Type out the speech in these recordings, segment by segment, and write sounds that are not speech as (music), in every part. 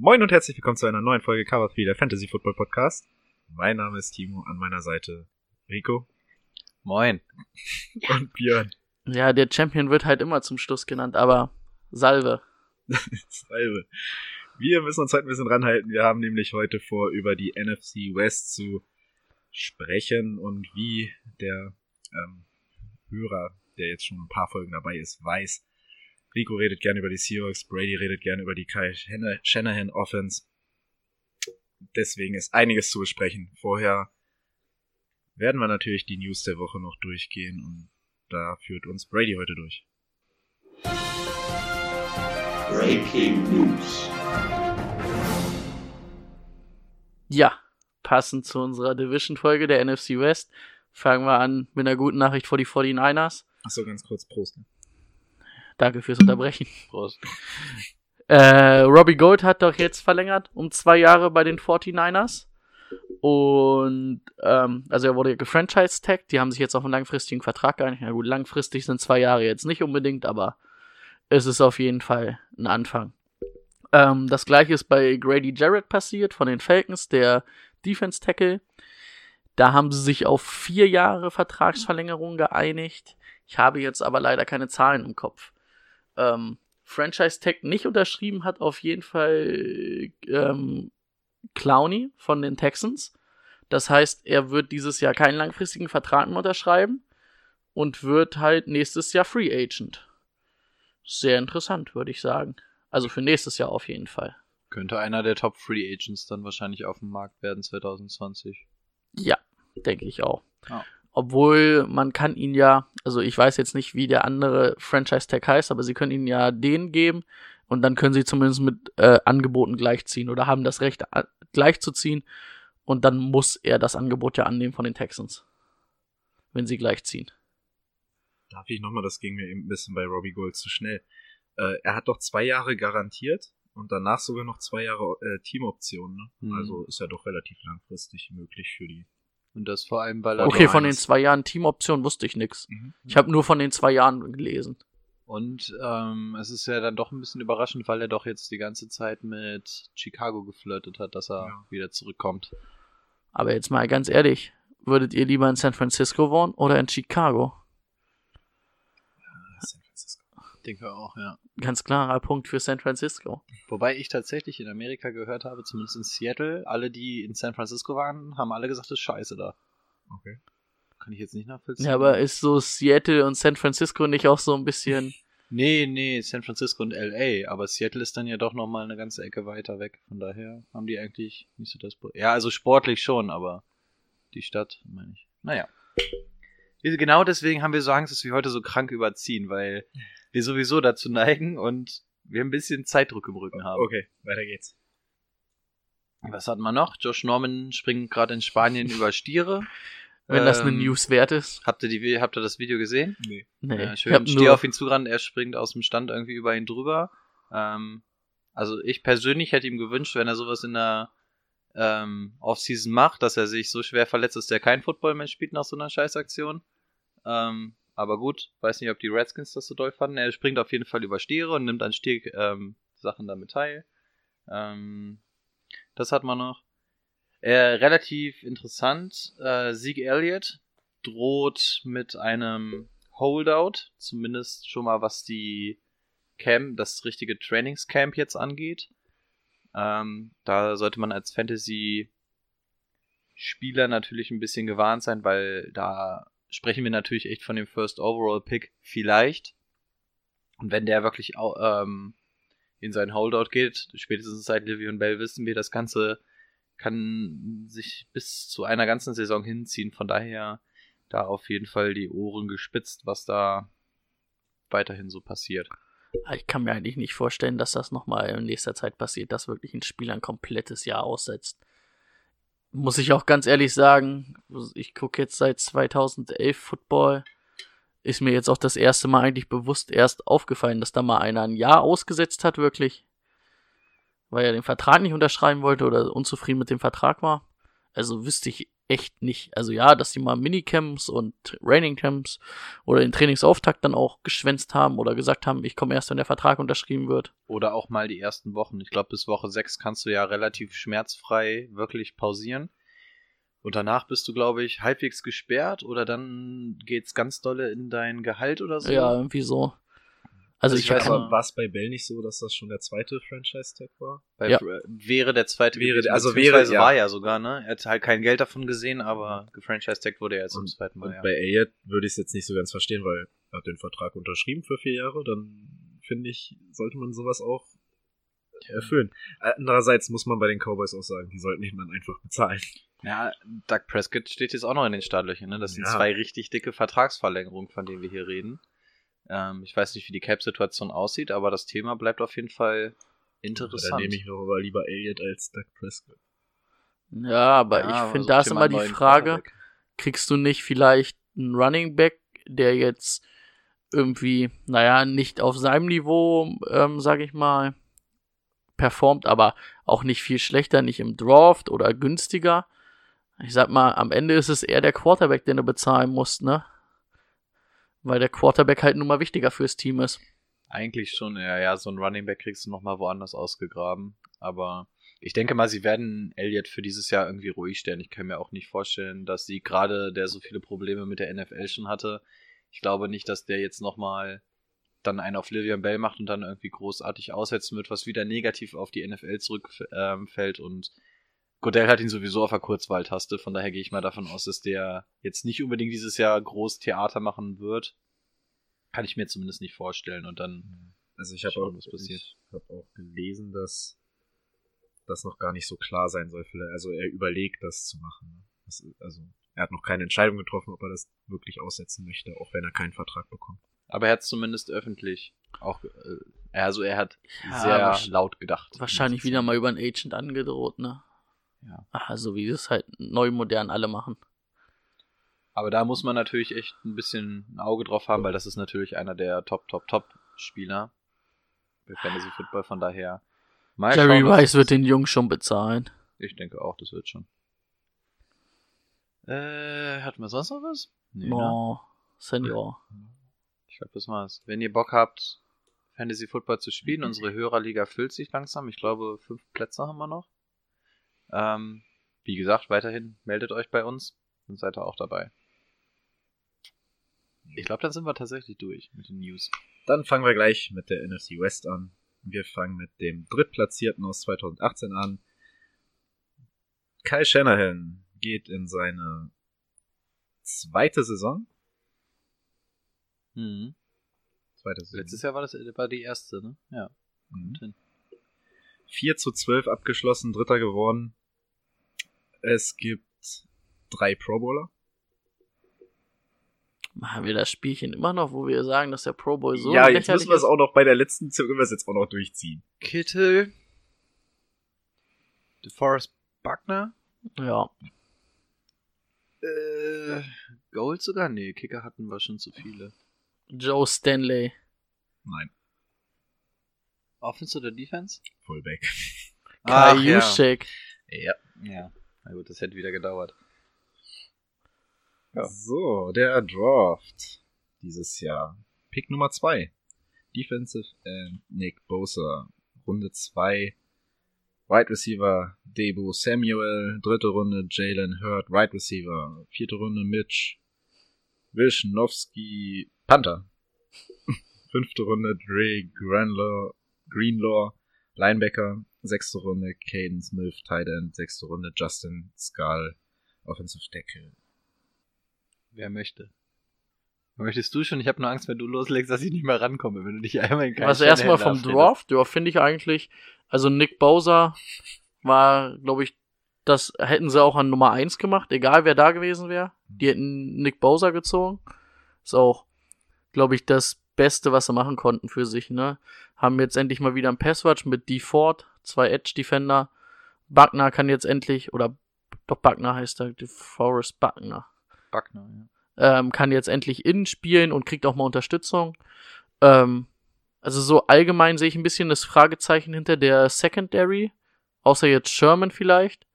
Moin und herzlich willkommen zu einer neuen Folge Cover 3 der Fantasy Football Podcast. Mein Name ist Timo, an meiner Seite Rico Moin. (laughs) und Björn. Ja, der Champion wird halt immer zum Schluss genannt, aber Salve. (laughs) Salve. Wir müssen uns heute ein bisschen ranhalten. Wir haben nämlich heute vor, über die NFC West zu sprechen und wie der ähm, Hörer, der jetzt schon ein paar Folgen dabei ist, weiß, Rico redet gerne über die Seahawks, Brady redet gerne über die Kyle Shanahan Offense. Deswegen ist einiges zu besprechen. Vorher werden wir natürlich die News der Woche noch durchgehen und da führt uns Brady heute durch. Breaking News. Ja, passend zu unserer Division-Folge der NFC West fangen wir an mit einer guten Nachricht vor die 49ers. Achso, ganz kurz, Prost. Ne? Danke fürs Unterbrechen. Prost. Äh, Robbie Gold hat doch jetzt verlängert um zwei Jahre bei den 49ers. Und, ähm, also er wurde gefranchise-tagged. Die haben sich jetzt auf einen langfristigen Vertrag geeinigt. Na gut, langfristig sind zwei Jahre jetzt nicht unbedingt, aber es ist auf jeden Fall ein Anfang. Ähm, das gleiche ist bei Grady Jarrett passiert von den Falcons, der Defense-Tackle. Da haben sie sich auf vier Jahre Vertragsverlängerung geeinigt. Ich habe jetzt aber leider keine Zahlen im Kopf. Ähm, Franchise Tag nicht unterschrieben hat auf jeden Fall ähm, Clowney von den Texans. Das heißt, er wird dieses Jahr keinen langfristigen Vertrag mehr unterschreiben und wird halt nächstes Jahr Free Agent. Sehr interessant, würde ich sagen. Also für nächstes Jahr auf jeden Fall. Könnte einer der Top Free Agents dann wahrscheinlich auf dem Markt werden 2020. Ja, denke ich auch. Ja. Obwohl man kann ihn ja, also ich weiß jetzt nicht, wie der andere Franchise-Tag heißt, aber sie können ihn ja den geben und dann können sie zumindest mit äh, Angeboten gleichziehen oder haben das Recht gleichzuziehen und dann muss er das Angebot ja annehmen von den Texans, wenn sie gleichziehen. Darf ich nochmal, das ging mir eben ein bisschen bei Robbie Gold zu schnell. Äh, er hat doch zwei Jahre garantiert und danach sogar noch zwei Jahre äh, Teamoptionen. Ne? Mhm. Also ist ja doch relativ langfristig möglich für die. Und das vor allem, weil er Okay, von den zwei Jahren Teamoption wusste ich nix. Mhm. Ich habe nur von den zwei Jahren gelesen. Und ähm, es ist ja dann doch ein bisschen überraschend, weil er doch jetzt die ganze Zeit mit Chicago geflirtet hat, dass er Ja. wieder zurückkommt. Aber jetzt mal ganz ehrlich, würdet ihr lieber in San Francisco wohnen oder in Chicago? San Francisco. Denke auch, ja. Ganz klarer Punkt für San Francisco. Wobei ich tatsächlich in Amerika gehört habe, zumindest in Seattle, alle, die in San Francisco waren, haben alle gesagt, es ist scheiße da. Okay. Kann ich jetzt nicht nachvollziehen. Ja, aber ist so Seattle und San Francisco nicht auch so ein bisschen. (laughs) Nee, nee, San Francisco und LA, aber Seattle ist dann ja doch nochmal eine ganze Ecke weiter weg. Von daher haben die eigentlich nicht so das. Pro ja, also sportlich schon, aber die Stadt, meine ich. Naja. Genau deswegen haben wir so Angst, dass wir heute so krank überziehen, weil wir sowieso dazu neigen und wir ein bisschen Zeitdruck im Rücken haben. Okay, weiter geht's. Was hatten wir noch? Josh Norman springt gerade in Spanien (laughs) über Stiere. Wenn das eine Ähm, News wert ist. Habt ihr, die, habt ihr das Video gesehen? Nee. Nee, Ja, schön. nur, auf ihn zugerannt, er springt aus dem Stand irgendwie über ihn drüber. Ähm, also ich persönlich hätte ihm gewünscht, wenn er sowas in der ähm, Offseason macht, dass er sich so schwer verletzt, dass er kein Football mehr spielt nach so einer Scheißaktion. Ähm, aber gut, weiß nicht, ob die Redskins das so doll fanden. Er springt auf jeden Fall über Stiere und nimmt an Stier ähm, Sachen damit teil. Ähm, das hat man noch. Äh, relativ interessant. Äh, Sieg Elliott droht mit einem Holdout, zumindest schon mal was die Camp, das richtige Trainingscamp jetzt angeht. Ähm, da sollte man als Fantasy Spieler natürlich ein bisschen gewarnt sein, weil da sprechen wir natürlich echt von dem First Overall Pick vielleicht. Und wenn der wirklich ähm, in seinen Holdout geht, spätestens seit Livion Bell wissen wir, das Ganze kann sich bis zu einer ganzen Saison hinziehen. Von daher da auf jeden Fall die Ohren gespitzt, was da weiterhin so passiert. Ich kann mir eigentlich nicht vorstellen, dass das nochmal in nächster Zeit passiert, dass wirklich ein Spieler ein komplettes Jahr aussetzt. Muss ich auch ganz ehrlich sagen, ich gucke jetzt seit 2011 Football. Ist mir jetzt auch das erste Mal eigentlich bewusst erst aufgefallen, dass da mal einer ein Jahr ausgesetzt hat, wirklich. Weil er den Vertrag nicht unterschreiben wollte oder unzufrieden mit dem Vertrag war. Also wüsste ich echt nicht. Also ja, dass die mal Minicamps und Trainingcamps oder den Trainingsauftakt dann auch geschwänzt haben oder gesagt haben, ich komme erst, wenn der Vertrag unterschrieben wird. Oder auch mal die ersten Wochen. Ich glaube, bis Woche 6 kannst du ja relativ schmerzfrei wirklich pausieren. Und danach bist du, glaube ich, halbwegs gesperrt oder dann geht's ganz dolle in dein Gehalt oder so. Ja, irgendwie so. Also, Also ich ich weiß kann, aber, war es bei Bell nicht so, dass das schon der zweite Franchise-Tag war? Weil Ja. wäre der zweite Wäre gewesen, der- also wäre- ja. war ja sogar, ne? Er hat halt kein Geld davon gesehen, aber gefranchise-tagged wurde er jetzt zum Und, zweiten Mal, und ja. bei Elliott würde ich es jetzt nicht so ganz verstehen, weil er hat den Vertrag unterschrieben für vier Jahre, dann finde ich, sollte man sowas auch erfüllen. Andererseits muss man bei den Cowboys auch sagen, die sollten ihn dann einfach bezahlen. Ja, Doug Prescott steht jetzt auch noch in den Startlöchern, ne? Das sind Ja. zwei richtig dicke Vertragsverlängerungen, von denen wir hier reden. Ähm, ich weiß nicht, wie die Cap-Situation aussieht, aber das Thema bleibt auf jeden Fall interessant. Dann nehme ich noch aber lieber Elliott als Doug Prescott. ja, aber Ja, ich aber finde, da ist immer die Frage, kriegst du nicht vielleicht einen Running Back, der jetzt irgendwie, naja, nicht auf seinem Niveau, ähm, sag ich mal, performt, aber auch nicht viel schlechter, nicht im Draft oder günstiger. Ich sag mal, am Ende ist es eher der Quarterback, den du bezahlen musst, ne? Weil der Quarterback halt nun mal wichtiger fürs Team ist. Eigentlich schon, ja, ja, so ein Running Back kriegst du nochmal woanders ausgegraben. Aber ich denke mal, sie werden Elliott für dieses Jahr irgendwie ruhig stellen. Ich kann mir auch nicht vorstellen, dass sie gerade, der so viele Probleme mit der NFL schon hatte, ich glaube nicht, dass der jetzt nochmal dann einen auf Livian Bell macht und dann irgendwie großartig aussetzen wird, was wieder negativ auf die NFL zurückfällt. Und Godell hat ihn sowieso auf der Kurzwahltaste, von daher gehe ich mal davon aus, dass der jetzt nicht unbedingt dieses Jahr groß Theater machen wird. Kann ich mir zumindest nicht vorstellen. Und dann Also ich habe auch, was passiert. ich hab auch gelesen, dass das noch gar nicht so klar sein soll. Also er überlegt, das zu machen. Das, also er hat noch keine Entscheidung getroffen, ob er das wirklich aussetzen möchte, auch wenn er keinen Vertrag bekommt. Aber er hat zumindest öffentlich auch, äh, also er hat Ja, sehr laut gedacht. Wahrscheinlich wieder mal über einen Agent angedroht, ne? Ja. Ach, so wie es halt neu modern alle machen. Aber da muss man natürlich echt ein bisschen ein Auge drauf haben, weil das ist natürlich einer der Top, Top, Top Spieler bei Fantasy Football. Von daher. Mal Jerry schauen, Rice wird den Jungen schon bezahlen. Ich denke auch, das wird schon. Äh, hatten wir sonst noch was? Nee, ne? Oh, Senior. Ich glaube, das war's. Wenn ihr Bock habt, Fantasy Football zu spielen, unsere Hörerliga füllt sich langsam. Ich glaube, fünf Plätze haben wir noch. Ähm, wie gesagt, weiterhin meldet euch bei uns und seid da auch dabei. Ich glaube, dann sind wir tatsächlich durch mit den News. Dann fangen wir gleich mit der NFC West an. Wir fangen mit dem Drittplatzierten aus 2018 an. Kyle Shanahan geht in seine zweite Saison. Mhm. Zweite Saison. Letztes Jahr war das war die erste, ne? Ja. Mhm. 4 zu 12 abgeschlossen, Dritter geworden. Es gibt drei Pro Bowler. Machen wir das Spielchen immer noch, wo wir sagen, dass der Pro Bowl so ja, jetzt müssen wir es auch noch bei der letzten, können wir es jetzt auch noch durchziehen. Kittel. DeForest Buckner. Ja. Äh, Gold sogar? Nee, Kicker hatten wir schon zu viele. Joe Stanley. Nein, Offense oder Defense? Fullback. Kai Ach, ja. Juszczyk. Ja. Ja, na gut, das hätte wieder gedauert. So, der Draft dieses Jahr. Pick Nummer 2. Defensive End Nick Bosa. Runde 2. Wide Receiver Debo Samuel. Dritte Runde Jalen Hurd. Wide Receiver. Vierte Runde Mitch. Wilschnowski. Panther. (laughs) Fünfte Runde Dre Greenlaw. Greenlaw. Linebacker. Sechste Runde Caden Smith. Tight End. Sechste Runde Justin Skull. Offensive Tackle. Wer möchte? Möchtest du schon? Ich habe nur Angst, wenn du loslegst, dass ich nicht mehr rankomme, wenn du dich einmal in keinen Was erstmal vom Draft, ja, finde ich eigentlich, also Nick Bowser war, glaube ich, das hätten sie auch an Nummer 1 gemacht, egal wer da gewesen wäre. Die hätten Nick Bowser gezogen. Ist auch, glaube ich, das Beste, was sie machen konnten für sich, ne? Haben jetzt endlich mal wieder einen Passwatch mit D Ford, zwei Edge Defender. Buckner kann jetzt endlich, oder doch Buckner heißt er, Forrest Buckner, Buckner, ja. ähm, kann jetzt endlich innen spielen und kriegt auch mal Unterstützung. Ähm, also so allgemein sehe ich ein bisschen das Fragezeichen hinter der Secondary, außer jetzt Sherman vielleicht.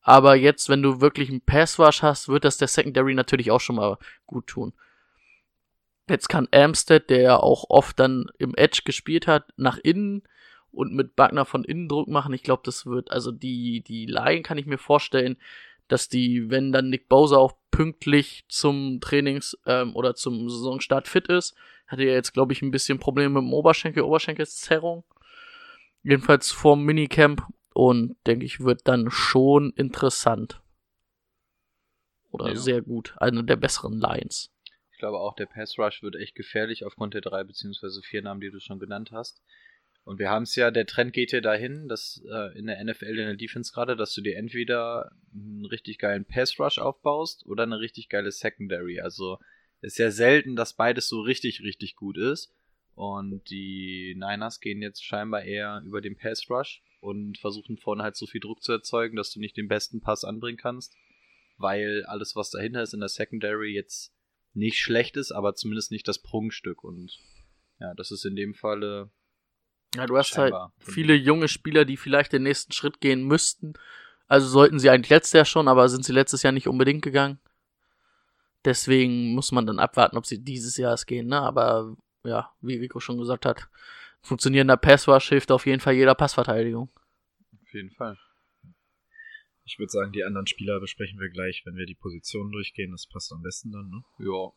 Aber jetzt, wenn du wirklich einen Passwash hast, wird das der Secondary natürlich auch schon mal gut tun. Jetzt kann Amstead, der ja auch oft dann im Edge gespielt hat, nach innen und mit Buckner von innen Druck machen. Ich glaube, das wird, also die, die Line kann ich mir vorstellen, dass die, wenn dann Nick Bowser auch pünktlich zum Trainings- ähm, oder zum Saisonstart fit ist, hatte er jetzt, glaube ich, ein bisschen Probleme mit dem Oberschenkel, Oberschenkelzerrung. Jedenfalls vorm Minicamp und denke ich, wird dann schon interessant. Oder Ja. sehr gut. Eine der besseren Lines. Glaube auch, der Pass Rush wird echt gefährlich aufgrund der drei beziehungsweise vier Namen, die du schon genannt hast. Und wir haben es ja, der Trend geht ja dahin, dass äh, in der NFL, in der Defense gerade, dass du dir entweder einen richtig geilen Pass Rush aufbaust oder eine richtig geile Secondary. Also ist ja selten, dass beides so richtig, richtig gut ist. Und die Niners gehen jetzt scheinbar eher über den Pass Rush und versuchen vorne halt so viel Druck zu erzeugen, dass du nicht den besten Pass anbringen kannst, weil alles, was dahinter ist in der Secondary, jetzt nicht schlecht ist, aber zumindest nicht das Prunkstück. Und ja, das ist in dem Falle Ja, du hast halt viele junge Spieler, die vielleicht den nächsten Schritt gehen müssten. Also sollten sie eigentlich letztes Jahr schon, aber sind sie letztes Jahr nicht unbedingt gegangen. Deswegen muss man dann abwarten, ob sie dieses Jahr es gehen, ne? Aber ja, wie Rico schon gesagt hat, funktionierender Passwash hilft auf jeden Fall jeder Passverteidigung. auf jeden Fall. Ich würde sagen, die anderen Spieler besprechen wir gleich, wenn wir die Positionen durchgehen. Das passt am besten dann, ne? Ja.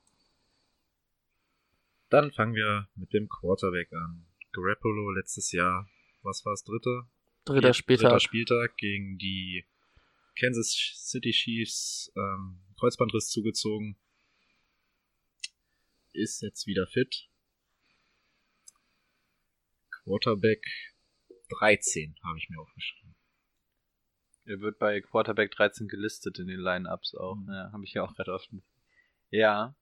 Dann fangen wir mit dem Quarterback an. Garoppolo letztes Jahr, was war es, dritter? Dritter Spieltag. Dritter Spieltag gegen die Kansas City Chiefs ähm, Kreuzbandriss zugezogen. Ist jetzt wieder fit. Quarterback 13 habe ich mir aufgeschrieben. Er wird bei Quarterback 13 gelistet in den Line-Ups auch. Mhm. Ja, habe ich ja auch gerade offen. Ja.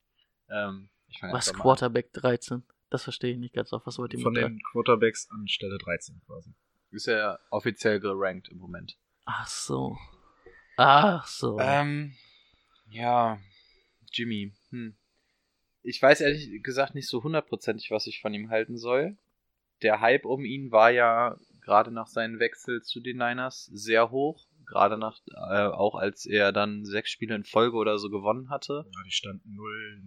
Ähm, Was Quarterback 13? Das verstehe ich nicht ganz auf. Was wollt ihr Von den Quarterbacks an Stelle 13 quasi. Ist ja offiziell gerankt im Moment. Ach so. Ach so. Ähm, ja, Jimmy. Hm. Ich weiß ehrlich gesagt nicht so hundertprozentig, was ich von ihm halten soll. Der Hype um ihn war ja gerade nach seinem Wechsel zu den Niners sehr hoch. Gerade nach, äh, auch als er dann sechs Spiele in Folge oder so gewonnen hatte. Ja, die standen 0,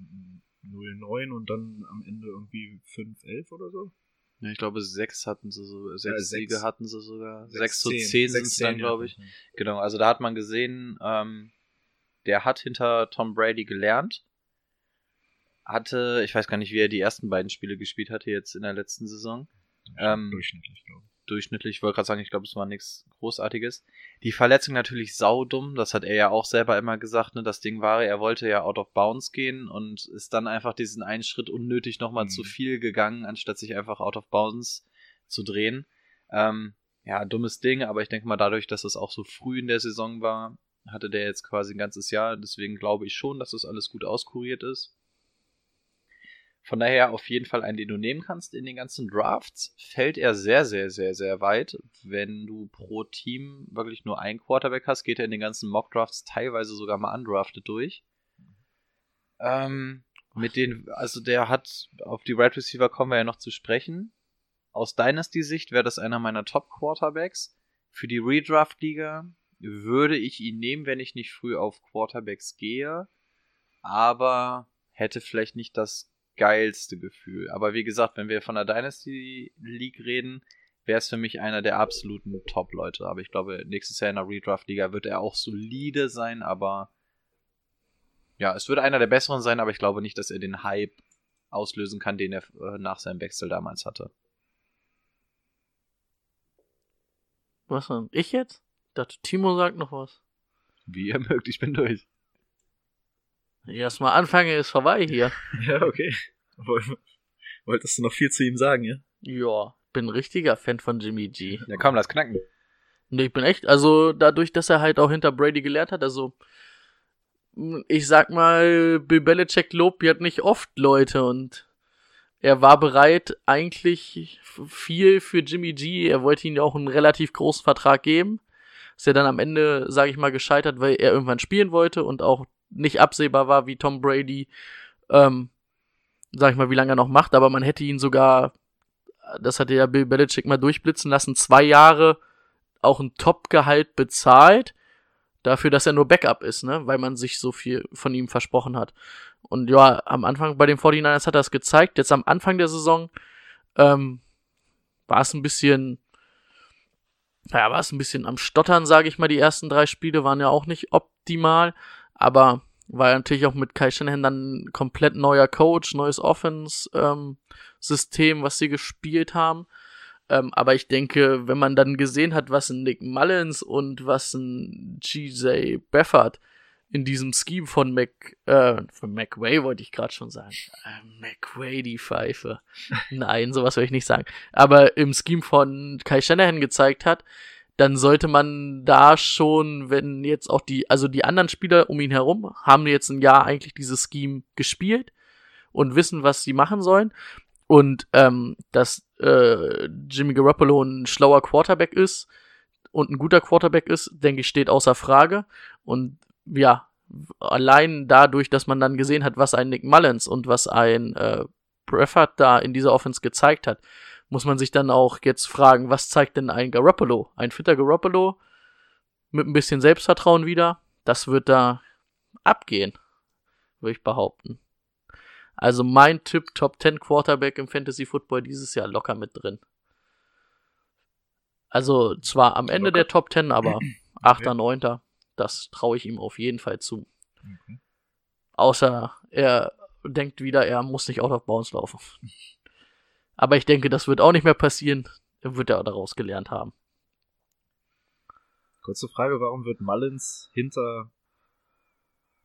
0-9 und dann am Ende irgendwie 5-11 oder so. Ja, ich glaube, sechs hatten sie so, sechs Ja, sechs. Siege hatten sie sogar. Sechs zu 6-10, zehn sind es dann, 6-10, glaube ja. ich. Genau, also da hat man gesehen, ähm, der hat hinter Tom Brady gelernt. Hatte, ich weiß gar nicht, wie er die ersten beiden Spiele gespielt hatte jetzt in der letzten Saison. Ähm, Durchschnittlich, glaube ich. Durchschnittlich, ich wollte gerade sagen, ich glaube, es war nichts Großartiges. Die Verletzung natürlich saudumm, das hat er ja auch selber immer gesagt, ne? Das Ding war, er wollte ja out of bounds gehen und ist dann einfach diesen einen Schritt unnötig nochmal Mhm. zu viel gegangen, anstatt sich einfach out of bounds zu drehen. Ähm, ja, dummes Ding, aber ich denke mal, dadurch, dass es auch so früh in der Saison war, hatte der jetzt quasi ein ganzes Jahr. Deswegen glaube ich schon, dass das alles gut auskuriert ist. Von daher auf jeden Fall einen, den du nehmen kannst. In den ganzen Drafts fällt er sehr, sehr, sehr, sehr weit. Wenn du pro Team wirklich nur einen Quarterback hast, geht er in den ganzen Mock Drafts teilweise sogar mal undrafted durch. Ähm, mit den, also der hat, auf die Wide Receiver kommen wir ja noch zu sprechen. Aus Dynasty-Sicht wäre das einer meiner Top-Quarterbacks. Für die Redraft-Liga würde ich ihn nehmen, wenn ich nicht früh auf Quarterbacks gehe. Aber hätte vielleicht nicht das geilste Gefühl. Aber wie gesagt, wenn wir von der Dynasty League reden, wäre es für mich einer der absoluten Top-Leute. Aber ich glaube, nächstes Jahr in der Redraft-Liga wird er auch solide sein, aber ja, es wird einer der besseren sein, aber ich glaube nicht, dass er den Hype auslösen kann, den er äh, nach seinem Wechsel damals hatte. Was denn? Ich jetzt? Ich dachte, Timo sagt noch was. Wie ihr mögt, ich bin durch. Wenn ich erstmal anfange, ist vorbei hier. (laughs) Ja, okay. Woll- Wolltest du noch viel zu ihm sagen, ja? Ja, bin ein richtiger Fan von Jimmy G. Ja, komm, lass knacken. Nee, ich bin echt, also dadurch, dass er halt auch hinter Brady gelernt hat, also ich sag mal, Bill Belichick lobt ja nicht oft Leute und er war bereit, eigentlich viel für Jimmy G. Er wollte ihm ja auch einen relativ großen Vertrag geben. Ist ja dann am Ende, sage ich mal, gescheitert, weil er irgendwann spielen wollte und auch nicht absehbar war, wie Tom Brady, ähm, sag ich mal, wie lange er noch macht. Aber man hätte ihn sogar, das hatte ja Bill Belichick mal durchblitzen lassen, zwei Jahre auch ein Top-Gehalt bezahlt dafür, dass er nur Backup ist, ne, weil man sich so viel von ihm versprochen hat. Und ja, am Anfang bei den 49ers hat er es gezeigt. Jetzt am Anfang der Saison ähm, war es ein bisschen, naja, war es ein bisschen am Stottern, sage ich mal. Die ersten drei Spiele waren ja auch nicht optimal, aber war ja natürlich auch mit Kai Shanahan dann komplett neuer Coach, neues Offense-System, ähm, was sie gespielt haben. Ähm, aber ich denke, wenn man dann gesehen hat, was ein Nick Mullins und was ein GJ Beffert in diesem Scheme von Mac, äh, von McWay wollte ich gerade schon sagen. Äh, McWay, die Pfeife. (laughs) Nein, sowas will ich nicht sagen. Aber im Scheme von Kai Shanahan gezeigt hat, dann sollte man da schon, wenn jetzt auch die, also die anderen Spieler um ihn herum haben jetzt ein Jahr eigentlich dieses Scheme gespielt und wissen, was sie machen sollen. Und ähm, dass äh, Jimmy Garoppolo ein schlauer Quarterback ist und ein guter Quarterback ist, denke ich, steht außer Frage. Und ja, allein dadurch, dass man dann gesehen hat, was ein Nick Mullins und was ein äh, Breffert da in dieser Offense gezeigt hat, muss man sich dann auch jetzt fragen, was zeigt denn ein Garoppolo? Ein fitter Garoppolo mit ein bisschen Selbstvertrauen wieder, das wird da abgehen, würde ich behaupten. Also mein Tipp Top 10 Quarterback im Fantasy Football dieses Jahr locker mit drin. Also zwar am Ende locker. der Top 10, aber 8., okay. 9. Das traue ich ihm auf jeden Fall zu. Okay. Außer er denkt wieder, er muss nicht out of bounds laufen. (laughs) Aber ich denke, das wird auch nicht mehr passieren. Er wird ja daraus gelernt haben. Kurze Frage, warum wird Mullins hinter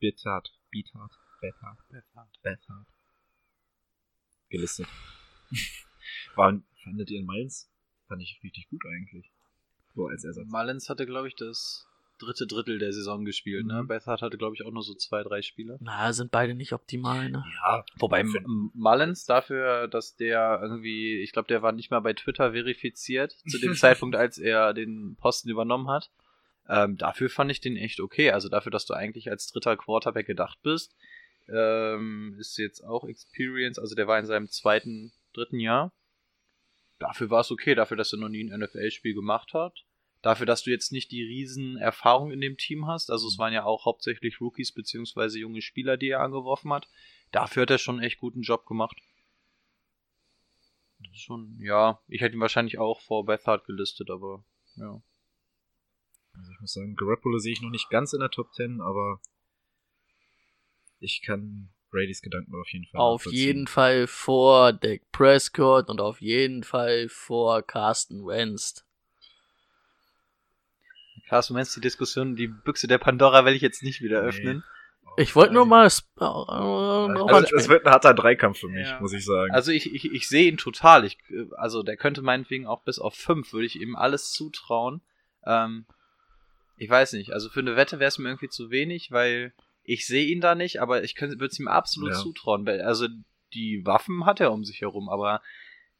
Bethard, Bethard, Bethard, Bethard, Bethard gelistet? (laughs) War, fandet ihr Mullins? Fand ich richtig gut eigentlich. So als Ersatz. Mullins hatte, glaube ich, das dritte Drittel der Saison gespielt. Ne? Mhm. Bethard hatte, glaube ich, auch nur so zwei, drei Spiele. Na, sind beide nicht optimal, ne? Ja. Wobei Mullins dafür, dass der irgendwie, ich glaube, der war nicht mal bei Twitter verifiziert zu dem (laughs) Zeitpunkt, als er den Posten übernommen hat. Ähm, dafür fand ich den echt okay. Also dafür, dass du eigentlich als dritter Quarterback gedacht bist, ähm, ist jetzt auch Experience. Also der war in seinem zweiten, dritten Jahr. Dafür war es okay. Dafür, dass er noch nie ein NFL-Spiel gemacht hat dafür, dass du jetzt nicht die riesen Erfahrung in dem Team hast, also es mhm. waren ja auch hauptsächlich Rookies beziehungsweise junge Spieler, die er angeworfen hat, dafür hat er schon einen echt guten Job gemacht. Das ist schon, ja, ich hätte ihn wahrscheinlich auch vor Bethard gelistet, aber ja. Also ich muss sagen, Garoppolo sehe ich noch nicht ganz in der Top 10, aber ich kann Bradys Gedanken auf jeden Fall. Auf jeden Fall vor Dak Prescott und auf jeden Fall vor Carsten Wentz. Krass, du meinst die Diskussion, die Büchse der Pandora will ich jetzt nicht wieder öffnen. Nee. Ich wollte nur mal. Äh, also, es wird ein harter Dreikampf für mich, ja. muss ich sagen. Also ich, ich, ich sehe ihn total. Ich, also der könnte meinetwegen auch bis auf fünf, würde ich ihm alles zutrauen. Ähm, ich weiß nicht. Also für eine Wette wäre es mir irgendwie zu wenig, weil ich sehe ihn da nicht, aber ich würde es ihm absolut ja. zutrauen. Also die Waffen hat er um sich herum, aber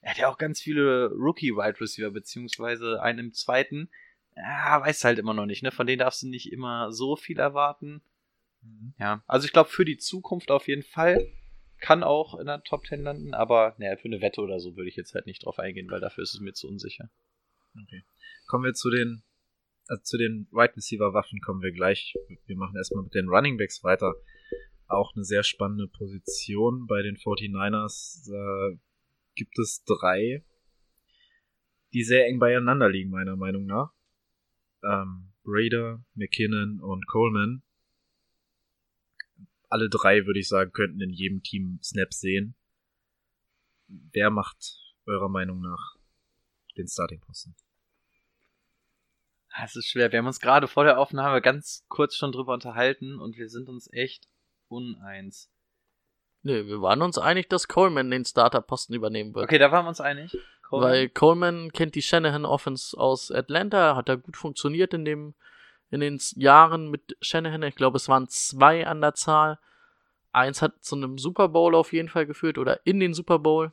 er hat ja auch ganz viele Rookie-Wide Receiver, beziehungsweise einen im zweiten ja, weiß halt immer noch nicht, ne? Von denen darfst du nicht immer so viel erwarten. Mhm. Ja, also ich glaube für die Zukunft auf jeden Fall kann auch in der Top 10 landen, aber naja, für eine Wette oder so würde ich jetzt halt nicht drauf eingehen, weil dafür ist es mir zu unsicher. Okay. Kommen wir zu den also zu den Wide Receiver Waffen kommen wir gleich. Wir machen erstmal mit den Running Backs weiter. Auch eine sehr spannende Position bei den 49ers. Da gibt es drei, die sehr eng beieinander liegen, meiner Meinung nach ähm, Raider, McKinnon und Coleman. Alle drei, würde ich sagen, könnten in jedem Team Snaps sehen. Wer macht eurer Meinung nach den Starting-Posten? Es ist schwer. Wir haben uns gerade vor der Aufnahme ganz kurz schon drüber unterhalten und wir sind uns echt uneins. Nee, wir waren uns einig, dass Coleman den Starter-Posten übernehmen wird. Okay, da waren wir uns einig. Coleman. Weil Coleman kennt die Shanahan Offense aus Atlanta, hat da gut funktioniert in dem in den Jahren mit Shanahan. Ich glaube, es waren zwei an der Zahl. Eins hat zu einem Super Bowl auf jeden Fall geführt oder in den Super Bowl.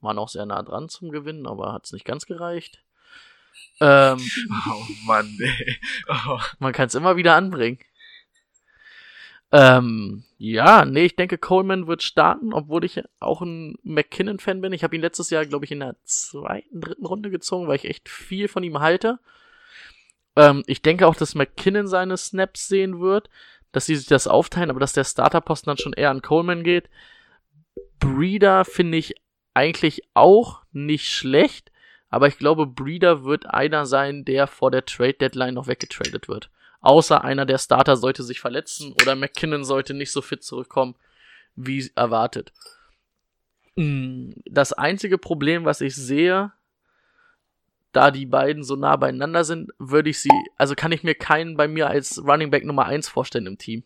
Waren auch sehr nah dran zum Gewinnen, aber hat es nicht ganz gereicht. Ähm, (laughs) Oh Mann, ey. Oh. man kann es immer wieder anbringen. Ähm, ja, nee, ich denke, Coleman wird starten, obwohl ich auch ein McKinnon-Fan bin. Ich habe ihn letztes Jahr, glaube ich, in der zweiten, dritten Runde gezogen, weil ich echt viel von ihm halte. Ähm, ich denke auch, dass McKinnon seine Snaps sehen wird, dass sie sich das aufteilen, aber dass der Starterposten dann schon eher an Coleman geht. Breeder finde ich eigentlich auch nicht schlecht, aber ich glaube, Breeder wird einer sein, der vor der Trade Deadline noch weggetradet wird. Außer einer der Starter sollte sich verletzen oder McKinnon sollte nicht so fit zurückkommen, wie erwartet. Mm, Das einzige Problem, was ich sehe, da die beiden so nah beieinander sind, würde ich sie, also kann ich mir keinen bei mir als Running Back Nummer 1 vorstellen im Team.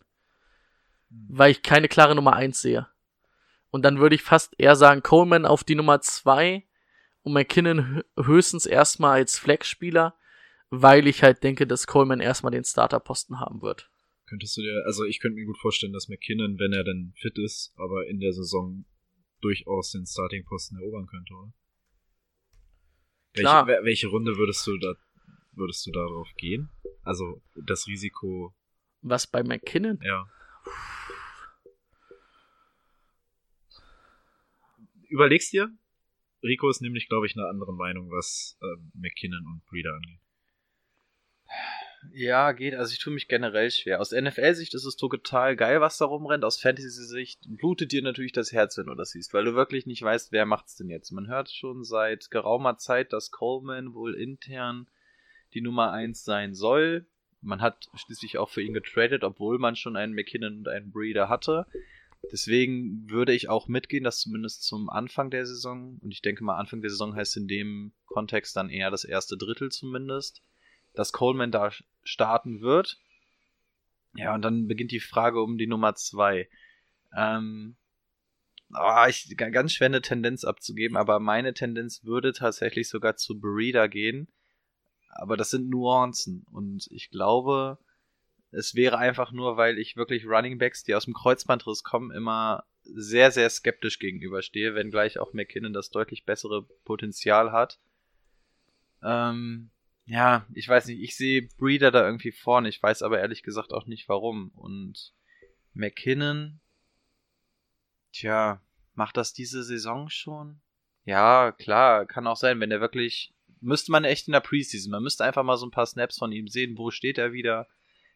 Weil ich keine klare Nummer 1 sehe. Und dann würde ich fast eher sagen, Coleman auf die Nummer 2 und McKinnon hö- höchstens erstmal als Flex-Spieler, weil ich halt denke, dass Coleman erstmal den Starterposten haben wird. Könntest du dir, also ich könnte mir gut vorstellen, dass McKinnon, wenn er dann fit ist, aber in der Saison durchaus den Starting-Posten erobern könnte, oder? Klar. Welche, wel- welche Runde würdest du da, würdest du darauf gehen? Also das Risiko, Was bei McKinnon? ja. Überlegst dir? Rico ist nämlich, glaube ich, eine andere Meinung, was ähm, McKinnon und Breeder angeht. Ja, geht. Also ich tue mich generell schwer. Aus NFL-Sicht ist es total geil, was da rumrennt. Aus Fantasy-Sicht blutet dir natürlich das Herz, wenn du das siehst, weil du wirklich nicht weißt, wer macht's denn jetzt. Man hört schon seit geraumer Zeit, dass Coleman wohl intern die Nummer eins sein soll. Man hat schließlich auch für ihn getradet, obwohl man schon einen McKinnon und einen Breeder hatte. Deswegen würde ich auch mitgehen, dass zumindest zum Anfang der Saison, und ich denke mal, Anfang der Saison heißt in dem Kontext dann eher das erste Drittel zumindest, dass Coleman da starten wird. Ja, und dann beginnt die Frage um die Nummer zwei. Ähm, ah, ich ga- ganz schwer eine Tendenz abzugeben, aber meine Tendenz würde tatsächlich sogar zu Breeder gehen. Aber das sind Nuancen und ich glaube, es wäre einfach nur, weil ich wirklich Running Backs, die aus dem Kreuzbandriss kommen, immer sehr, sehr skeptisch gegenüberstehe, wenngleich auch McKinnon das deutlich bessere Potenzial hat. Ähm, ja, ich weiß nicht, ich sehe Breeder da irgendwie vorne, ich weiß aber ehrlich gesagt auch nicht warum. Und McKinnon, tja, macht das diese Saison schon? Ja, klar, kann auch sein, wenn er wirklich, müsste man echt in der Preseason, man müsste einfach mal so ein paar Snaps von ihm sehen, wo steht er wieder,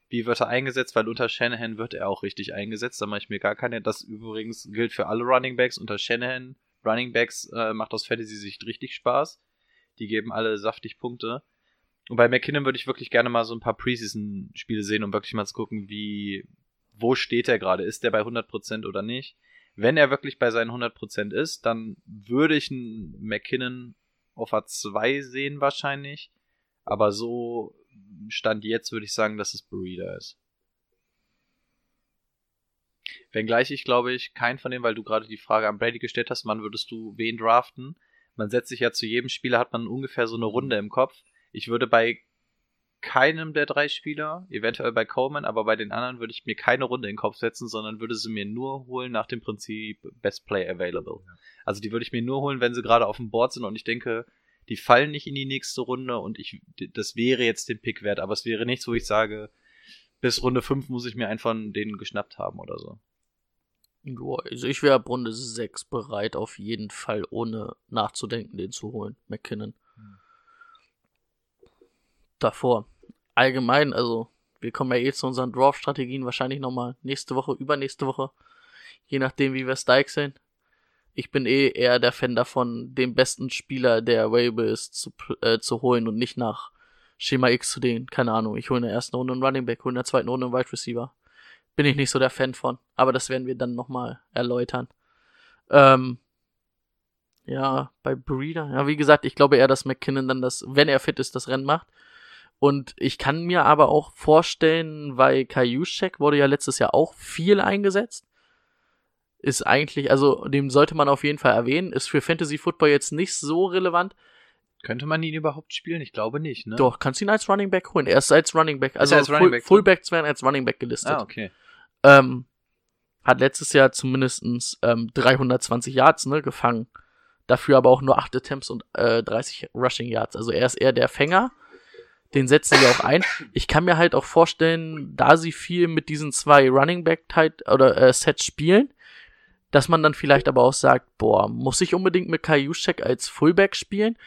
wie wird er eingesetzt, weil unter Shanahan wird er auch richtig eingesetzt, da mache ich mir gar keine, das übrigens gilt für alle Running Backs, unter Shanahan, Running Backs äh, macht aus Fantasy-Sicht richtig Spaß, die geben alle saftig Punkte. Und bei McKinnon würde ich wirklich gerne mal so ein paar Preseason-Spiele sehen, um wirklich mal zu gucken, wie, wo steht er gerade? Ist der bei 100% oder nicht? Wenn er wirklich bei seinen 100% ist, dann würde ich einen McKinnon auf A2 sehen wahrscheinlich. Aber so Stand jetzt würde ich sagen, dass es Breeder ist. Wenngleich ich glaube ich, kein von denen, weil du gerade die Frage an Brady gestellt hast, wann würdest du wen draften? Man setzt sich ja zu jedem Spieler, hat man ungefähr so eine Runde im Kopf. Ich würde bei keinem der drei Spieler, eventuell bei Coleman, aber bei den anderen würde ich mir keine Runde in den Kopf setzen, sondern würde sie mir nur holen nach dem Prinzip Best Play Available. Also die würde ich mir nur holen, wenn sie gerade auf dem Board sind und ich denke, die fallen nicht in die nächste Runde und ich, das wäre jetzt den Pick wert, aber es wäre nichts, wo ich sage, bis Runde 5 muss ich mir von denen geschnappt haben oder so. Ja, also ich wäre ab Runde 6 bereit, auf jeden Fall, ohne nachzudenken, den zu holen, McKinnon. Davor. Allgemein, also, wir kommen ja eh zu unseren Draft-Strategien wahrscheinlich nochmal nächste Woche, übernächste Woche. Je nachdem, wie wir Stike sehen. Ich bin eh eher der Fan davon, den besten Spieler, der available ist, zu, äh, zu holen und nicht nach Schema X zu den. Keine Ahnung, ich hole in der ersten Runde einen Running Back, hole in der zweiten Runde einen Wide Receiver bin ich nicht so der Fan von. Aber das werden wir dann nochmal erläutern. Ähm, ja, bei Breeder. Ja, wie gesagt, ich glaube eher, dass McKinnon dann das, wenn er fit ist, das Rennen macht. Und ich kann mir aber auch vorstellen, weil Kajuschek wurde ja letztes Jahr auch viel eingesetzt. Ist eigentlich, also dem sollte man auf jeden Fall erwähnen. Ist für Fantasy Football jetzt nicht so relevant. Könnte man ihn überhaupt spielen? Ich glaube nicht, ne? Doch, kannst ihn als Running Back holen. Er ist als Running Back. Also als Running Back drin? Fullbacks werden als Running Back gelistet. Ah, okay. ähm, hat letztes Jahr zumindestens ähm, 320 Yards ne, gefangen. dafür aber auch nur 8 Attempts und äh, 30 Rushing Yards. Also er ist eher der Fänger. Den setzen sie auch ein. Ich kann mir halt auch vorstellen, da sie viel mit diesen zwei Running Back Tight oder äh, Sets spielen, dass man dann vielleicht aber auch sagt, boah, muss ich unbedingt mit Kai Juszczyk als Fullback spielen?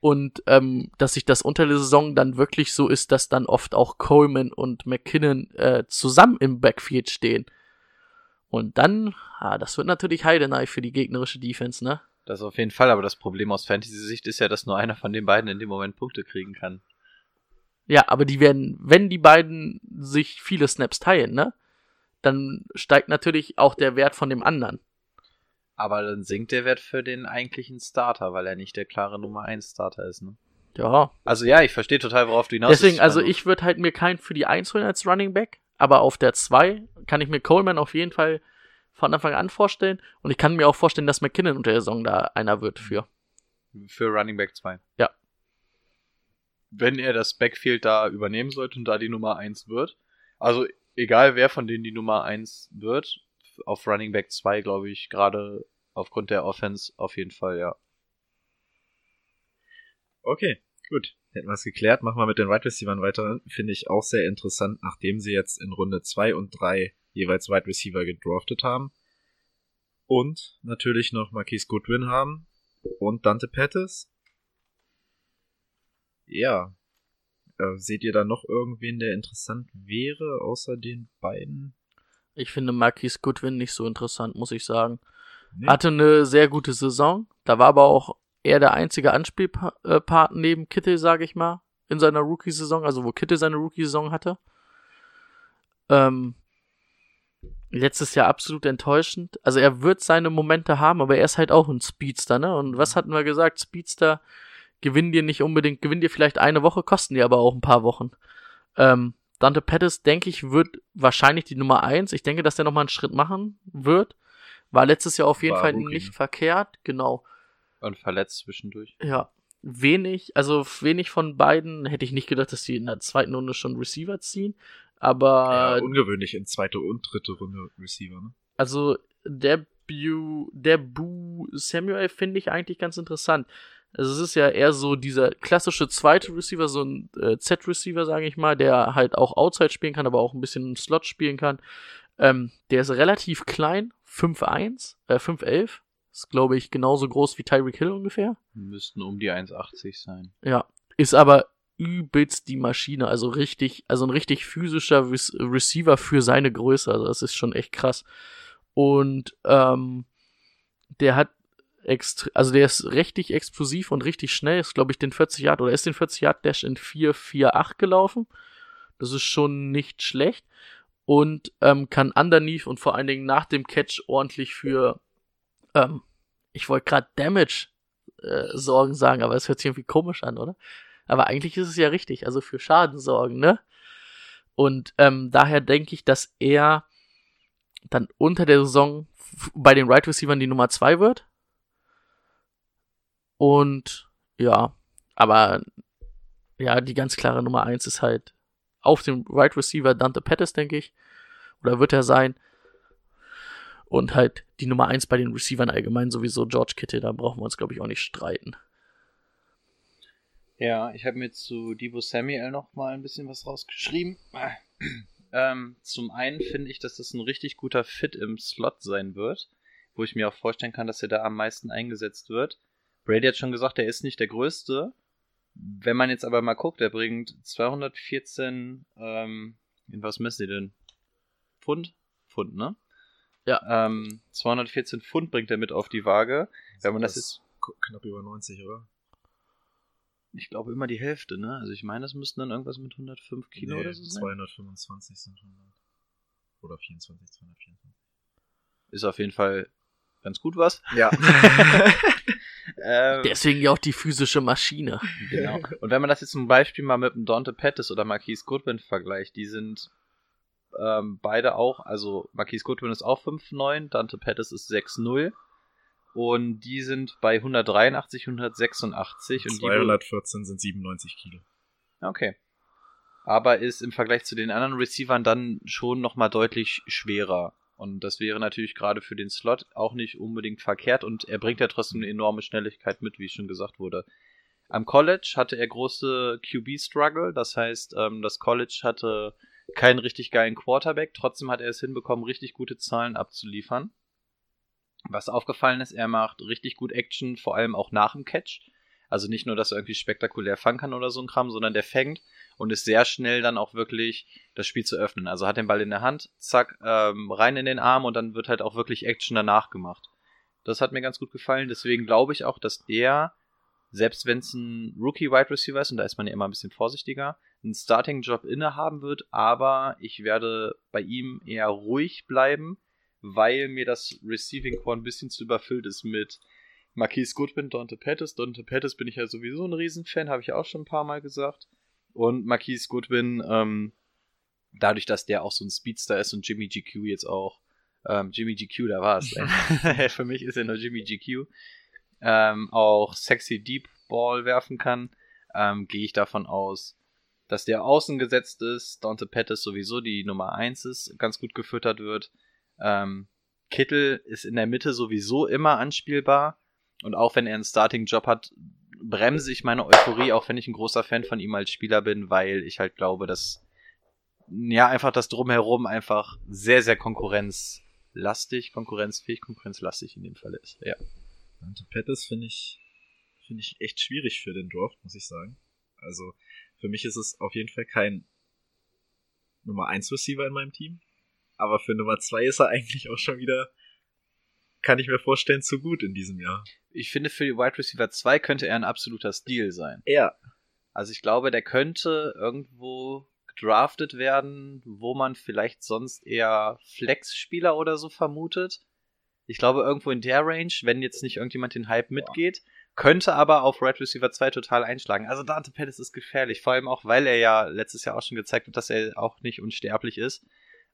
Und ähm, dass sich das unter der Saison dann wirklich so ist, dass dann oft auch Coleman und McKinnon äh, zusammen im Backfield stehen. Und dann, ah, das wird natürlich Heidenei für die gegnerische Defense, ne? Das auf jeden Fall, aber das Problem aus Fantasy-Sicht ist ja, dass nur einer von den beiden in dem Moment Punkte kriegen kann. Ja, aber die werden, wenn die beiden sich viele Snaps teilen, ne? Dann steigt natürlich auch der Wert von dem anderen. Aber dann sinkt der Wert für den eigentlichen Starter, weil er nicht der klare Nummer 1 Starter ist, ne? Ja. Also ja, ich verstehe total, worauf du hinaus Deswegen, also ich würde halt mir keinen für die 1 holen als Running Back, aber auf der 2 kann ich mir Coleman auf jeden Fall von Anfang an vorstellen und ich kann mir auch vorstellen, dass McKinnon unter der Saison da einer wird für. Für Running Back 2. Ja. Wenn er das Backfield da übernehmen sollte und da die Nummer 1 wird. Also egal wer von denen die Nummer 1 wird, auf Running Back 2 glaube ich gerade aufgrund der Offense auf jeden Fall, ja. Okay, gut. Hätten wir es geklärt. Machen wir mit den Wide Receivers weiter. Finde ich auch sehr interessant, nachdem sie jetzt in Runde 2 und 3 jeweils Wide Receiver gedraftet haben. Und natürlich noch Marquise Goodwin haben. Und Dante Pettis. Ja. Äh, seht ihr da noch irgendwen, der interessant wäre, außer den beiden? Ich finde Marquis Goodwin nicht so interessant, muss ich sagen. Nee. Hatte eine sehr gute Saison. Da war aber auch er der einzige Anspielpart neben Kittel, sage ich mal, in seiner Rookie-Saison, also wo Kittel seine Rookie-Saison hatte. Ähm, letztes Jahr absolut enttäuschend. Also er wird seine Momente haben, aber er ist halt auch ein Speedster, ne? Und was hatten wir gesagt? Speedster gewinnen dir nicht unbedingt, gewinnen dir vielleicht eine Woche, kosten dir aber auch ein paar Wochen. Ähm, Dante Pettis, denke ich, wird wahrscheinlich die Nummer eins. Ich denke, dass der nochmal einen Schritt machen wird. War letztes Jahr auf jeden War Fall Rookie, nicht verkehrt, genau. Und verletzt zwischendurch. Ja, wenig, also wenig von beiden hätte ich nicht gedacht, dass die in der zweiten Runde schon Receiver ziehen. Aber ja, ungewöhnlich in zweite und dritte Runde Receiver, ne? also der Bu, der Bu Samuel finde ich eigentlich ganz interessant. Also es ist ja eher so dieser klassische zweite Receiver, so ein äh, Z-Receiver, sage ich mal, der halt auch Outside spielen kann, aber auch ein bisschen im Slot spielen kann. Ähm, der ist relativ klein, 5'1, äh, 5'11. Ist, glaube ich, genauso groß wie Tyreek Hill ungefähr. Müssten um die 1,80 sein. Ja, ist aber übelst die Maschine, also richtig, also ein richtig physischer Re Receiver für seine Größe, also das ist schon echt krass. Und ähm, der hat extre also der ist richtig explosiv und richtig schnell, ist glaube ich den 40 Yard oder ist den 40 Yard Dash in 4,48 gelaufen. Das ist schon nicht schlecht und ähm, kann underneath und vor allen Dingen nach dem Catch ordentlich für ähm, ich wollte gerade Damage äh, Sorgen sagen, aber es hört sich irgendwie komisch an, oder? Aber eigentlich ist es ja richtig, also für Schaden sorgen, ne? Und ähm, daher denke ich, dass er dann unter der Saison bei den Right Receivers die Nummer zwei wird. Und ja, aber ja, die ganz klare Nummer eins ist halt auf dem Right Receiver Dante Pettis, denke ich. Oder wird er sein. Und halt die Nummer eins bei den Receivern allgemein sowieso George Kittle, da brauchen wir uns, glaube ich, auch nicht streiten. Ja, ich habe mir zu Debo Samuel noch mal ein bisschen was rausgeschrieben. (clears throat) ähm, zum einen finde ich, dass das ein richtig guter Fit im Slot sein wird, wo ich mir auch vorstellen kann, dass er da am meisten eingesetzt wird. Brady hat schon gesagt, er ist nicht der Größte. Wenn man jetzt aber mal guckt, er bringt 214, ähm, in was messen die denn? Pfund? Pfund, ne? Ja. Ähm, 214 Pfund bringt er mit auf die Waage. Wenn man das jetzt k- knapp über 90, oder? Ich glaube immer die Hälfte, ne? Also ich meine, das müssten dann irgendwas mit 105 Kilo Nee, oder so sein. 225 sind 100. Oder 24, 224. Ist auf jeden Fall ganz gut was. Ja. (laughs) ähm, Deswegen ja auch die physische Maschine. genau. Und wenn man das jetzt zum Beispiel mal mit dem Dante Pettis oder Marquise Goodwin vergleicht, die sind ähm, beide auch, also Marquise Goodwin ist auch 5'9, Dante Pettis ist 6'0 und die sind bei 183, 186 und die 214 sind 97 Kilo. Okay. Aber ist im Vergleich zu den anderen Receivern dann schon nochmal deutlich schwerer. Und das wäre natürlich gerade für den Slot auch nicht unbedingt verkehrt und er bringt ja trotzdem eine enorme Schnelligkeit mit, wie schon gesagt wurde. Am College hatte er große QB-Struggle, das heißt, ähm, das College hatte keinen richtig geilen Quarterback, trotzdem hat er es hinbekommen, richtig gute Zahlen abzuliefern. Was aufgefallen ist, er macht richtig gut Action, vor allem auch nach dem Catch. Also nicht nur, dass er irgendwie spektakulär fangen kann oder so ein Kram, sondern der fängt und ist sehr schnell dann auch wirklich das Spiel zu öffnen. Also hat den Ball in der Hand, zack, ähm, rein in den Arm und dann wird halt auch wirklich Action danach gemacht. Das hat mir ganz gut gefallen, deswegen glaube ich auch, dass der, selbst wenn es ein Rookie-Wide Receiver ist, und da ist man ja immer ein bisschen vorsichtiger, einen Starting-Job innehaben wird, aber ich werde bei ihm eher ruhig bleiben, weil mir das Receiving Core ein bisschen zu überfüllt ist mit Marquise Goodwin, Dante Pettis. Dante Pettis bin ich ja sowieso ein Riesenfan, habe ich auch schon ein paar Mal gesagt. Und Marquise Goodwin, ähm, dadurch, dass der auch so ein Speedster ist und Jimmy GQ jetzt auch, ähm, Jimmy GQ, da war es. (laughs) Für mich ist er nur Jimmy GQ. Ähm, auch sexy Deep Ball werfen kann, ähm, gehe ich davon aus, dass der außen gesetzt ist. Dante Pettis sowieso die Nummer 1 ist, ganz gut gefüttert wird. Ähm, Kittel ist in der Mitte sowieso immer anspielbar. Und auch wenn er einen Starting-Job hat, bremse ich meine Euphorie, auch wenn ich ein großer Fan von ihm als Spieler bin, weil ich halt glaube, dass ja einfach das drumherum einfach sehr, sehr konkurrenzlastig, konkurrenzfähig, konkurrenzlastig in dem Fall ist. Ja. Dante Pettis finde ich, finde ich echt schwierig für den Draft, muss ich sagen. Also, für mich ist es auf jeden Fall kein Nummer 1 Receiver in meinem Team. Aber für Nummer 2 ist er (laughs) eigentlich auch schon wieder, kann ich mir vorstellen, zu gut in diesem Jahr ich finde, für die Wide Receiver 2 könnte er ein absoluter Stil sein. Ja. Also ich glaube, der könnte irgendwo gedraftet werden, wo man vielleicht sonst eher Flex-Spieler oder so vermutet. Ich glaube, irgendwo in der Range, wenn jetzt nicht irgendjemand den Hype mitgeht, könnte aber auf Red Receiver 2 total einschlagen. Also Dante Pettis ist gefährlich, vor allem auch, weil er ja letztes Jahr auch schon gezeigt hat, dass er auch nicht unsterblich ist.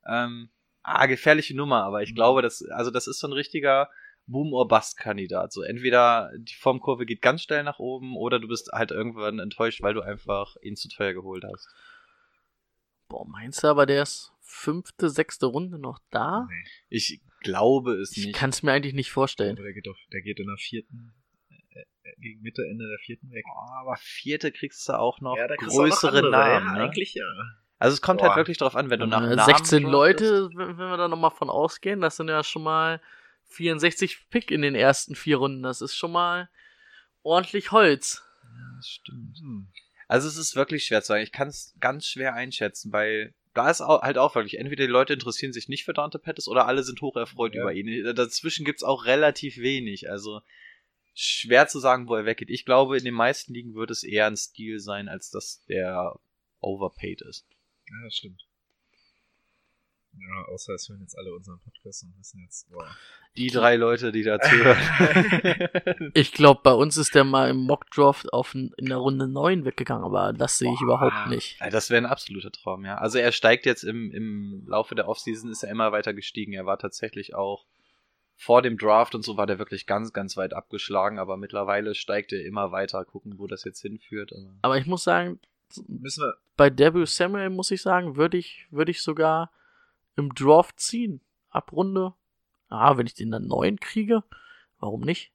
Ähm, ah, gefährliche Nummer, aber ich mhm. glaube, das, also das ist so ein richtiger Boom- or Bust-Kandidat. So entweder die Formkurve geht ganz schnell nach oben oder du bist halt irgendwann enttäuscht, weil du einfach ihn zu teuer geholt hast. Boah, meinst du aber, der ist fünfte, sechste Runde noch da? Nee. Ich glaube es nicht. Ich kann es mir eigentlich nicht vorstellen. Der geht, auf, der geht in der vierten, äh, äh, gegen Mitte, Ende der vierten weg. Oh, aber vierte kriegst du auch noch ja, größere noch Namen. Ja, ne? eigentlich ja. Also es kommt halt Boah. halt wirklich drauf an, wenn du nach Namen 16 Leute, wenn wir da nochmal von ausgehen, das sind ja schon mal 64 Pick in den ersten vier Runden. Das ist schon mal ordentlich Holz. Ja, das stimmt. Hm. Also es ist wirklich schwer zu sagen. Ich kann es ganz schwer einschätzen, weil da ist auch, halt auch wirklich, entweder die Leute interessieren sich nicht für Dante Pettis oder alle sind hoch erfreut ja. über ihn. Dazwischen gibt's auch relativ wenig. Also schwer zu sagen, wo er weggeht. Ich glaube, in den meisten Ligen wird es eher ein Stil sein, als dass der overpaid ist. Ja, das stimmt. Ja, außer es hören jetzt alle unseren Podcast und wissen jetzt, boah. Die drei Leute, die dazu hören. (laughs) ich glaube, bei uns ist der mal im Mockdraft auf in der Runde 9 weggegangen, aber das sehe ich überhaupt nicht. Das wäre ein absoluter Traum, ja. Also er steigt jetzt im, im Laufe der Offseason, ist er immer weiter gestiegen. Er war tatsächlich auch vor dem Draft und so war der wirklich ganz, ganz weit abgeschlagen, aber mittlerweile steigt er immer weiter. Gucken, wo das jetzt hinführt. Aber, ich muss sagen, müssen wir bei Debut Samuel muss ich sagen, würde ich, würde ich sogar im Draft ziehen. Ab Runde. Ah, wenn ich den dann neun kriege, warum nicht?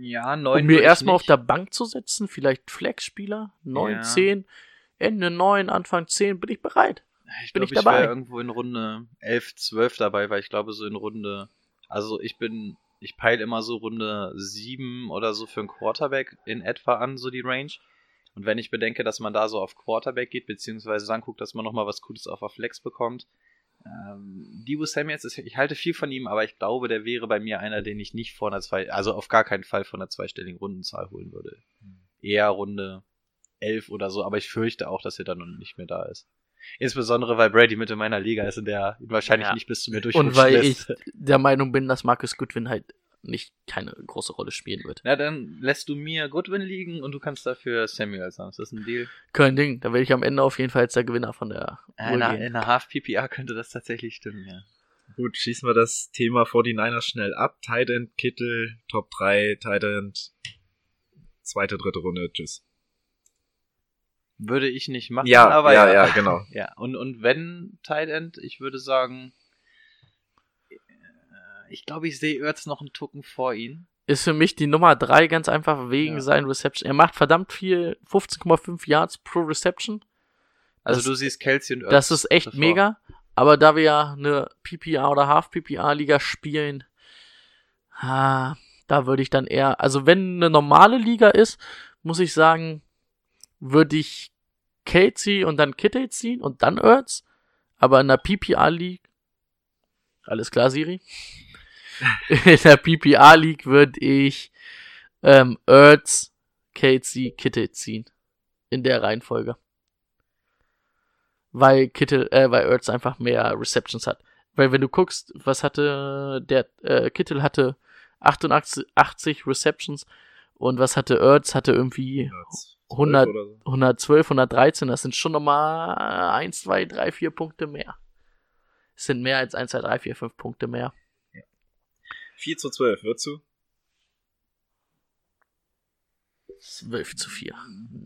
Ja, neun. Um mir erstmal auf der Bank zu setzen, vielleicht Flex-Spieler, neun, ja. zehn, Ende neun, Anfang zehn, bin ich bereit. Ich bin glaub, ich dabei. Ich irgendwo in Runde 11, 12 dabei, weil ich glaube, so in Runde, also ich bin, ich peile immer so Runde 7 oder so für einen Quarterback in etwa an, so die Range. Und wenn ich bedenke, dass man da so auf Quarterback geht, beziehungsweise dann guckt, dass man nochmal was Gutes auf der Flex bekommt, ähm, Debo Samuels, ist, ich halte viel von ihm, aber ich glaube, der wäre bei mir einer, den ich nicht vor einer zwei, also auf gar keinen Fall von einer zweistelligen Rundenzahl holen würde. Mhm. Eher Runde 11 oder so, aber ich fürchte auch, dass er dann noch nicht mehr da ist. Insbesondere, weil Brady mit in meiner Liga ist und der ihn wahrscheinlich ja. nicht bis zu mir durchrutschen Und weil lässt. ich der Meinung bin, dass Marcus Goodwin halt nicht keine große Rolle spielen wird. Na, dann lässt du mir Goodwin liegen und du kannst dafür Samuel haben. Ist das ein Deal? Kein Ding. Da werde ich am Ende auf jeden Fall jetzt der Gewinner von der äh, in, in einer Half-PPR könnte das tatsächlich stimmen, ja. Gut, schießen wir das Thema 49ers schnell ab. Tight End, Kittel, Top 3, Tight End, zweite, dritte Runde, tschüss. Würde ich nicht machen, ja, aber ja. Ja, ja, genau. (laughs) ja, und, und wenn Tight End, ich würde sagen, ich glaube, ich sehe Ertz noch einen Tucken vor ihn. Ist für mich die Nummer drei ganz einfach wegen Ja. seinen Reception. Er macht verdammt viel, 15,5 Yards pro Reception. Also Das- du siehst Kelsey und Ertz. Das ist echt davor. mega. Aber da wir ja eine PPR oder Half-PPR-Liga spielen, ah, da würde ich dann eher, also wenn eine normale Liga ist, muss ich sagen, würde ich Kelsey und dann Kittle ziehen und dann Ertz. Aber in der PPR-League, alles klar, Siri? (laughs) in der PPR-League würde ich ähm, Ertz, Kelsey, Kittle ziehen. In der Reihenfolge weil Kittel, äh, weil Ertz einfach mehr Receptions hat. Weil wenn du guckst, was hatte der äh, Kittel hatte 88 80 Receptions und was hatte Ertz hatte irgendwie 100 oder so. 112, 113, das sind schon nochmal 1, 2, 3, 4 Punkte mehr. Es sind mehr als 1, 2, 3, 4, 5 Punkte mehr. 4 zu 12, würdest du? 12 zu 4.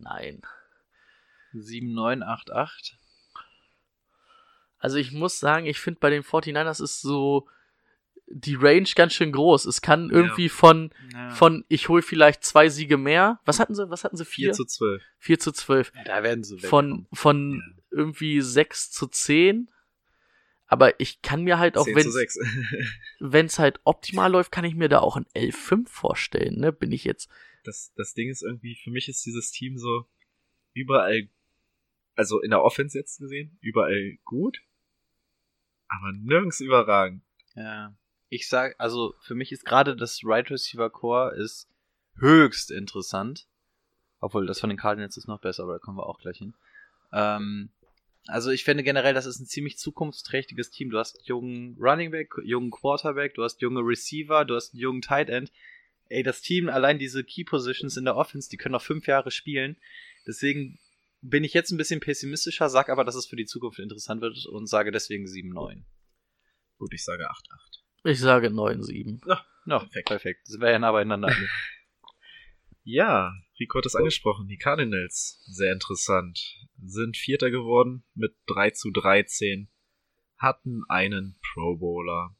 Nein. 7988. Also ich muss sagen, ich finde bei den 49ers ist so die Range ganz schön groß. Es kann irgendwie von, Ja. von ich hole vielleicht zwei Siege mehr. Was hatten sie? Was hatten sie? 4 Vier? zu 12. 4 zu 12. Ja, da werden sie Von, von irgendwie 6 zu 10. Aber ich kann mir halt auch, 10 zu wenn 6. wenn es halt optimal läuft, kann ich mir da auch ein 11-5 vorstellen, ne? Bin ich jetzt. das, das Ding ist irgendwie, für mich ist dieses Team so überall, also in der Offense jetzt gesehen, überall gut, aber nirgends überragend. Ja. Ich sag, also für mich ist gerade das Right Receiver Core ist höchst interessant. Obwohl, das von den Cardinals ist noch besser, aber da kommen wir auch gleich hin. Ähm, also ich finde generell, das ist ein ziemlich zukunftsträchtiges Team. Du hast einen jungen Running Back, jungen Quarterback, du hast junge Receiver, du hast einen jungen Tight End. Ey, das Team, allein diese Key Positions in der Offense, die können noch fünf Jahre spielen. Deswegen bin ich jetzt ein bisschen pessimistischer, sag aber, dass es für die Zukunft interessant wird und sage deswegen 7-9. Gut, ich sage 8-8. Ich sage 9-7. No, perfekt. perfekt. Sind wir ja nah beieinander. (laughs) Ja, Rico hat es angesprochen, die Cardinals, sehr interessant, sind Vierter geworden mit 3 zu 13, hatten einen Pro Bowler.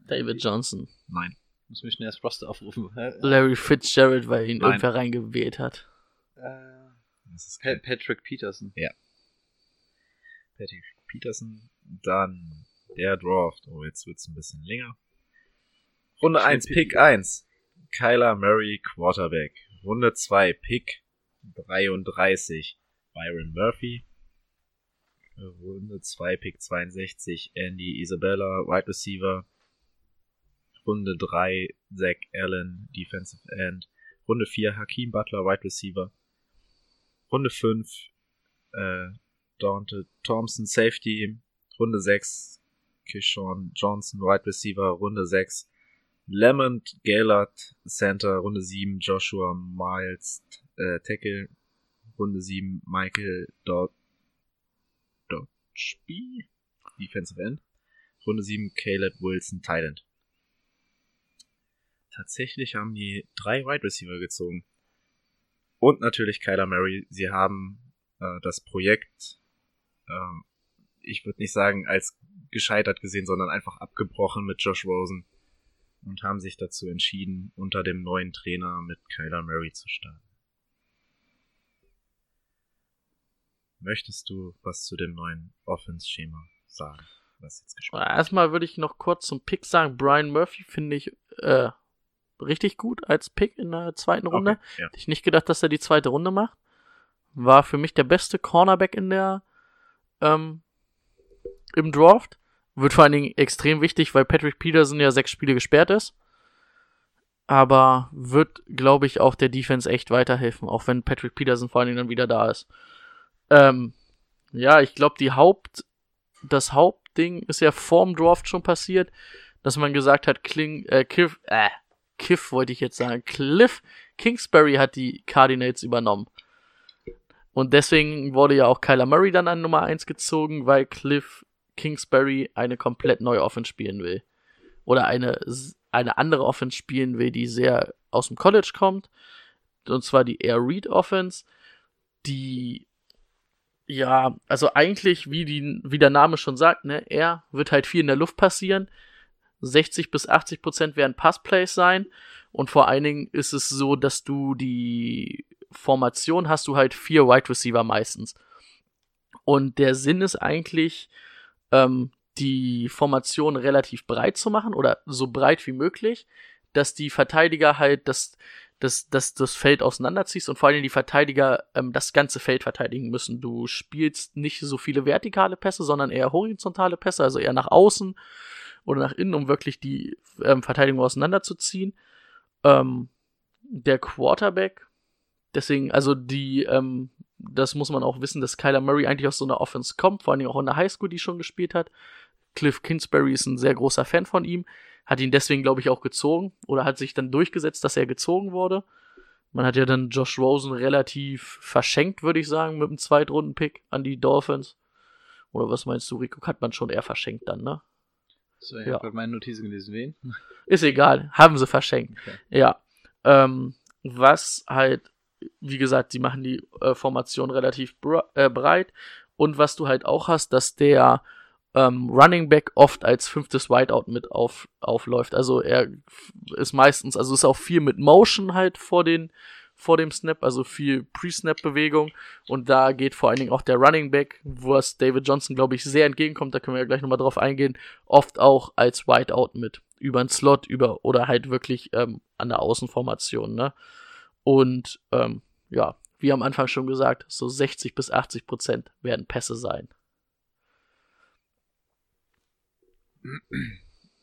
David Johnson. Nein, Muss mich schnell das Roster aufrufen. Larry Fitzgerald, weil ihn Nein. irgendwer reingewählt hat. Äh, Patrick Peterson. Patrick Peterson. Dann der Draft. Oh, jetzt wird's ein bisschen länger. Runde Schnell 1, picken. Pick 1. Kyler Murray, Quarterback. Runde 2, Pick 33. Byron Murphy. Runde 2, Pick 62. Andy Isabella, Wide Receiver. Runde 3, Zach Allen, Defensive End. Runde 4, Hakeem Butler, Wide Receiver. Runde 5, äh, Dante Thompson, Safety. Runde 6, Kishon Johnson, Wide Receiver. Runde 6, Lemond Gallard, Center. Runde 7, Joshua Miles, äh, Tackle. Runde 7, Michael Dod Dodgeby, Defensive End. Runde 7, Caleb Wilson, End. Tatsächlich haben die drei Wide Receiver gezogen. Und natürlich Kyler Murray. Sie haben äh, das Projekt, ähm, ich würde nicht sagen als gescheitert gesehen, sondern einfach abgebrochen mit Josh Rosen und haben sich dazu entschieden, unter dem neuen Trainer mit Kyler Murray zu starten. Möchtest du was zu dem neuen Offense-Schema sagen, was jetzt gespielt wird? Erstmal würde ich noch kurz zum Pick sagen, Brian Murphy finde ich äh, richtig gut als Pick in der zweiten Runde. Okay, ja. Hätte ich nicht gedacht, dass er die zweite Runde macht. War für mich der beste Cornerback in der ähm, im Draft. Wird vor allen Dingen extrem wichtig, weil Patrick Peterson ja sechs Spiele gesperrt ist. Aber wird, glaube ich, auch der Defense echt weiterhelfen, auch wenn Patrick Peterson vor allen Dingen dann wieder da ist. Ähm, ja, ich glaube, die Haupt, das Hauptding ist ja vorm Draft schon passiert, dass man gesagt hat, Kling, äh, Kiff, äh, Kiff wollte ich jetzt sagen, Cliff Kingsbury hat die Cardinals übernommen. Und deswegen wurde ja auch Kyler Murray dann an Nummer 1 gezogen, weil Cliff Kingsbury eine komplett neue Offense spielen will. Oder eine, eine andere Offense spielen will, die sehr aus dem College kommt. Und zwar die Air Read Offense, die Ja, also eigentlich, wie, die, wie der Name schon sagt, ne, er wird halt viel in der Luft passieren. 60 bis 80 Prozent werden Passplays sein. Und vor allen Dingen ist es so, dass du die Formation hast du halt vier Wide Receiver meistens. Und der Sinn ist eigentlich, ähm, die Formation relativ breit zu machen oder so breit wie möglich, dass die Verteidiger halt das, das, das, das Feld auseinanderziehst und vor allem die Verteidiger ähm, das ganze Feld verteidigen müssen. Du spielst nicht so viele vertikale Pässe, sondern eher horizontale Pässe, also eher nach außen oder nach innen, um wirklich die ähm, Verteidigung auseinanderzuziehen. Ähm, der Quarterback, deswegen, also die, ähm, das muss man auch wissen, dass Kyler Murray eigentlich aus so einer Offense kommt, vor allem auch in der Highschool, die schon gespielt hat. Cliff Kingsbury ist ein sehr großer Fan von ihm, hat ihn deswegen, glaube ich, auch gezogen oder hat sich dann durchgesetzt, dass er gezogen wurde. Man hat ja dann Josh Rosen relativ verschenkt, würde ich sagen, mit einem Zweitrunden-Pick an die Dolphins. Oder was meinst du, Rico? Hat man schon eher verschenkt dann, ne? So, ich Ja. habe meine Notizen gelesen. Wen? Ist egal, haben sie verschenkt. Okay. Ja. Ähm, was halt, wie gesagt, sie machen die äh, Formation relativ äh, breit. Und was du halt auch hast, dass der ähm, Running Back oft als fünftes Wideout mit auf, aufläuft. Also er ist meistens, also ist auch viel mit Motion halt vor den vor dem Snap, also viel Pre-Snap-Bewegung und da geht vor allen Dingen auch der Running Back, wo es David Johnson, glaube ich, sehr entgegenkommt, da können wir ja gleich nochmal drauf eingehen, oft auch als Wideout mit, über einen Slot, über oder halt wirklich ähm, an der Außenformation, ne? Und ähm, ja, wie am Anfang schon gesagt, so 60 bis 80 Prozent werden Pässe sein.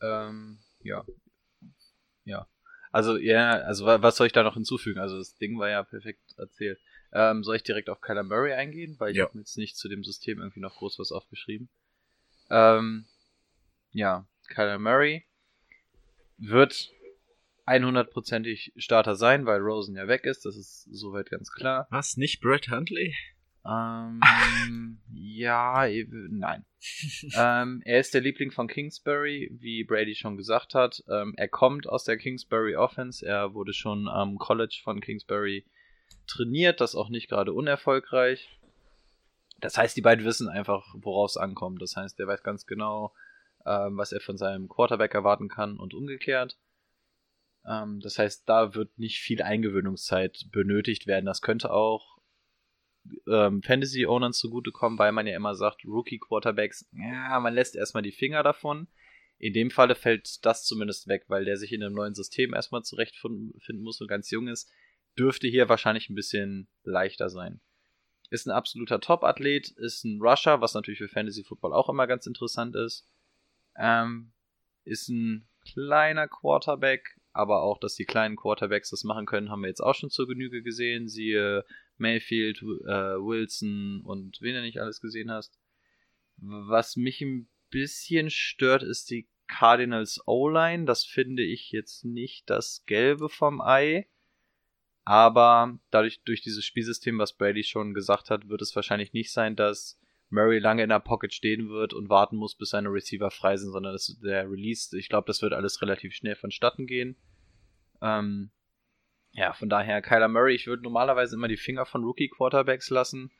Ähm, ja. Ja. Also, ja, also wa- was soll ich da noch hinzufügen? Also das Ding war ja perfekt erzählt. Ähm, soll ich direkt auf Kyler Murray eingehen? Weil ich Ja. habe jetzt nicht zu dem System irgendwie noch groß was aufgeschrieben. Ähm, ja, Kyler Murray wird 100%ig Starter sein, weil Rosen ja weg ist. Das ist soweit ganz klar. Was? Nicht Brett Huntley? Ähm, (laughs) ja, eh, nein. (laughs) ähm, er ist der Liebling von Kingsbury, wie Brady schon gesagt hat. Ähm, er kommt aus der Kingsbury Offense. Er wurde schon am College von Kingsbury trainiert, das auch nicht gerade unerfolgreich. Das heißt, die beiden wissen einfach, worauf es ankommt. Das heißt, er weiß ganz genau, ähm, was er von seinem Quarterback erwarten kann und umgekehrt. Ähm, das heißt, da wird nicht viel Eingewöhnungszeit benötigt werden. Das könnte auch ähm, Fantasy-Ownern zugutekommen, weil man ja immer sagt, Rookie-Quarterbacks, ja, man lässt erstmal die Finger davon. In dem Falle fällt das zumindest weg, weil der sich in einem neuen System erstmal zurechtfinden muss und ganz jung ist. Dürfte hier wahrscheinlich ein bisschen leichter sein. Ist ein absoluter Top-Athlet, ist ein Rusher, was natürlich für Fantasy-Football auch immer ganz interessant ist. Ähm, ist ein kleiner Quarterback, aber auch, dass die kleinen Quarterbacks das machen können, haben wir jetzt auch schon zur Genüge gesehen. Siehe Mayfield, äh, Wilson und wen du nicht alles gesehen hast. Was mich ein bisschen stört, ist die Cardinals O-Line. Das finde ich jetzt nicht das Gelbe vom Ei. Aber dadurch, durch dieses Spielsystem, was Brady schon gesagt hat, wird es wahrscheinlich nicht sein, dass Murray lange in der Pocket stehen wird und warten muss, bis seine Receiver frei sind, sondern dass der Release, ich glaube, das wird alles relativ schnell vonstatten gehen. Ähm, ja, von daher, Kyler Murray, ich würde normalerweise immer die Finger von Rookie-Quarterbacks lassen.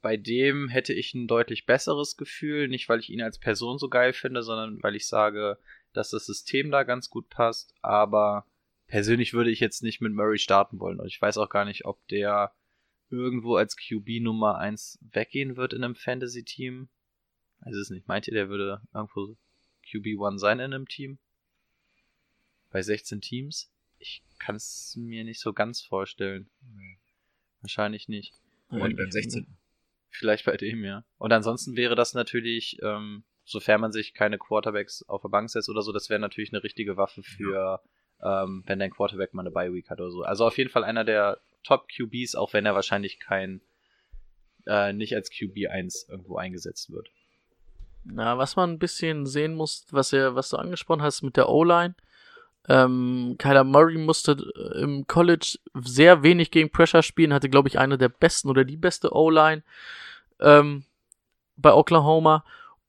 Bei dem hätte ich ein deutlich besseres Gefühl, nicht weil ich ihn als Person so geil finde, sondern weil ich sage, dass das System da ganz gut passt. Aber persönlich würde ich jetzt nicht mit Murray starten wollen. Und ich weiß auch gar nicht, ob der irgendwo als QB Nummer 1 weggehen wird in einem Fantasy-Team. Weiß es nicht. Meint ihr, der würde irgendwo QB1 sein in einem Team? Bei 16 Teams? Ich kann es mir nicht so ganz vorstellen. Wahrscheinlich nicht. Und beim 16. Vielleicht bei dem, ja. Und ansonsten wäre das natürlich, ähm, sofern man sich keine Quarterbacks auf der Bank setzt oder so, das wäre natürlich eine richtige Waffe für, ähm, wenn dein Quarterback mal eine Bye-Week hat oder so. Also auf jeden Fall einer der Top-QBs, auch wenn er wahrscheinlich kein, äh, nicht als QB1 irgendwo eingesetzt wird. Na, was man ein bisschen sehen muss, was er, was du angesprochen hast mit der O-Line. Ähm, Kyler Murray musste äh, im College sehr wenig gegen Pressure spielen, hatte, glaube ich, eine der besten oder die beste O-Line ähm, bei Oklahoma.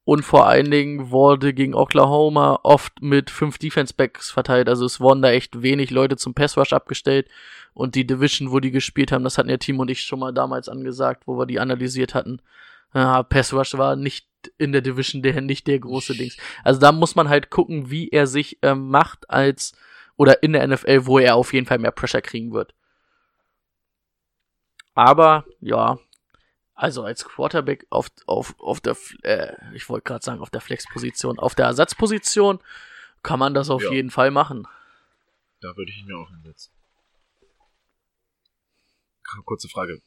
Und vor allen Dingen wurde gegen Oklahoma oft mit fünf Defense Backs verteilt. Also es wurden da echt wenig Leute zum Pass Rush abgestellt. Und die Division, wo die gespielt haben, das hatten ja Team und ich schon mal damals angesagt, wo wir die analysiert hatten. Ja, Pass Rush war nicht in der Division der nicht der große Dings. Also da muss man halt gucken, wie er sich ähm, macht als oder in der NFL, wo er auf jeden Fall mehr Pressure kriegen wird. Aber ja, also als Quarterback auf, auf, auf der, äh, ich wollte gerade sagen, auf der Flexposition, auf der Ersatzposition kann man das auf Ja. jeden Fall machen. Da würde ich ihn mir auch hinsetzen. Kurze Frage.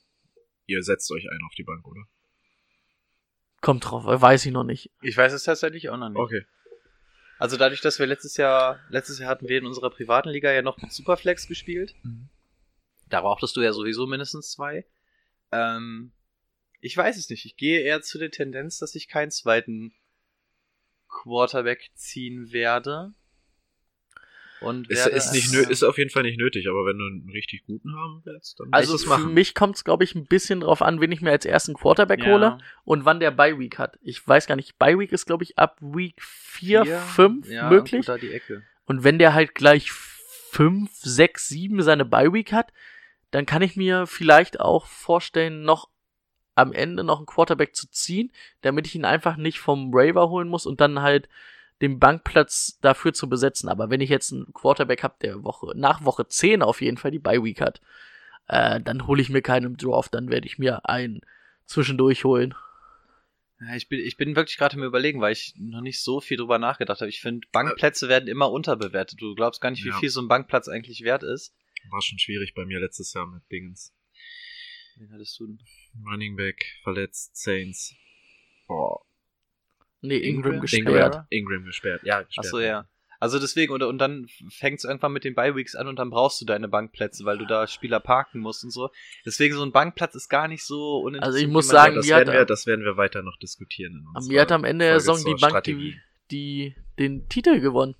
Ihr setzt euch ein auf die Bank, oder? Kommt drauf, weiß ich noch nicht. Ich weiß es tatsächlich auch noch nicht. Okay. Also dadurch, dass wir letztes Jahr, letztes Jahr hatten wir in unserer privaten Liga ja noch mit Superflex gespielt. Mhm. Da brauchtest du ja sowieso mindestens zwei. Ähm, ich weiß es nicht. Ich gehe eher zu der Tendenz, dass ich keinen zweiten Quarterback ziehen werde. Und Ist, werde ist, nicht nö ist auf jeden Fall nicht nötig, aber wenn du einen richtig guten haben willst, dann Also musst für machen. mich kommt es, glaube ich, ein bisschen drauf an, wen ich mir als ersten Quarterback Ja. hole und wann der Bye Week hat. Ich weiß gar nicht, Bye Week ist, glaube ich, ab Week 4, Vier, 5 ja, möglich. Da die Ecke. Und wenn der halt gleich 5, 6, 7 seine Bye Week hat, dann kann ich mir vielleicht auch vorstellen, noch am Ende noch einen Quarterback zu ziehen, damit ich ihn einfach nicht vom Raver holen muss und dann halt den Bankplatz dafür zu besetzen. Aber wenn ich jetzt einen Quarterback habe, der Woche nach Woche 10 auf jeden Fall die Bye Week hat, äh, dann hole ich mir keinen im Draft, dann werde ich mir einen zwischendurch holen. Ja, ich bin, ich bin wirklich gerade im Überlegen, weil ich noch nicht so viel drüber nachgedacht habe. Ich finde, Bankplätze werden immer unterbewertet. Du glaubst gar nicht, wie Ja. viel so ein Bankplatz eigentlich wert ist. War schon schwierig bei mir letztes Jahr mit Dingens. Wen hattest du denn? Running Back, verletzt, Saints. Boah. Nee, Ingram Ingram? gesperrt. Ingram, Ingram gesperrt. Ja, gesperrt. so, ja. Also deswegen, und, und dann fängt es irgendwann mit den Bye-Weeks an und dann brauchst du deine Bankplätze, weil du da Spieler parken musst und so. Deswegen, so ein Bankplatz ist gar nicht so uninteressant. Also ich muss sagen. Das werden, er- wir, das werden wir weiter noch diskutieren. In mir hat am Ende der Saison die Bank die, die, den Titel gewonnen,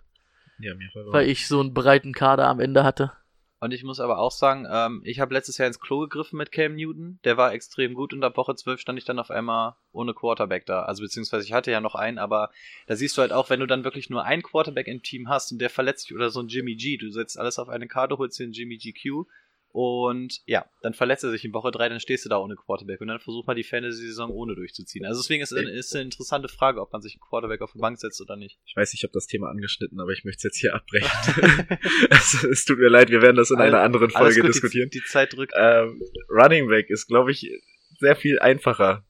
Ja, mir verloren. weil ich so einen breiten Kader am Ende hatte. Und ich muss aber auch sagen, ähm, ich habe letztes Jahr ins Klo gegriffen mit Cam Newton. Der war extrem gut und ab Woche 12 stand ich dann auf einmal ohne Quarterback da. Also beziehungsweise ich hatte ja noch einen, aber da siehst du halt auch, wenn du dann wirklich nur einen Quarterback im Team hast und der verletzt sich oder so ein Jimmy G, du setzt alles auf eine Karte, holst dir einen Jimmy GQ und ja, dann verletzt er sich in Woche 3, dann stehst du da ohne Quarterback und dann versuch mal die Fantasy-Saison ohne durchzuziehen. Also deswegen ist, ist eine interessante Frage, ob man sich einen Quarterback auf die Bank setzt oder nicht. Ich weiß nicht, ich habe das Thema angeschnitten, aber ich möchte es jetzt hier abbrechen. (laughs) es, es tut mir leid, wir werden das in einer anderen Folge gut, diskutieren. Die, die Zeit drückt. Ähm, Running Back ist, glaube ich, sehr viel einfacher,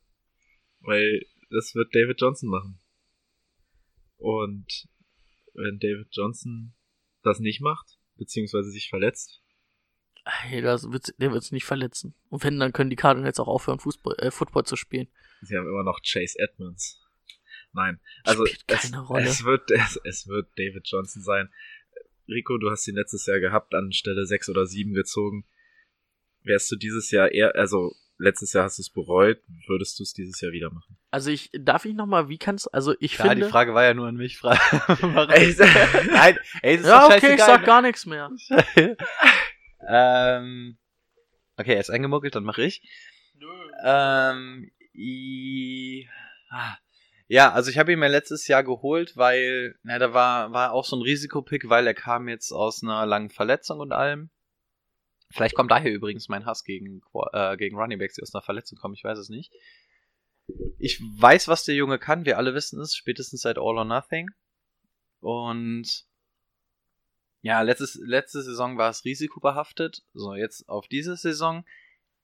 weil das wird David Johnson machen. Und wenn David Johnson das nicht macht, beziehungsweise sich verletzt, Hey, das wird's, der wird's nicht verletzen. Und wenn, dann können die Cardinals auch aufhören, Fußball, äh, Football zu spielen. sie haben immer noch Chase Edmonds. Nein, also es, es wird (laughs) es, es wird David Johnson sein. Rico, du hast ihn letztes Jahr gehabt, an Stelle 6 oder 7 gezogen. Wärst du dieses Jahr eher, also letztes Jahr hast du es bereut, würdest du es dieses Jahr wieder machen? Also ich, darf ich nochmal, wie kannst, also ich Ja, finde. die Frage war ja nur an mich. Fra (laughs) Warum? Ey, (laughs) Nein, ey, das ist ja, okay, ich sag gar nichts mehr. Ähm, okay, er ist eingemuggelt, dann mache ich. Ähm, i, ah. ja, also ich habe ihn mir letztes Jahr geholt, weil, na, da war, war auch so ein Risikopick, weil er kam jetzt aus einer langen Verletzung und allem. Vielleicht kommt daher übrigens mein Hass gegen, äh, gegen Running Backs, die aus einer Verletzung kommen, ich weiß es nicht. Ich weiß, was der Junge kann, wir alle wissen es, spätestens seit All or Nothing. Und ja, letztes, letzte Saison war es risikobehaftet. So, jetzt auf diese Saison.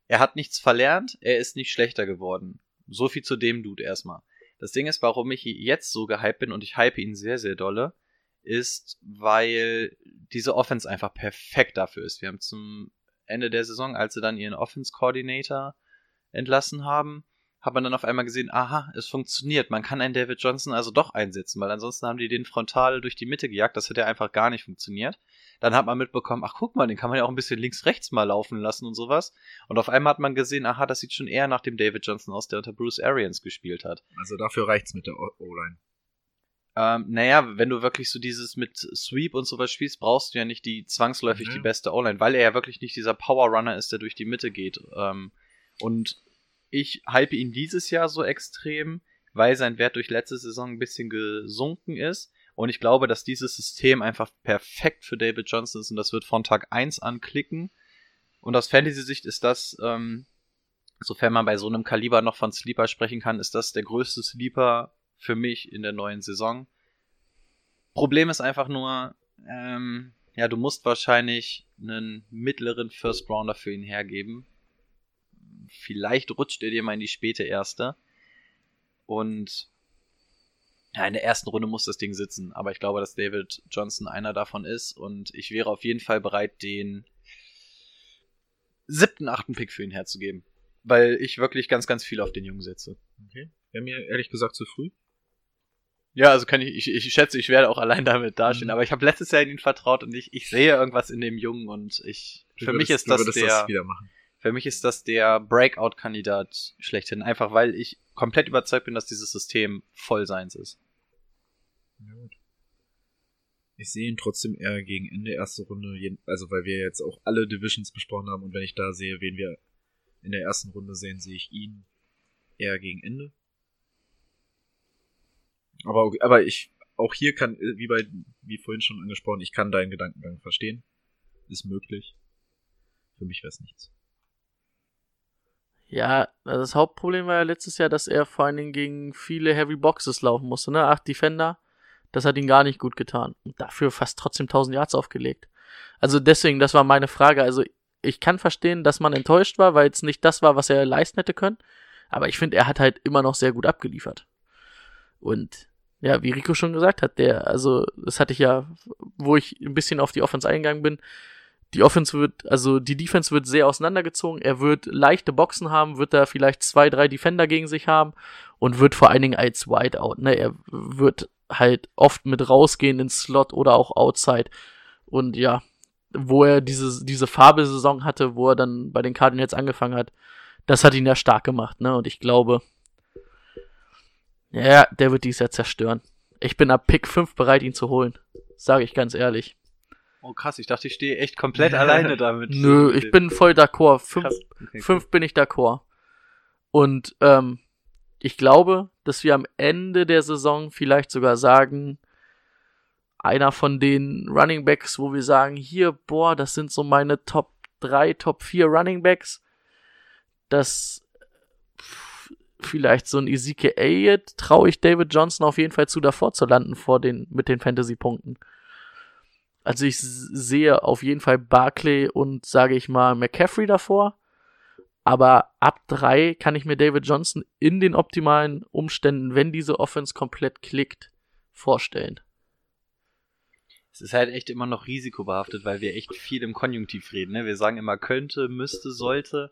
Er hat nichts verlernt, er ist nicht schlechter geworden. So viel zu dem Dude erstmal. Das Ding ist, warum ich jetzt so gehypt bin und ich hype ihn sehr, sehr dolle, ist, weil diese Offense einfach perfekt dafür ist. Wir haben zum Ende der Saison, als sie dann ihren Offense Coordinator entlassen haben, hat man dann auf einmal gesehen, aha, es funktioniert. Man kann einen David Johnson also doch einsetzen, weil ansonsten haben die den frontal durch die Mitte gejagt. Das hätte einfach gar nicht funktioniert. Dann hat man mitbekommen, ach guck mal, den kann man ja auch ein bisschen links-rechts mal laufen lassen und sowas. Und auf einmal hat man gesehen, aha, das sieht schon eher nach dem David Johnson aus, der unter Bruce Arians gespielt hat. Also dafür reicht's mit der O-Line. Ähm, naja, wenn du wirklich so dieses mit Sweep und sowas spielst, brauchst du ja nicht die zwangsläufig Mhm. die beste O-Line, weil er ja wirklich nicht dieser Power Runner ist, der durch die Mitte geht. Ähm, und ich hype ihn dieses Jahr so extrem, weil sein Wert durch letzte Saison ein bisschen gesunken ist. Und ich glaube, dass dieses System einfach perfekt für David Johnson ist und das wird von Tag 1 an klicken. Und aus Fantasy-Sicht ist das, ähm, sofern man bei so einem Kaliber noch von Sleeper sprechen kann, ist das der größte Sleeper für mich in der neuen Saison. Problem ist einfach nur, ähm, ja, du musst wahrscheinlich einen mittleren First Rounder für ihn hergeben. Vielleicht rutscht er dir mal in die späte erste. Und ja, in der ersten Runde muss das Ding sitzen. Aber ich glaube, dass David Johnson einer davon ist. Und ich wäre auf jeden Fall bereit, den siebten, achten Pick für ihn herzugeben. Weil ich wirklich ganz, ganz viel auf den Jungen setze. Okay. Wäre mir ehrlich gesagt zu früh. Ja, also kann ich, ich, ich schätze, ich werde auch allein damit dastehen. Mhm. Aber ich habe letztes Jahr in ihn vertraut und ich, ich sehe irgendwas in dem Jungen und ich, Du für mich würdest- ist das du würdest der, das wieder machen. Für mich ist das der Breakout-Kandidat schlechthin. Einfach weil ich komplett überzeugt bin, dass dieses System voll seins ist. Ja, gut. Ich sehe ihn trotzdem eher gegen Ende erste Runde, also weil wir jetzt auch alle Divisions besprochen haben und wenn ich da sehe, wen wir in der ersten Runde sehen, sehe ich ihn eher gegen Ende. Aber, aber ich, auch hier kann, wie bei, wie vorhin schon angesprochen, ich kann deinen Gedankengang verstehen. Ist möglich. Für mich wäre es nichts. Ja, also das Hauptproblem war ja letztes Jahr, dass er vor allen Dingen gegen viele Heavy Boxes laufen musste, ne? Acht Defender. Das hat ihn gar nicht gut getan. Und dafür fast trotzdem 1000 Yards aufgelegt. Also deswegen, das war meine Frage. Also ich kann verstehen, dass man enttäuscht war, weil es nicht das war, was er leisten hätte können. Aber ich finde, er hat halt immer noch sehr gut abgeliefert. Und ja, wie Rico schon gesagt hat, der, also das hatte ich ja, wo ich ein bisschen auf die Offense eingegangen bin, die Offense wird, also die Defense wird sehr auseinandergezogen. Er wird leichte Boxen haben, wird da vielleicht zwei, drei Defender gegen sich haben und wird vor allen Dingen als Wideout, ne? Er wird halt oft mit rausgehen ins Slot oder auch Outside. Und ja, wo er diese, diese Farbe-Saison hatte, wo er dann bei den Cardinals angefangen hat, das hat ihn ja stark gemacht, ne? Und ich glaube, ja, der wird dies Jahr zerstören. Ich bin ab Pick 5 bereit, ihn zu holen. Sage ich ganz ehrlich. Oh krass, ich dachte, ich stehe echt komplett (laughs) alleine damit. Nö, ich bin voll d'accord. Fünf. Okay, fünf bin ich d'accord. Und ähm, ich glaube, dass wir am Ende der Saison vielleicht sogar sagen, einer von den Running Backs, wo wir sagen, hier, boah, das sind so meine Top 3, Top 4 Running Backs, dass vielleicht so ein Ezekiel Elliott traue ich David Johnson auf jeden Fall zu, davor zu landen vor den, mit den Fantasy-Punkten. Also ich sehe auf jeden Fall Barclay und sage ich mal McCaffrey davor. Aber ab drei kann ich mir David Johnson in den optimalen Umständen, wenn diese Offense komplett klickt, vorstellen. Es ist halt echt immer noch risikobehaftet, weil wir echt viel im Konjunktiv reden. Ne? Wir sagen immer könnte, müsste, sollte.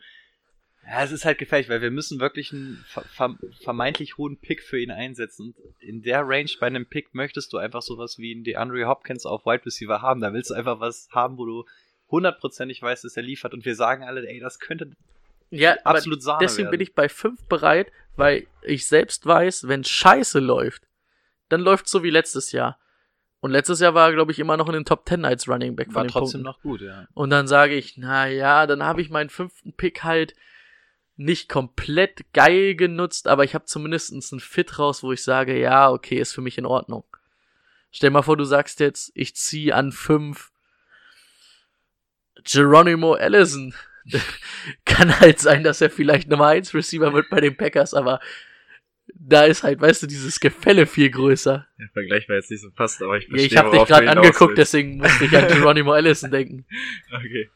Ja, es ist halt gefährlich, weil wir müssen wirklich einen ver ver vermeintlich hohen Pick für ihn einsetzen. Und in der Range bei einem Pick möchtest du einfach sowas wie einen DeAndre Hopkins auf Wide Receiver haben. Da willst du einfach was haben, wo du hundertprozentig weißt, dass er liefert. Und wir sagen alle, ey, das könnte Ja, absolut Sahne deswegen werden. bin ich bei fünf bereit, weil ich selbst weiß, wenn Scheiße läuft, dann läuft so wie letztes Jahr. Und letztes Jahr war er, glaube ich, immer noch in den Top 10 als Running Back von War den trotzdem Punkten. noch gut, ja. Und dann sage ich, na ja, dann habe ich meinen fünften Pick halt nicht komplett geil genutzt, aber ich habe zumindest einen Fit raus, wo ich sage, ja, okay, ist für mich in Ordnung. Stell mal vor, du sagst jetzt, ich ziehe an fünf Geronimo Allison. (laughs) Kann halt sein, dass er vielleicht Nummer 1 Receiver wird bei den Packers, aber da ist halt, weißt du, dieses Gefälle viel größer. Der Vergleich war jetzt nicht so passt, aber ich Ja, verstehe, ich habe dich gerade angeguckt, deswegen musste ich an (laughs) Geronimo Allison denken. Okay.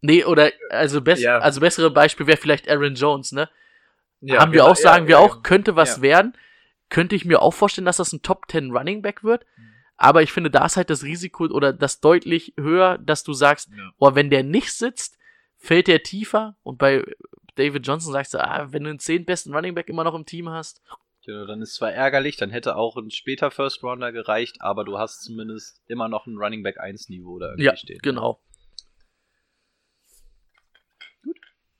Nee, oder also, bess Ja. also bessere Beispiel wäre vielleicht Aaron Jones, ne? Ja, Haben wir genau, auch, sagen ja, wir auch, könnte was werden. Könnte ich mir auch vorstellen, dass das ein Top 10 Running Back wird. Aber ich finde, da ist halt das Risiko oder das deutlich höher, dass du sagst, boah, wenn der nicht sitzt, fällt der tiefer. Und bei David Johnson sagst du, ah, wenn du einen 10 besten Running Back immer noch im Team hast. Genau, dann ist zwar ärgerlich, dann hätte auch ein später First Rounder gereicht, aber du hast zumindest immer noch ein Running Back 1 Niveau da irgendwie Ja, stehen. genau.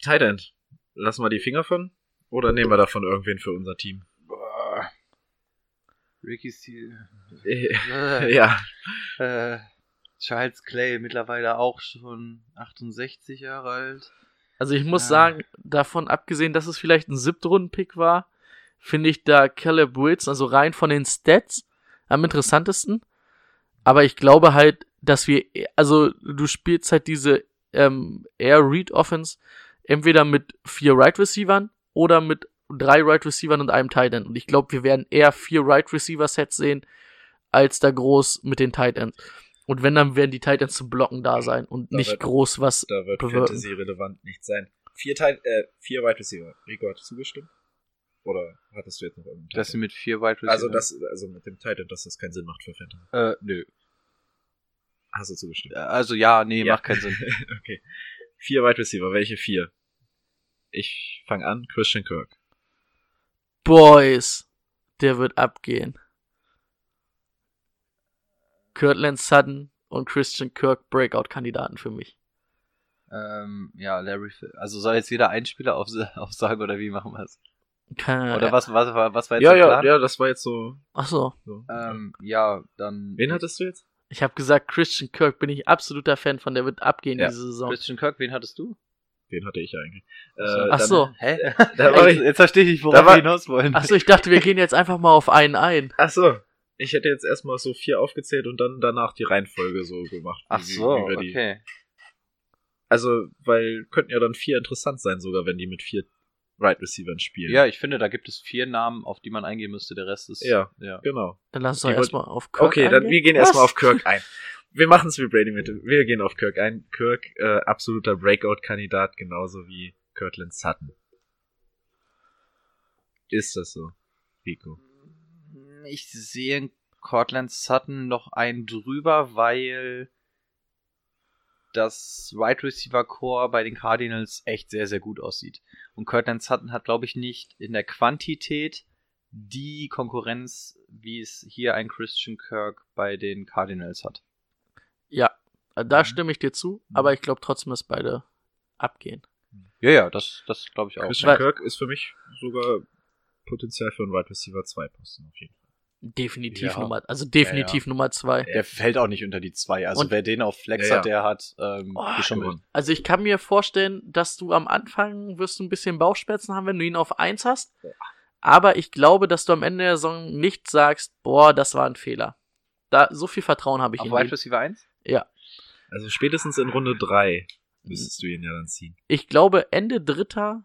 Tight End. Lassen wir die Finger von? Oder nehmen wir davon irgendwen für unser Team? Ricky Steele. (laughs) Äh, ja. Äh, Charles Clay, mittlerweile auch schon 68 Jahre alt. Also ich muss Ja. sagen, davon abgesehen, dass es vielleicht ein Siebtrunden-Pick war, finde ich da Caleb Wilson, also rein von den Stats, am interessantesten. Aber ich glaube halt, dass wir, also du spielst halt diese ähm, Air Read Offense entweder mit vier Right Receivern oder mit drei Right Receivern und einem Tight End. Und ich glaube, wir werden eher vier Right Receiver Sets sehen, als da groß mit den Tight Ends. Und wenn, dann werden die Tight Ends zum Blocken da sein und Da nicht wird- groß was Da wird bewirken. Fantasy relevant nicht sein. Vier Teil, äh, vier Wide Receiver. Rico hat zugestimmt? Oder hattest du jetzt noch irgendeinen Dass sie mit vier Wide Receiver. Also das, also mit dem Titan, dass das keinen Sinn macht für Fantasy. Äh, nö. Hast du zugestimmt? Also ja, nee, Ja. macht keinen Sinn. (laughs) okay. Vier Wide Receiver. Welche vier? Ich fange an. Christian Kirk. Boys, der wird abgehen. Kirtland Sutton und Christian Kirk Breakout-Kandidaten für mich. ähm, ja, Larry, also soll jetzt jeder einen Spieler auf, (laughs) aufsagen oder wie machen wir es? Keine, Oder was, was, was, war jetzt Ja, der ja, Plan? ja, das war jetzt so. Ach so. so. Ähm, ja, dann. Wen hattest du jetzt? Ich habe gesagt, Christian Kirk bin ich absoluter Fan von, der wird abgehen Ja. diese Saison. Christian Kirk, wen hattest du? Den hatte ich eigentlich. Äh, Ach dann- so. Hä? (laughs) Da war jetzt, ich- jetzt verstehe ich, worauf wir hinaus wollen. Ach so, ich dachte, wir gehen jetzt einfach mal auf einen ein. Ach so. Ich hätte jetzt erstmal so vier aufgezählt und dann danach die Reihenfolge so gemacht. Ach wie- so, wie okay. Also, weil könnten ja dann vier interessant sein, sogar wenn die mit vier Right Receivern spielen. Ja, ich finde, da gibt es vier Namen, auf die man eingehen müsste. Der Rest ist. Ja. ja. Genau. Dann lass uns doch erstmal auf Kirk Okay, dann eingehen. wir gehen erstmal auf Kirk ein. Wir machen es wie Brady mit. Wir gehen auf Kirk ein. Kirk, äh, absoluter Breakout-Kandidat, genauso wie Kirtland Sutton. Ist das so, Rico? Ich sehe in Cortland Sutton noch einen drüber, weil das Wide Receiver Core bei den Cardinals echt sehr, sehr gut aussieht. Und Cortland Sutton hat, glaube ich, nicht in der Quantität die Konkurrenz, wie es hier ein Christian Kirk bei den Cardinals hat. Ja, äh, da Mhm. stimme ich dir zu, aber ich glaube trotzdem, dass beide abgehen. Ja, ja, das, das glaube ich auch. Christian Kirk ist für mich sogar Potenzial für einen Wide Receiver 2 Posten auf jeden Fall. Definitiv Ja. Nummer, also definitiv Nummer zwei. Der fällt auch nicht unter die zwei. Also Und- wer den auf Flex Ja, ja. hat, der hat ähm, Oh, geschummelt. Also ich kann mir vorstellen, dass du am Anfang wirst du ein bisschen Bauchschmerzen haben, wenn du ihn auf eins hast. Aber ich glaube, dass du am Ende der Saison nicht sagst, boah, das war ein Fehler. Da, so viel Vertrauen habe ich Auf in Wide. Receiver 1? Ja. Also spätestens in Runde 3 müsstest du ihn ja dann ziehen. Ich glaube, Ende dritter,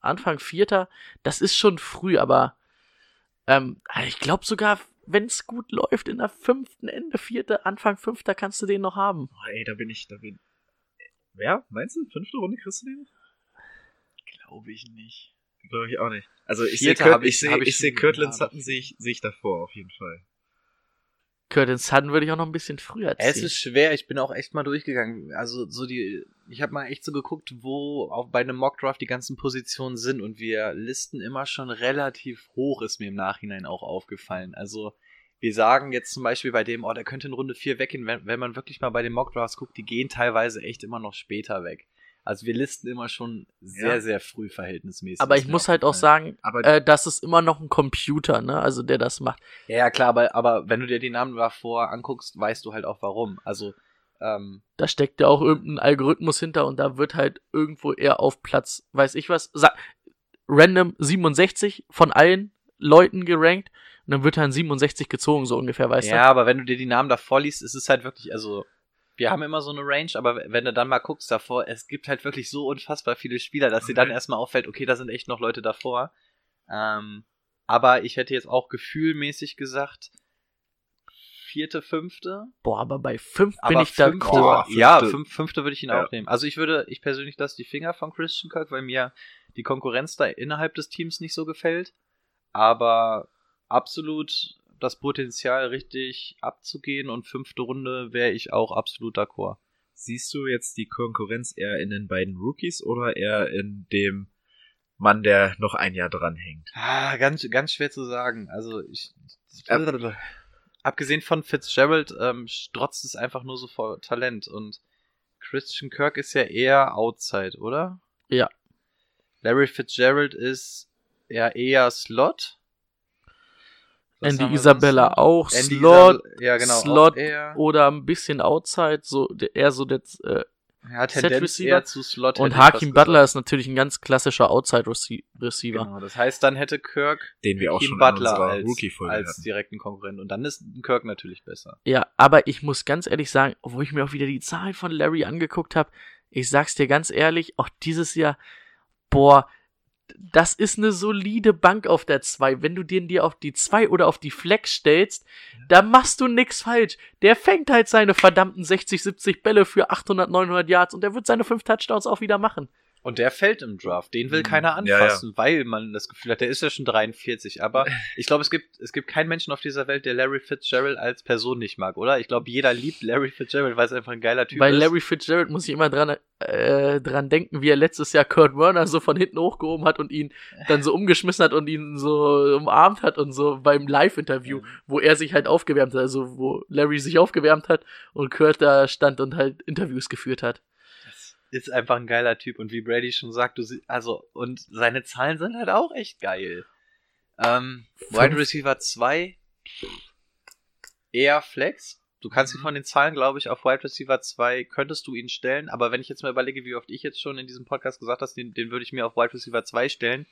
Anfang vierter, das ist schon früh, aber ähm, ich glaube sogar, wenn es gut läuft, in der fünften, Ende vierte, Anfang fünfter kannst du den noch haben. Oh, ey, da bin ich, da bin Wer? Meinst du? Fünfte Runde kriegst du den? Glaube ich nicht. Glaube ich auch nicht. Also ich sehe Vierte Kurt, ich, ich- sehe hab ich ich sehe schon- Kirtland ja, Sutton sehe ich, sehe ich davor auf jeden Fall. Curtin Sutton würde ich auch noch ein bisschen früher ziehen. Es ist schwer, ich bin auch echt mal durchgegangen. Also so die, ich habe mal echt so geguckt, wo auch bei einem Mockdraft die ganzen Positionen sind und wir listen immer schon relativ hoch, ist mir im Nachhinein auch aufgefallen. Also wir sagen jetzt zum Beispiel bei dem, oh, der könnte in Runde 4 weggehen, wenn, wenn man wirklich mal bei den Mockdrafts guckt, die gehen teilweise echt immer noch später weg. Also wir listen immer schon sehr, Ja. sehr früh verhältnismäßig. aber ich mir muss halt auch sagen, Aber äh, das ist immer noch ein Computer, ne? Also der das macht. Ja, ja, klar, aber, aber wenn du dir die Namen davor anguckst, weißt du halt auch warum. Also, ähm, Da steckt ja auch irgendein Algorithmus hinter und da wird halt irgendwo eher auf Platz, weiß ich was, random 67 von allen Leuten gerankt und dann wird dann 67 gezogen, so ungefähr, weißt ja, aber wenn du dir die Namen davor liest, ist es halt wirklich, also, wir haben immer so eine Range, aber wenn du dann mal guckst davor, es gibt halt wirklich so unfassbar viele Spieler, dass dir dann Okay. erstmal auffällt, okay, da sind echt noch Leute davor. Ähm, aber ich hätte jetzt auch gefühlmäßig gesagt, vierte, fünfte. Boah, aber bei 5 bin Aber ich da fünfte, Boah, ja, fünfte. fünf, fünfte würde ich ihn Ja. auch nehmen. Also ich würde, ich persönlich lasse die Finger von Christian Kirk, weil mir die Konkurrenz da innerhalb des Teams nicht so gefällt. Aber absolut das Potenzial richtig abzugehen und fünfte Runde wäre ich auch absolut d'accord. siehst du jetzt die Konkurrenz eher in den beiden Rookies oder eher in dem Mann, der noch ein Jahr dranhängt? Ah, ganz, ganz schwer zu sagen. Also ich, Ja. abgesehen von Fitzgerald ähm, strotzt es einfach nur so vor Talent und Christian Kirk ist ja eher Outside, oder? Ja. Larry Fitzgerald ist ja eher Slot. Was Andy Isabella auch, Andy Slot Isabella- ja genau, Slot oder ein bisschen Outside, so der- eher so der, äh, Ja, Set Tendenz Receiver. eher zu Slot. Und Hakim gesagt. Butler ist natürlich ein ganz klassischer Outside-Receiver. Genau, das heißt, dann hätte Kirk Den wir auch schon Butler als, als direkten Konkurrent. Und dann ist Kirk natürlich besser. Ja, aber ich muss ganz ehrlich sagen, obwohl ich mir auch wieder die Zahlen von Larry angeguckt habe, ich sag's dir ganz ehrlich, auch dieses Jahr, boah, das ist eine solide Bank auf der 2. Wenn du den dir auf die 2 oder auf die Flex stellst, da machst du nix falsch. Der fängt halt seine verdammten 60, 70 Bälle für 800, 900 Yards und der wird seine 5 Touchdowns auch wieder machen. Und der fällt im Draft. Den will Mhm. keiner Ja, ja. anfassen, weil man das Gefühl hat, der ist ja schon 43. Aber (laughs) ich glaube, es gibt, es gibt keinen Menschen auf dieser Welt, der Larry Fitzgerald als Person nicht mag, oder? Ich glaube, jeder liebt Larry Fitzgerald, weil es einfach ein geiler Typ Bei ist. Larry Fitzgerald muss ich immer dran, äh, dran denken, wie er letztes Jahr Kurt Warner so von hinten hochgehoben hat und ihn dann so umgeschmissen hat und ihn so umarmt hat und so beim Live-Interview, wo er sich halt aufgewärmt hat, also wo Larry sich aufgewärmt hat und Kurt da stand und halt Interviews geführt hat. Ist einfach ein geiler Typ. Und wie Brady schon sagt, du sie also, und seine Zahlen sind halt auch echt geil. Ähm, Wide. Receiver 2, eher Flex. Du kannst ihn von den Zahlen, glaube ich, auf Wide Receiver 2 könntest du ihn stellen. Aber wenn ich jetzt mal überlege, wie oft ich jetzt schon in diesem Podcast gesagt habe, den, den würde ich mir auf Wide Receiver 2 stellen,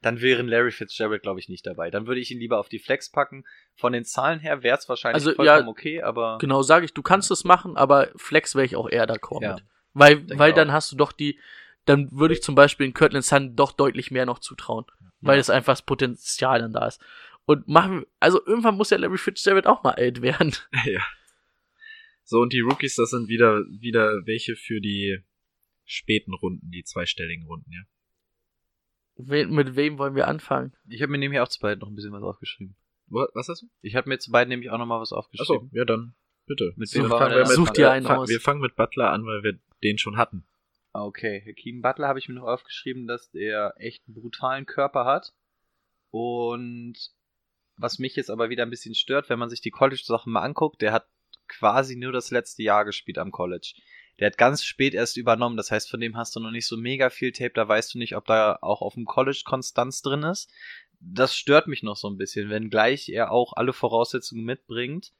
dann wäre ein Larry Fitzgerald, glaube ich, nicht dabei. Dann würde ich ihn lieber auf die Flex packen. Von den Zahlen her wäre es wahrscheinlich Also, vollkommen ja, okay, aber Genau, sage ich, du kannst es machen, aber Flex wäre ich auch eher d'accord Ja. mit. Weil, weil dann hast du doch die, dann würde ich zum Beispiel in Kirtland Sun doch deutlich mehr noch zutrauen. Weil es einfach das Potenzial dann da ist. Und machen, also irgendwann muss ja Larry Fitzgerald auch mal alt werden. (laughs) ja. So, und die Rookies, das sind wieder, wieder welche für die späten Runden, die zweistelligen Runden, ja. We mit wem wollen wir anfangen? ich habe mir nämlich auch zu beiden noch ein bisschen was aufgeschrieben. Was hast du? Ich habe mir zu beiden nämlich auch noch mal was Achso, aufgeschrieben. ja, dann bitte. Mit wem fangen wir Such dir einen fang- aus. Wir fangen mit Butler an, weil wir den schon hatten. Ah, Okay, Hakeem Butler habe ich mir noch aufgeschrieben, dass der echt einen brutalen Körper hat. Und was mich jetzt aber wieder ein bisschen stört, wenn man sich die College-Sachen mal anguckt, der hat quasi nur das letzte Jahr gespielt am College. Der hat ganz spät erst übernommen, das heißt, von dem hast du noch nicht so mega viel Tape, da weißt du nicht, ob da auch auf dem College Konstanz drin ist. Das stört mich noch so ein bisschen, wenn gleich er auch alle Voraussetzungen mitbringt.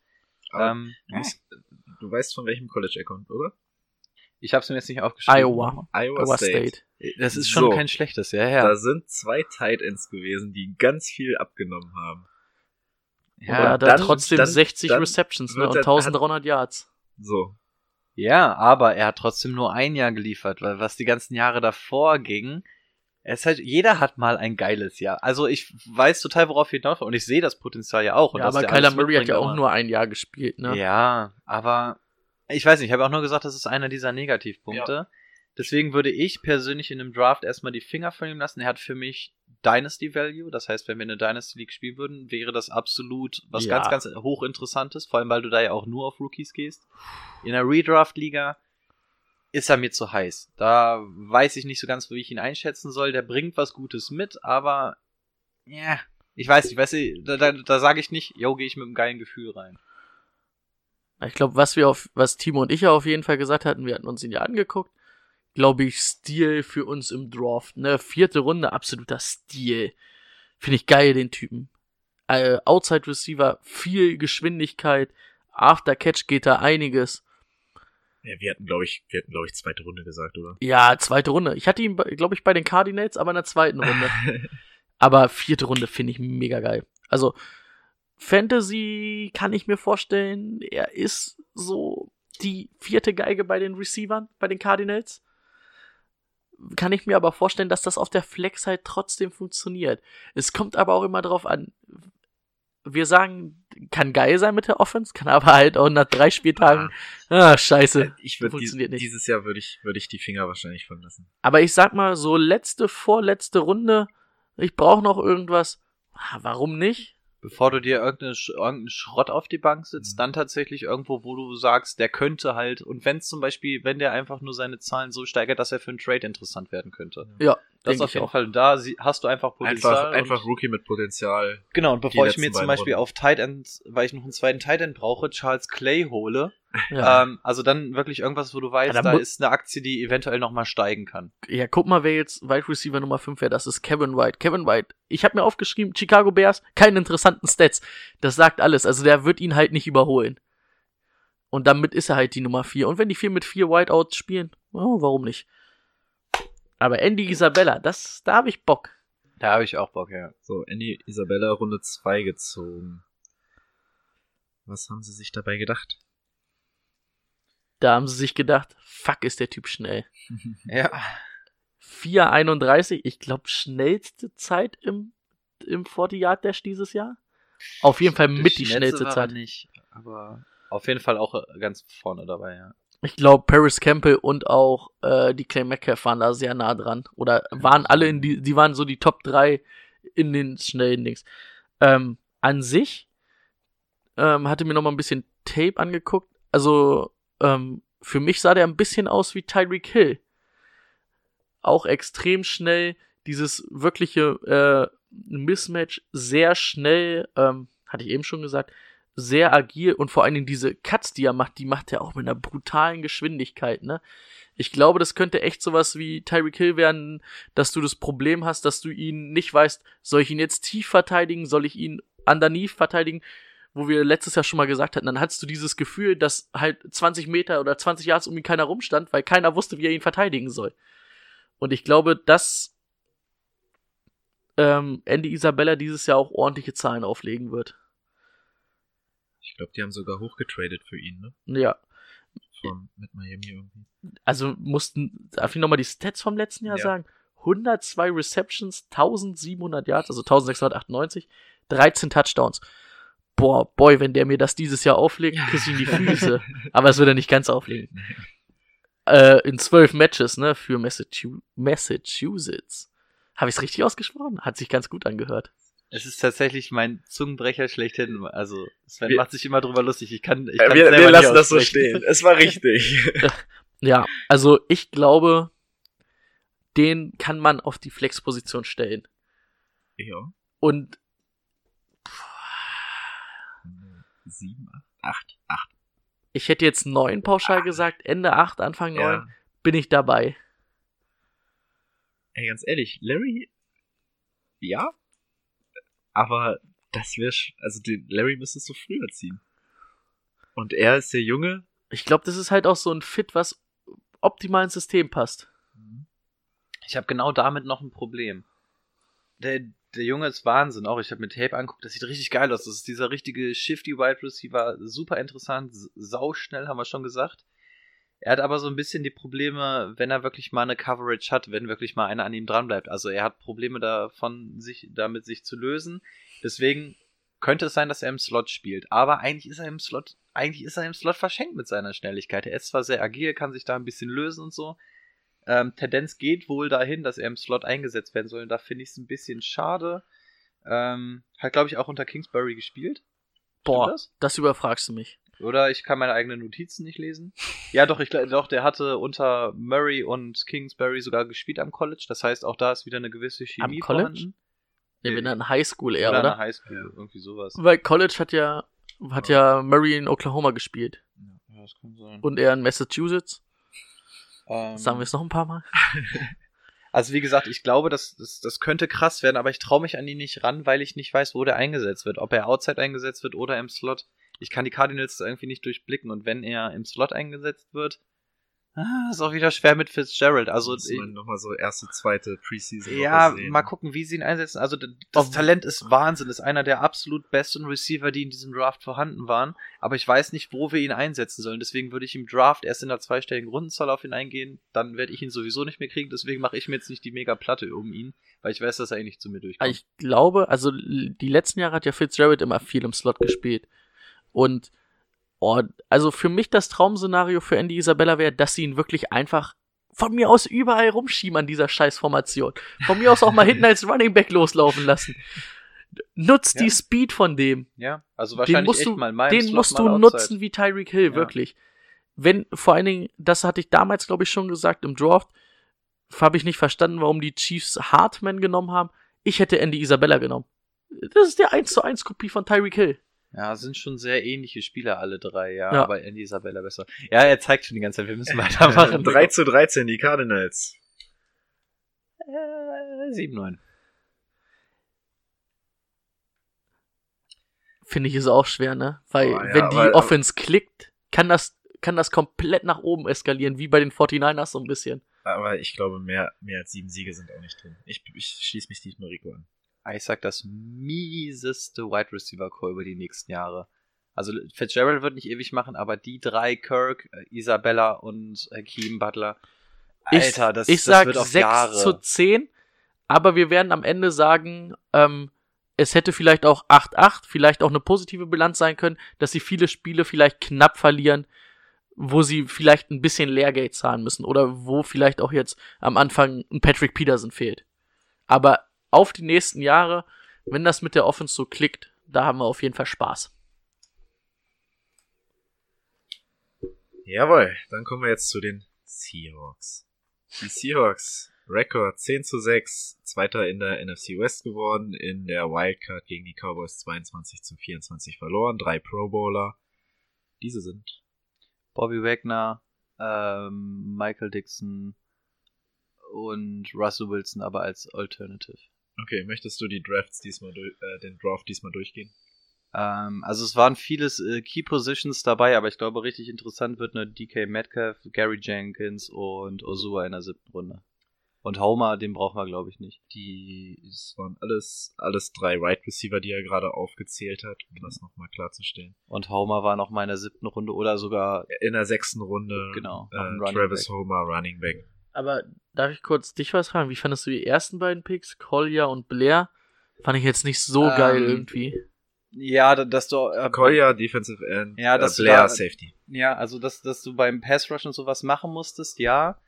Ähm, du, musst- du weißt von welchem College er kommt, oder? ich habe es mir jetzt nicht aufgeschrieben. Iowa. Iowa, Iowa State. State. Das ist schon So. kein schlechtes, ja, ja. Da sind zwei Tight Ends gewesen, die ganz viel abgenommen haben. Ja, er hat dann- trotzdem dann- 60 dann Receptions ne, und er- 1300 Yards. So. Ja, aber er hat trotzdem nur ein Jahr geliefert, weil was die ganzen Jahre davor ging, es halt, jeder hat mal ein geiles Jahr. Also ich weiß total, worauf wir hinaus und ich sehe das Potenzial ja auch. Und Ja, aber Kyler Murray hat ja auch nur ein Jahr gespielt, ne? Ja, aber ich weiß nicht, ich habe auch nur gesagt, das ist einer dieser Negativpunkte. Deswegen würde ich persönlich in einem Draft erstmal die Finger von ihm lassen. Er hat für mich Dynasty Value. Das heißt, wenn wir eine Dynasty League spielen würden, wäre das absolut was Ja. ganz, ganz hochinteressantes. Vor allem, weil du da ja auch nur auf Rookies gehst. In der Redraft-Liga ist er mir zu heiß. Da weiß ich nicht so ganz, wie ich ihn einschätzen soll. Der bringt was Gutes mit, aber ja, ich weiß nicht, weißt du, da, da, da sage ich nicht, yo, gehe ich mit einem geilen Gefühl rein. Ich glaube, was wir auf, was Timo und ich ja auf jeden Fall gesagt hatten, wir hatten uns ihn ja angeguckt, glaube ich, Stil für uns im Draft, ne? Vierte Runde, absoluter Stil. Finde ich geil, den Typen. Äh, Outside Receiver, viel Geschwindigkeit, After Catch geht da einiges. Ja, wir hatten, glaube ich, wir hatten, glaube ich, zweite Runde gesagt, oder? Ja, zweite Runde. Ich hatte ihn, glaube ich, bei den Cardinals, aber in der zweiten Runde. (laughs) aber vierte Runde finde ich mega geil. Also, Fantasy kann ich mir vorstellen, er ist so die vierte Geige bei den Receivern, bei den Cardinals. Kann ich mir aber vorstellen, dass das auf der Flex halt trotzdem funktioniert. Es kommt aber auch immer drauf an. Wir sagen, kann geil sein mit der Offense, kann aber halt auch nach drei Spieltagen, ah, scheiße. Ich würde Funktioniert nicht. dieses Jahr würde ich, würde ich die Finger wahrscheinlich von lassen. Aber ich sag mal, so letzte, vorletzte Runde, ich brauche noch irgendwas. Ah, Warum nicht? Bevor du dir irgendeinen Schrott auf die Bank sitzt, Mhm. dann tatsächlich irgendwo, wo du sagst, der könnte halt, und wenn es zum Beispiel, wenn der einfach nur seine Zahlen so steigert, dass er für einen Trade interessant werden könnte. Ja, Das denk auf jeden auch. Fall, da hast du einfach Potenzial. Einfach, einfach Rookie mit Potenzial. Genau, und bevor ich mir zum Beispiel Runden. auf Tight End, weil ich noch einen zweiten Tight End brauche, Charles Clay hole, Ja. ähm, also dann wirklich irgendwas, wo du weißt, Ja, da ist eine Aktie, die eventuell nochmal steigen kann. ja, guck mal, wer jetzt Wide Receiver Nummer 5 wäre. Das ist Kevin White. Kevin White. Ich habe mir aufgeschrieben, Chicago Bears, keine interessanten Stats. Das sagt alles. Also der wird ihn halt nicht überholen. Und damit ist er halt die Nummer 4. Und wenn die vier mit vier Whiteouts spielen, Oh, warum nicht? Aber Andy Isabella, das, da habe ich Bock. Da habe ich auch Bock, ja. So, Andy Isabella Runde 2 gezogen. Was haben sie sich dabei gedacht? Da haben sie sich gedacht, fuck, ist der Typ schnell. (laughs) Ja. 4,31, ich glaube, schnellste Zeit im, im 40 Yard Dash dieses Jahr. Auf jeden Fall mit die schnellste war er Zeit. nicht, aber auf jeden Fall auch ganz vorne dabei, ja. Ich glaube, Paris Campbell und auch äh, die Clay Metcalf waren da sehr nah dran. Oder waren alle in die, die waren so die Top 3 in den schnellen Dings. Ähm, an sich ähm, hatte mir noch mal ein bisschen Tape angeguckt. Also ähm, für mich sah der ein bisschen aus wie Tyreek Hill. Auch extrem schnell, dieses wirkliche äh, Mismatch sehr schnell, ähm, hatte ich eben schon gesagt, sehr agil und vor allen Dingen diese Cuts, die er macht, die macht er auch mit einer brutalen Geschwindigkeit, ne? Ich glaube, das könnte echt sowas wie Tyreek Hill werden, dass du das Problem hast, dass du ihn nicht weißt, soll ich ihn jetzt tief verteidigen, soll ich ihn underneath verteidigen, wo wir letztes Jahr schon mal gesagt hatten, dann hattest du dieses Gefühl, dass halt 20 Meter oder 20 Yards um ihn keiner rumstand, weil keiner wusste, wie er ihn verteidigen soll. Und ich glaube, dass ähm, Andy Isabella dieses Jahr auch ordentliche Zahlen auflegen wird. Ich glaube, die haben sogar hochgetradet für ihn, ne? Ja, Von, mit Miami irgendwie. also mussten, darf ich nochmal die Stats vom letzten Jahr Ja. sagen? 102 Receptions, 1700 Yards, also 1698, 13 Touchdowns. Boah, boy, wenn der mir das dieses Jahr auflegt, (laughs) küsse ich in die Füße. Aber es wird er nicht ganz auflegen. Äh, in zwölf Matches, ne, für Massachu Massachusetts. Habe ich es richtig ausgesprochen? Hat sich ganz gut angehört. Es ist tatsächlich mein Zungenbrecher schlechthin. Also, Sven Wir- macht sich immer drüber lustig. Ich kann, ich kann wir selber wir nicht lassen das so stehen. Es war richtig. (laughs) Ja, also ich glaube, den kann man auf die Flexposition stellen. ja. Und Sieben, acht, acht, acht. ich hätte jetzt neun pauschal gesagt, Ende acht, Anfang neun, Ja. bin ich dabei. Ey, ganz ehrlich, Larry, ja, aber das wäre, also den Larry müsstest du früher ziehen. Und er ist der Junge. Ich glaube, das ist halt auch so ein Fit, was optimal ins System passt. Ich habe genau damit noch ein Problem. Der, der Junge ist Wahnsinn. Auch ich habe mir Tape angeguckt, das sieht richtig geil aus. Das ist dieser richtige Shifty Wide Receiver, super interessant, sauschnell, haben wir schon gesagt. Er hat aber so ein bisschen die Probleme, wenn er wirklich mal eine Coverage hat, wenn wirklich mal einer an ihm dran bleibt. Also er hat Probleme davon, sich damit sich zu lösen. Deswegen könnte es sein, dass er im Slot spielt. Aber eigentlich ist er im Slot, eigentlich ist er im Slot verschenkt mit seiner Schnelligkeit. Er ist zwar sehr agil, kann sich da ein bisschen lösen und so. Ähm, Tendenz geht wohl dahin, dass er im Slot eingesetzt werden soll. Und da finde ich es ein bisschen schade. Ähm, hat, glaube ich, auch unter Kingsbury gespielt. Boah, das? das? überfragst du mich. Oder ich kann meine eigenen Notizen nicht lesen. Ja, doch, ich doch, der hatte unter Murray und Kingsbury sogar gespielt am College. Das heißt, auch da ist wieder eine gewisse Chemie College? vorhanden. Nee, Nee. wenn dann Highschool eher, oder, oder? eine Highschool, irgendwie sowas. Weil College hat ja, hat ja Murray in Oklahoma gespielt. Ja, das kann sein. Und er in Massachusetts. Ähm, Sagen wir es noch ein paar Mal. (laughs) Also wie gesagt, ich glaube, das, das, das könnte krass werden, aber ich traue mich an ihn nicht ran, weil ich nicht weiß, wo der eingesetzt wird. Ob er outside eingesetzt wird oder im Slot. Ich kann die Cardinals irgendwie nicht durchblicken und wenn er im Slot eingesetzt wird, ah, ist auch wieder schwer mit Fitzgerald. Also muss man nochmal so erste, zweite Preseason ja, mal gucken, wie sie ihn einsetzen. Also das Auf- Talent ist Wahnsinn, ist einer der absolut besten Receiver, die in diesem Draft vorhanden waren. Aber ich weiß nicht, wo wir ihn einsetzen sollen. Deswegen würde ich im Draft erst in der zweistelligen Rundenzahl auf ihn eingehen. Dann werde ich ihn sowieso nicht mehr kriegen. Deswegen mache ich mir jetzt nicht die mega Platte um ihn, weil ich weiß, dass er eh nicht zu mir durchkommt. Ich glaube, also die letzten Jahre hat ja Fitzgerald immer viel im Slot gespielt. Und oh, also für mich das Traumszenario für Andy Isabella wäre, dass sie ihn wirklich einfach von mir aus überall rumschieben an dieser Scheißformation. Von mir aus auch mal (laughs) hinten als Running Back loslaufen lassen. Nutzt Ja. die Speed von dem. ja, also Den wahrscheinlich musst echt du, mal im den Slot, musst du nutzen wie Tyreek Hill, Ja. wirklich. Wenn, vor allen Dingen, das hatte ich damals, glaube ich, schon gesagt im Draft, habe ich nicht verstanden, warum die Chiefs Hartman genommen haben. Ich hätte Andy Isabella genommen. Das ist der 1 zu 1 Kopie von Tyreek Hill. Ja, sind schon sehr ähnliche Spieler, alle drei, ja, Ja. aber Andy Isabella besser. Ja, er zeigt schon die ganze Zeit, wir müssen (laughs) weitermachen. 3 zu 13, die Cardinals. Äh, 7-9. Finde ich ist auch schwer, ne? Weil, Oh, ja, wenn die weil- Offense klickt, kann das kann das komplett nach oben eskalieren, wie bei den 49ers so ein bisschen. Aber ich glaube, mehr, mehr als sieben Siege sind auch nicht drin. Ich, ich schließe mich diesmal Rico an. Ich sag das mieseste Wide Receiver Core über die nächsten Jahre. Also Fitzgerald wird nicht ewig machen, aber die drei, Kirk, äh, Isabella und Keem Butler, Alter, das, ich, ich das sag wird auf 6 Jahre. zu 10, aber wir werden am Ende sagen, ähm, es hätte vielleicht auch 8-8, vielleicht auch eine positive Bilanz sein können, dass sie viele Spiele vielleicht knapp verlieren, wo sie vielleicht ein bisschen Lehrgeld zahlen müssen oder wo vielleicht auch jetzt am Anfang ein Patrick Peterson fehlt. Aber auf die nächsten Jahre, wenn das mit der Offense so klickt, da haben wir auf jeden Fall Spaß. Jawohl, dann kommen wir jetzt zu den Seahawks. Die Seahawks, Rekord 10 zu 6, Zweiter in der NFC West geworden, in der Wildcard gegen die Cowboys 22 zu 24 verloren, drei Pro Bowler. Diese sind Bobby Wagner, ähm, Michael Dixon und Russell Wilson aber als Alternative. Okay, möchtest du die Drafts diesmal durch, äh, den Draft diesmal durchgehen? Ähm, also es waren vieles äh, Key Positions dabei, aber ich glaube richtig interessant wird eine DK Metcalf, Gary Jenkins und Osua in der siebten Runde. Und Homer, den brauchen wir glaube ich nicht. Die, es waren alles, alles drei Wide Receiver, die er gerade aufgezählt hat, um das nochmal klarzustellen. Und Homer war noch mal in der siebten Runde oder sogar In der sechsten Runde, Genau, äh, Travis Back. Homer, Running Back. Aber darf ich kurz dich was fragen? Wie fandest du die ersten beiden Picks, Collier und Blair? Fand ich jetzt nicht so Ähm, geil irgendwie. ja, da- dass du äh, Collier, Defensive End, Ja, dass äh, du Blair, da- Safety. Ja, also dass, dass du beim Pass Rush und sowas machen musstest, ja.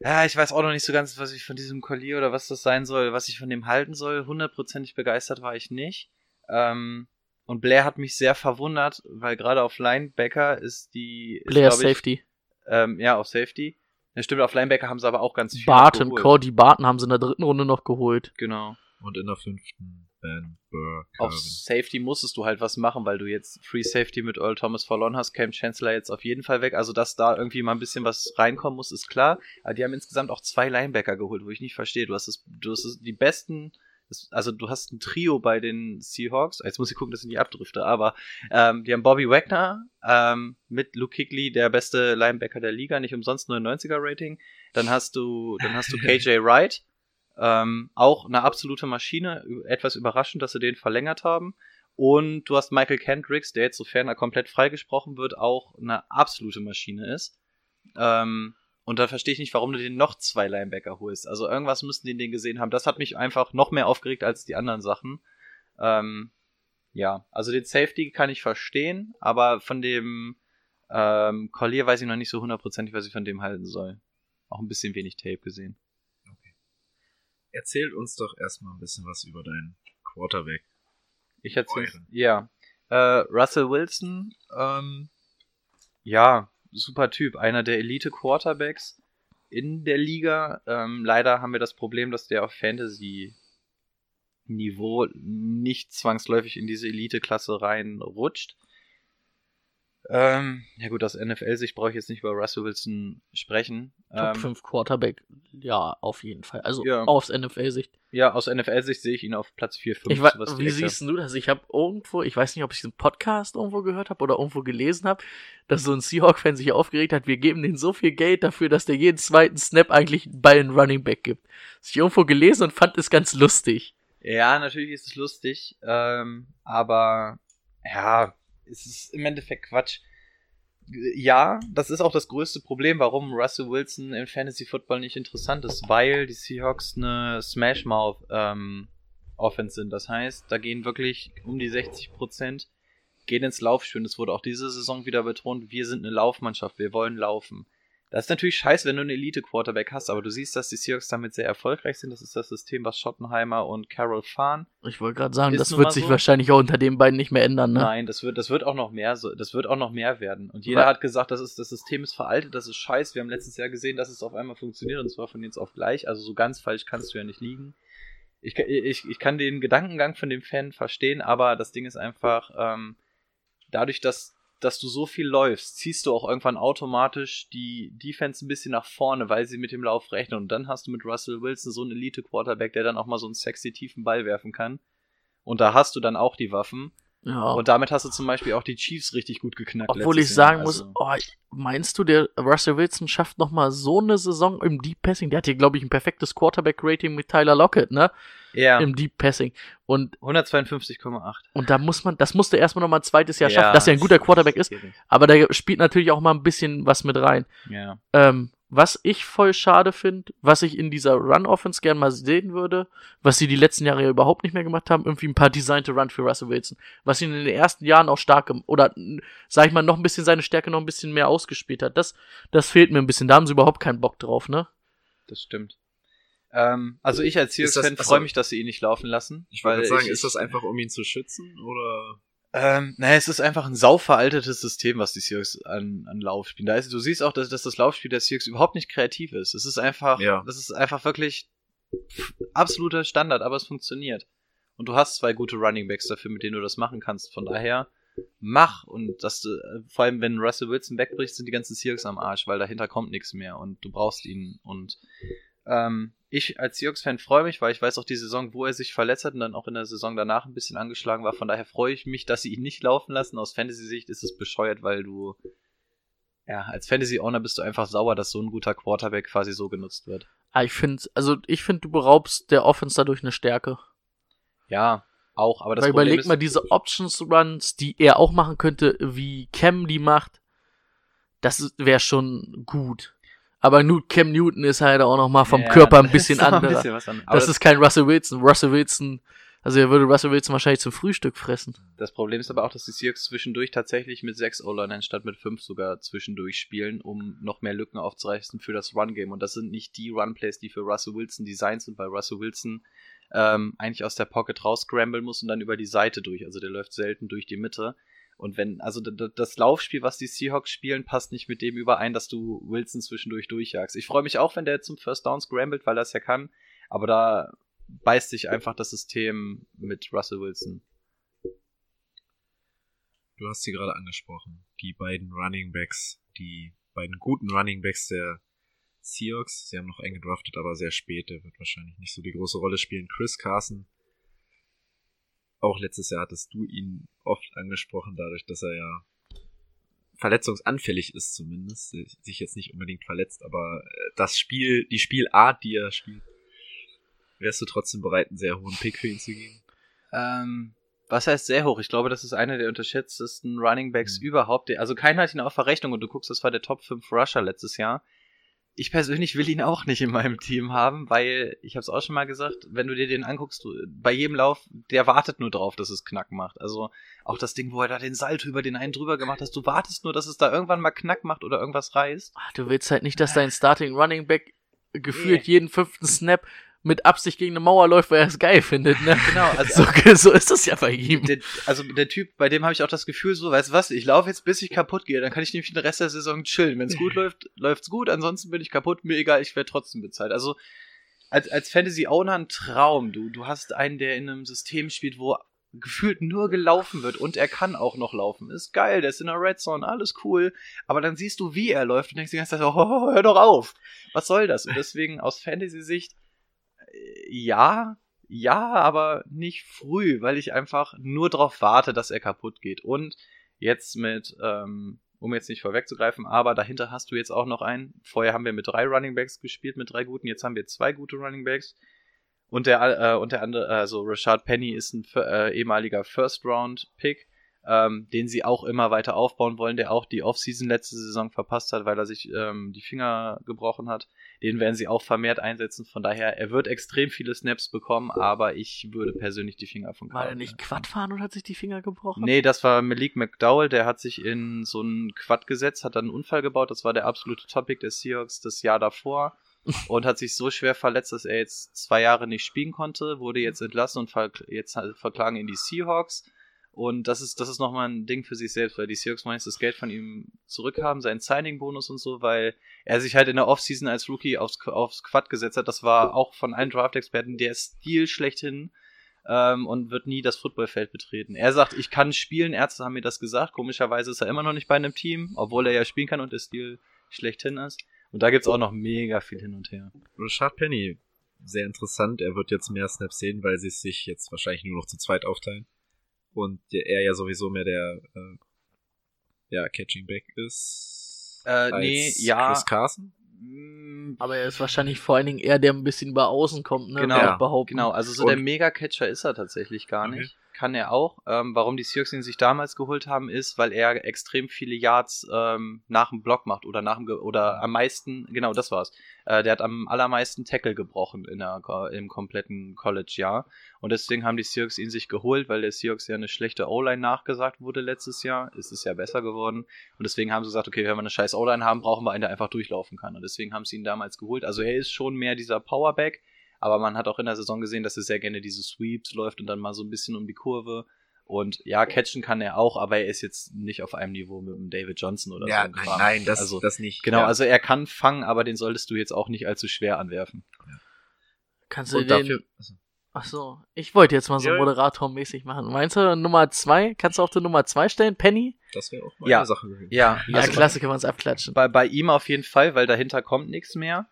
Ja, ich weiß auch noch nicht so ganz, was ich von diesem Collier oder was das sein soll, was ich von dem halten soll. Hundertprozentig begeistert war ich nicht. Ähm, und Blair hat mich sehr verwundert, weil gerade auf Linebacker ist die. Ist, Blair ich, Safety. Ähm, ja, auf Safety. Ja, stimmt, auf Linebacker haben sie aber auch ganz viel Barton, geholt. Cody Barton haben sie in der dritten Runde noch geholt. Genau. Und in der fünften Ben Burr. Auf. Safety musstest du halt was machen, weil du jetzt Free Safety mit Earl Thomas verloren hast, Cam Chancellor jetzt auf jeden Fall weg. Also, dass da irgendwie mal ein bisschen was reinkommen muss, ist klar. Aber die haben insgesamt auch zwei Linebacker geholt, wo ich nicht verstehe. Du hast, das, du hast das, die besten, also du hast ein Trio bei den Seahawks. Jetzt muss ich gucken, dass ich nicht abdrifte, aber ähm, die haben Bobby Wagner ähm, mit Luke Kuechly, der beste Linebacker der Liga, nicht umsonst nur ein 90er Rating. Dann hast du, dann hast du KJ (laughs) Wright, ähm, auch eine absolute Maschine. Etwas überraschend, dass sie den verlängert haben. Und du hast Michael Kendricks, der jetzt, sofern er komplett freigesprochen wird, auch eine absolute Maschine ist. Ähm, und da verstehe ich nicht, warum du den noch zwei Linebacker holst. Also irgendwas müssten die in den gesehen haben. Das hat mich einfach noch mehr aufgeregt als die anderen Sachen. Ähm, ja, also den Safety kann ich verstehen, aber von dem ähm, Collier weiß ich noch nicht so hundertprozentig, was ich von dem halten soll. Auch ein bisschen wenig Tape gesehen. Erzählt uns doch erstmal ein bisschen was über deinen Quarterback. Ich erzähle. Euren. Ja. Äh, Russell Wilson, ähm, ja, super Typ, einer der Elite-Quarterbacks in der Liga. Ähm, leider haben wir das Problem, dass der auf Fantasy-Niveau nicht zwangsläufig in diese Elite-Klasse reinrutscht. Ähm, ja gut, aus NFL-Sicht brauche ich jetzt nicht über Russell Wilson sprechen. Top Ähm, 5 Quarterback, ja, auf jeden Fall. Also Ja. aufs NFL-Sicht. Ja, aus NFL-Sicht sehe ich ihn auf Platz 4, 5. Ich weiß, die wie siehst du das? Ich habe irgendwo, ich weiß nicht, ob ich es im Podcast irgendwo gehört habe oder irgendwo gelesen habe, dass so ein Seahawk-Fan sich aufgeregt hat, wir geben denen so viel Geld dafür, dass der jeden zweiten Snap eigentlich bei einem Running Back gibt. Das ich irgendwo gelesen und fand es ganz lustig. Ja, natürlich ist es lustig, ähm, aber ja, es ist im Endeffekt Quatsch. Ja, das ist auch das größte Problem, warum Russell Wilson im Fantasy Football nicht interessant ist, weil die Seahawks eine Smash Mouth ähm, Offense sind. Das heißt, da gehen wirklich um die 60 Prozent gehen ins Laufspiel. Es wurde auch diese Saison wieder betont, wir sind eine Laufmannschaft, wir wollen laufen. Das ist natürlich scheiße, wenn du einen Elite-Quarterback hast, aber du siehst, dass die Seahawks damit sehr erfolgreich sind. Das ist das System, was Schottenheimer und Carroll fahren. Ich wollte gerade sagen, Ist das wird sich so. wahrscheinlich auch unter den beiden nicht mehr ändern, ne? Nein, das wird, das wird auch noch mehr, so, das wird auch noch mehr werden. Und jeder Wa- hat gesagt, das ist, das System ist veraltet, das ist scheiße. Wir haben letztes Jahr gesehen, dass es auf einmal funktioniert und zwar von jetzt auf gleich. Also so ganz falsch kannst du ja nicht liegen. Ich, kann- ich, ich kann den Gedankengang von dem Fan verstehen, aber das Ding ist einfach, ähm, dadurch, dass, dass du so viel läufst, ziehst du auch irgendwann automatisch die Defense ein bisschen nach vorne, weil sie mit dem Lauf rechnen. Und dann hast du mit Russell Wilson so einen Elite-Quarterback, der dann auch mal so einen sexy tiefen Ball werfen kann. Und da hast du dann auch die Waffen. Ja. Und damit hast du zum Beispiel auch die Chiefs richtig gut geknackt. Obwohl ich sagen muss, Also, oh, meinst du, der Russell Wilson schafft noch mal so eine Saison im Deep Passing? Der hat hier, glaube ich, ein perfektes Quarterback-Rating mit Tyler Lockett, ne? Ja, Im Deep Passing. Und, 152,8. und da muss man, das musste erstmal noch mal ein zweites Jahr Ja, schaffen, dass er ein guter Quarterback ist. Aber der spielt natürlich auch mal ein bisschen was mit rein. Ja. Ähm, was ich voll schade finde, was ich in dieser Run-Offense gern mal sehen würde, was sie die letzten Jahre ja überhaupt nicht mehr gemacht haben, irgendwie ein paar designte Run für Russell Wilson. Was ihn in den ersten Jahren auch stark, oder, sag ich mal, noch ein bisschen seine Stärke noch ein bisschen mehr ausgespielt hat. Das, das fehlt mir ein bisschen. Da haben sie überhaupt keinen Bock drauf, ne? Das stimmt. Ähm, also ich als Seahawks-Fan achso. freue mich, dass sie ihn nicht laufen lassen. Ich wollte sagen, ich- ist das einfach, um ihn zu schützen oder? Ähm, naja, es ist einfach ein sauveraltetes System, was die Seahawks an, an Lauf spielen. Da ist, du siehst auch, dass, dass das Laufspiel der Seahawks überhaupt nicht kreativ ist. Es ist einfach, Ja. das ist einfach wirklich absoluter Standard, aber es funktioniert. Und du hast zwei gute Running Backs dafür, mit denen du das machen kannst. Von daher, mach. Und das, du, äh, vor allem, wenn Russell Wilson wegbricht, sind die ganzen Seahawks am Arsch, weil dahinter kommt nichts mehr und du brauchst ihn. Und ähm, ich als Seahawks-Fan freue mich, weil ich weiß auch die Saison, wo er sich verletzt hat und dann auch in der Saison danach ein bisschen angeschlagen war. Von daher freue ich mich, dass sie ihn nicht laufen lassen. Aus Fantasy-Sicht ist es bescheuert, weil du ja, als Fantasy-Owner bist du einfach sauer, dass so ein guter Quarterback quasi so genutzt wird. Ah, ich finde, also ich finde, du beraubst der Offense dadurch eine Stärke. Ja, auch, aber das Weil Problem überleg ist, mal diese Options-Runs, die er auch machen könnte, wie Cam die macht. Das wäre schon gut. Aber Cam Newton ist halt auch noch mal vom Ja, Körper ein bisschen anderer. Aber das ist kein Russell Wilson. Russel Wilson, also er würde Russell Wilson wahrscheinlich zum Frühstück fressen. Das Problem ist aber auch, dass die Seahawks zwischendurch tatsächlich mit sechs O-Line statt mit fünf sogar zwischendurch spielen, um noch mehr Lücken aufzureißen für das Run-Game. Und das sind nicht die Run-Plays, die für Russell Wilson designt sind, weil Russell Wilson ähm, eigentlich aus der Pocket rausscramblen muss und dann über die Seite durch. Also der läuft selten durch die Mitte. Und wenn, also das Laufspiel, was die Seahawks spielen, passt nicht mit dem überein, dass du Wilson zwischendurch durchjagst. Ich freue mich auch, wenn der zum First Down scrambled, weil er es ja kann. Aber da beißt sich einfach das System mit Russell Wilson. Du hast sie gerade angesprochen. Die beiden Running Backs, die beiden guten Running Backs der Seahawks. Sie haben noch eng gedraftet, aber sehr spät. Der wird wahrscheinlich nicht so die große Rolle spielen. Chris Carson. Auch letztes Jahr hattest du ihn oft angesprochen, dadurch, dass er ja verletzungsanfällig ist zumindest. Sich jetzt nicht unbedingt verletzt, aber äh, das Spiel, die Spielart, die er spielt, wärst du trotzdem bereit, einen sehr hohen Pick für ihn zu geben? Ähm, was heißt sehr hoch? Ich glaube, das ist einer der unterschätztesten Running Backs Mhm. überhaupt. Also keiner hat ihn auf Verrechnung und du guckst, das war der Top 5 Rusher letztes Jahr. Ich persönlich will ihn auch nicht in meinem Team haben, weil, ich habe es auch schon mal gesagt, wenn du dir den anguckst, bei jedem Lauf, der wartet nur drauf, dass es Knack macht. Also auch das Ding, wo er da den Salto über den einen drüber gemacht hat, du wartest nur, dass es da irgendwann mal Knack macht oder irgendwas reißt. Ah, Du willst halt nicht, dass dein Starting Running Back gefühlt jeden fünften Snap mit Absicht gegen eine Mauer läuft, weil er es geil findet, ne? (laughs) Genau, also So, (laughs) so ist das ja bei ihm. der, also der Typ, bei dem habe ich auch das Gefühl, so, weißt du was, ich laufe jetzt, bis ich kaputt gehe, dann kann ich nämlich den Rest der Saison chillen. Wenn es gut (laughs) läuft, läuft's gut, ansonsten bin ich kaputt, mir egal, ich werde trotzdem bezahlt. Also als, als Fantasy-Owner ein Traum. Du, du hast einen, der in einem System spielt, wo gefühlt nur gelaufen wird und er kann auch noch laufen. Ist geil, der ist in der Red Zone, alles cool. Aber dann siehst du, wie er läuft und denkst die ganze Zeit, oh, hör doch auf. Was soll das? Und deswegen aus Fantasy-Sicht, ja, ja, aber nicht früh, weil ich einfach nur darauf warte, dass er kaputt geht. Und jetzt mit, ähm, um jetzt nicht vorwegzugreifen, aber dahinter hast du jetzt auch noch einen. Vorher haben wir mit drei Running Backs gespielt, mit drei guten. Jetzt haben wir zwei gute Running Backs. Und der, äh, und der andere, also Rashad Penny ist ein äh, ehemaliger First-Round-Pick, ähm, den sie auch immer weiter aufbauen wollen, der auch die Offseason letzte Saison verpasst hat, weil er sich ähm, die Finger gebrochen hat. Den werden sie auch vermehrt einsetzen. Von daher, er wird extrem viele Snaps bekommen, aber ich würde persönlich die Finger von War er Carl- nicht Quad fahren und hat sich die Finger gebrochen? Nee, das war Malik McDowell, der hat sich in so einen Quad gesetzt, hat dann einen Unfall gebaut. Das war der absolute Topic der Seahawks das Jahr davor (laughs) und hat sich so schwer verletzt, dass er jetzt zwei Jahre nicht spielen konnte, wurde jetzt entlassen und ver jetzt verklagen ihn die Seahawks. Und das ist, das ist nochmal ein Ding für sich selbst, weil die Seahawks meistens das Geld von ihm zurückhaben, seinen Signing-Bonus und so, weil er sich halt in der Offseason als Rookie aufs, aufs Quad gesetzt hat. Das war auch von allen Draft-Experten der Stil schlechthin ähm, und wird nie das Footballfeld betreten. Er sagt, ich kann spielen, Ärzte haben mir das gesagt. Komischerweise ist er immer noch nicht bei einem Team, obwohl er ja spielen kann und der Stil schlechthin ist. Und da gibt's auch noch mega viel hin und her. Rashad Penny, sehr interessant. Er wird jetzt mehr Snaps sehen, weil sie sich jetzt wahrscheinlich nur noch zu zweit aufteilen. Und er ja sowieso mehr der äh, ja, Catching Back ist. Äh, als nee, ja. Chris Carson? Mm, Aber er ist wahrscheinlich vor allen Dingen eher der ein bisschen über außen kommt, ne? Genau, ich behaupten. Genau, also so Und- der Mega-Catcher ist er tatsächlich gar Okay. nicht. Kann er auch. Ähm, warum die Seahawks ihn sich damals geholt haben, ist, weil er extrem viele Yards ähm, nach dem Block macht oder nach dem Ge oder am meisten, genau, das war's. Äh, der hat am allermeisten Tackle gebrochen in der, im kompletten College-Jahr. Und deswegen haben die Seahawks ihn sich geholt, weil der Seahawks ja eine schlechte O-Line nachgesagt wurde letztes Jahr. Ist es ja besser geworden. Und deswegen haben sie gesagt, okay, wenn wir eine scheiß O-Line haben, brauchen wir einen, der einfach durchlaufen kann. Und deswegen haben sie ihn damals geholt. Also er ist schon mehr dieser Powerback. Aber man hat auch in der Saison gesehen, dass er sehr gerne diese Sweeps läuft und dann mal so ein bisschen um die Kurve. Und ja, catchen kann er auch, aber er ist jetzt nicht auf einem Niveau mit dem David Johnson oder Ja, so. ein nein, Kram. nein, das, also, das nicht. Genau, ja. also er kann fangen, aber den solltest du jetzt auch nicht allzu schwer anwerfen. Kannst du und den. dafür, also, Ach so, ich wollte jetzt mal so Ja. Moderator-mäßig machen. Meinst du Nummer zwei? Kannst du auf die Nummer zwei stellen? Penny? das wäre auch mal Ja. eine Sache gewesen. Ja, Ja, also klasse, kann man es abklatschen. bei, bei ihm auf jeden Fall, weil dahinter kommt nichts mehr.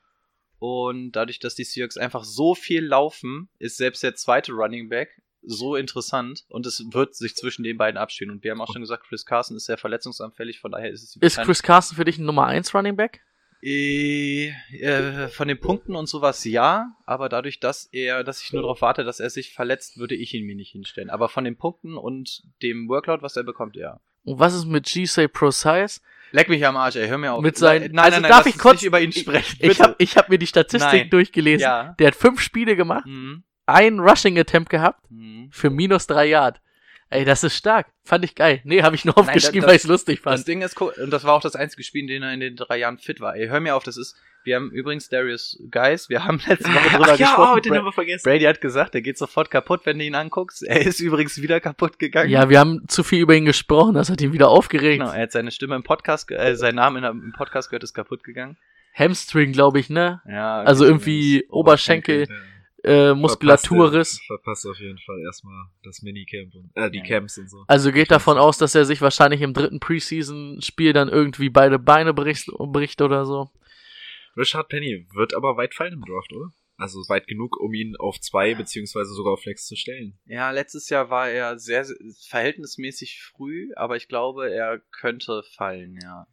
Und dadurch, dass die Seahawks einfach so viel laufen, ist selbst der zweite Running Back so interessant und es wird sich zwischen den beiden abspielen. Und wir haben auch schon gesagt, Chris Carson ist sehr verletzungsanfällig, von daher ist es Ist Chris Carson für dich ein Nummer 1 Running Back? Äh, äh, von den Punkten und sowas ja, aber dadurch, dass er, dass ich nur darauf warte, dass er sich verletzt, würde ich ihn mir nicht hinstellen. Aber von den Punkten und dem Workload, was er bekommt, ja. Und was ist mit G-Say Precise? Leck mich am Arsch, ey, hör mir auf. Mit seinen, nein, also nein, nein, darf ich kurz über ihn sprechen. Ich, ich habe ich hab mir die Statistik Nein. durchgelesen. Ja. Der hat fünf Spiele gemacht, Mhm. ein Rushing Attempt gehabt Mhm. für minus drei Yard. Ey, das ist stark. Fand ich geil. Nee, habe ich nur aufgeschrieben, das- weil ich es lustig Das fand. Ding ist, cool, und das war auch das einzige Spiel, in dem er in den drei Jahren fit war. Ey, hör mir auf, das ist, wir haben übrigens Darius Guys, wir haben letzte Woche drüber Ach ja, gesprochen. oh, den haben wir vergessen. Brady hat gesagt, der geht sofort kaputt, wenn du ihn anguckst. Er ist übrigens wieder kaputt gegangen. Ja, wir haben zu viel über ihn gesprochen, das hat ihn wieder aufgeregt. Genau, er hat seine Stimme im Podcast, äh, sein Name in im Podcast gehört, ist kaputt gegangen. Hamstring, glaube ich, ne? Ja, Also irgendwie Oberschenkel, Ja. Äh, Muskulaturriss. Verpasst, verpasst auf jeden Fall erstmal das Minicamp und äh, die Ja. Camps und so. Also geht davon aus, dass er sich wahrscheinlich im dritten Preseason-Spiel dann irgendwie beide Beine bricht, bricht oder so. Richard Penny wird aber weit fallen im Draft, oder? Also weit genug, um ihn auf zwei beziehungsweise sogar auf Flex zu stellen. Ja, letztes Jahr war er sehr, sehr verhältnismäßig früh, aber ich glaube, er könnte fallen, ja.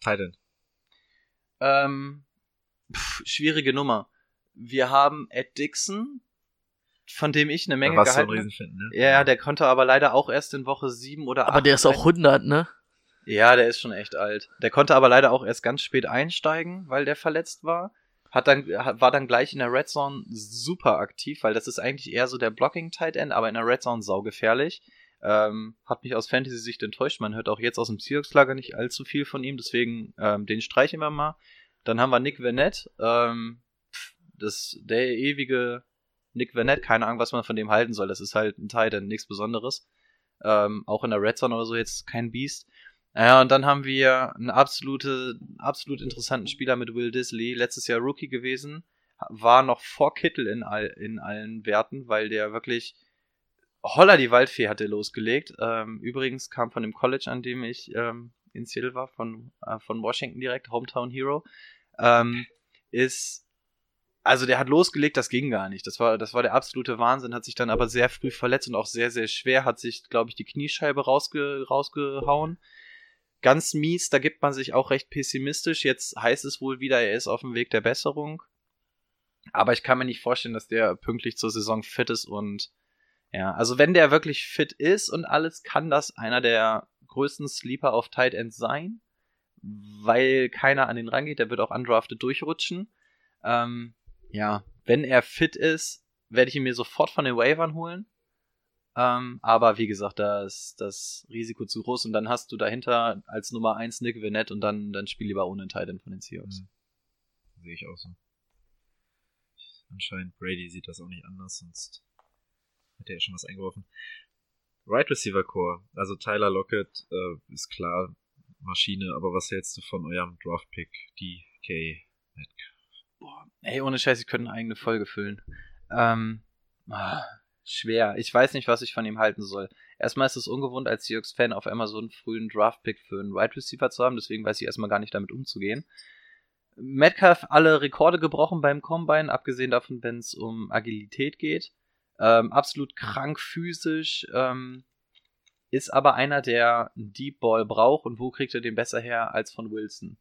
Titan. Ähm, pff, schwierige Nummer. Wir haben Ed Dixon, von dem ich eine Menge gehalten habe. Ne? Ja, der konnte aber leider auch erst in Woche 7 oder 8. Aber der ist auch 100, ne? Ja, der ist schon echt alt. Der konnte aber leider auch erst ganz spät einsteigen, weil der verletzt war. Hat dann, war dann gleich in der Red Zone super aktiv, weil das ist eigentlich eher so der Blocking Tight End, aber in der Red Zone saugefährlich. Ähm, hat mich aus Fantasy-Sicht enttäuscht. Man hört auch jetzt aus dem Seahawks-Lager nicht allzu viel von ihm, deswegen ähm, den streichen wir mal. Dann haben wir Nick Vanette. Ähm, das, der ewige Nick Vanette, keine Ahnung, was man von dem halten soll. Das ist halt ein Tight End, nichts Besonderes. Ähm, auch in der Red Zone oder so jetzt kein Biest. Ja, und dann haben wir einen absolute, absolut interessanten Spieler mit Will Disley, letztes Jahr Rookie gewesen, war noch vor Kittel in, all, in allen Werten, weil der wirklich Holla die Waldfee hatte losgelegt. Ähm, übrigens kam von dem College, an dem ich ähm, in Seattle war, von, äh, von Washington direkt, Hometown Hero, ähm, ist also der hat losgelegt, das ging gar nicht. Das war, das war der absolute Wahnsinn, hat sich dann aber sehr früh verletzt und auch sehr, sehr schwer, hat sich, glaube ich, die Kniescheibe rausge rausgehauen. Ganz mies, da gibt man sich auch recht pessimistisch. Jetzt heißt es wohl wieder, er ist auf dem Weg der Besserung. Aber ich kann mir nicht vorstellen, dass der pünktlich zur Saison fit ist und ja, also wenn der wirklich fit ist und alles, kann das einer der größten Sleeper auf Tight End sein, weil keiner an den rangeht, der wird auch undrafted durchrutschen. Ähm, ja, wenn er fit ist, werde ich ihn mir sofort von den Waivern holen. Ähm, aber wie gesagt, da ist das Risiko zu groß und dann hast du dahinter als Nummer 1 Nick Vanette und dann, dann spiel lieber ohne Titan von den Seahawks. Mhm. Sehe ich auch so. Anscheinend Brady sieht das auch nicht anders, sonst hätte er schon was eingeworfen. Right Receiver Core, also Tyler Lockett äh, ist klar Maschine, aber was hältst du von eurem Draft Pick, DK Metcalf? Boah, ey, ohne Scheiß, ich könnte eine eigene Folge füllen. Ähm, ah, schwer. Ich weiß nicht, was ich von ihm halten soll. Erstmal ist es ungewohnt, als Seahawks-Fan auf einmal so einen frühen Draft-Pick für einen Wide Receiver zu haben, deswegen weiß ich erstmal gar nicht damit umzugehen. Metcalf alle Rekorde gebrochen beim Combine, abgesehen davon, wenn es um Agilität geht. Ähm, absolut krank physisch. Ähm, ist aber einer, der einen Deep Ball braucht und wo kriegt er den besser her als von Wilson?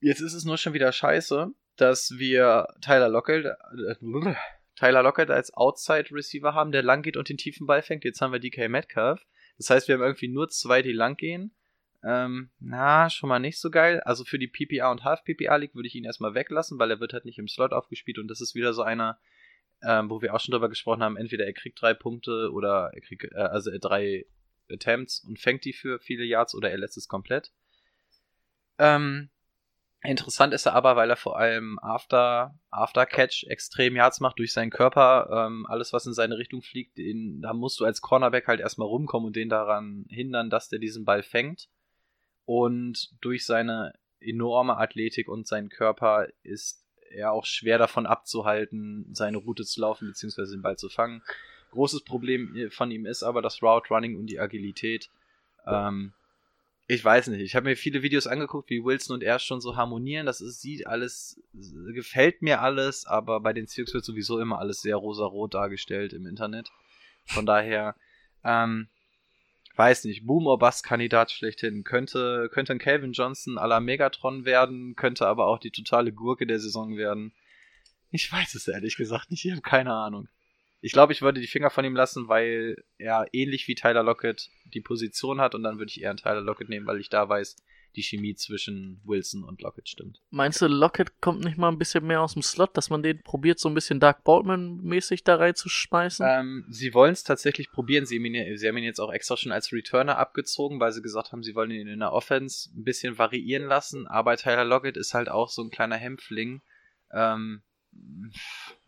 Jetzt ist es nur schon wieder scheiße, dass wir Tyler Lockett, äh, Tyler Lockett als Outside Receiver haben, der lang geht und den tiefen Ball fängt. Jetzt haben wir DK Metcalf. Das heißt, wir haben irgendwie nur zwei, die lang gehen. Ähm, na, schon mal nicht so geil. Also für die PPA und Half PPA League würde ich ihn erstmal weglassen, weil er wird halt nicht im Slot aufgespielt und das ist wieder so einer, ähm, wo wir auch schon drüber gesprochen haben, entweder er kriegt drei Punkte oder er kriegt, äh, also drei Attempts und fängt die für viele Yards oder er lässt es komplett. Ähm, interessant ist er aber, weil er vor allem After, After Catch extrem Yards macht durch seinen Körper. Ähm, alles, was in seine Richtung fliegt, den, da musst du als Cornerback halt erstmal rumkommen und den daran hindern, dass der diesen Ball fängt. Und durch seine enorme Athletik und seinen Körper ist er auch schwer davon abzuhalten, seine Route zu laufen bzw. den Ball zu fangen. Großes Problem von ihm ist aber das Route Running und die Agilität. Ähm, ich weiß nicht. Ich habe mir viele Videos angeguckt, wie Wilson und er schon so harmonieren. Das ist, sieht alles, gefällt mir alles, aber bei den Seahawks wird sowieso immer alles sehr rosa-rot dargestellt im Internet. Von daher, ähm, weiß nicht, Boom or Bust Kandidat schlechthin. Könnte, könnte ein Calvin Johnson à la Megatron werden, könnte aber auch die totale Gurke der Saison werden. Ich weiß es ehrlich gesagt nicht, ich habe keine Ahnung. Ich glaube, ich würde die Finger von ihm lassen, weil er ähnlich wie Tyler Lockett die Position hat und dann würde ich eher einen Tyler Lockett nehmen, weil ich da weiß, die Chemie zwischen Wilson und Lockett stimmt. Meinst du, Lockett kommt nicht mal ein bisschen mehr aus dem Slot, dass man den probiert, so ein bisschen Dark Baldman-mäßig da reinzuschmeißen? Ähm, sie wollen es tatsächlich probieren. Sie haben, ihn, sie haben ihn jetzt auch extra schon als Returner abgezogen, weil sie gesagt haben, sie wollen ihn in der Offense ein bisschen variieren lassen. Aber Tyler Lockett ist halt auch so ein kleiner Hämpfling. Ähm,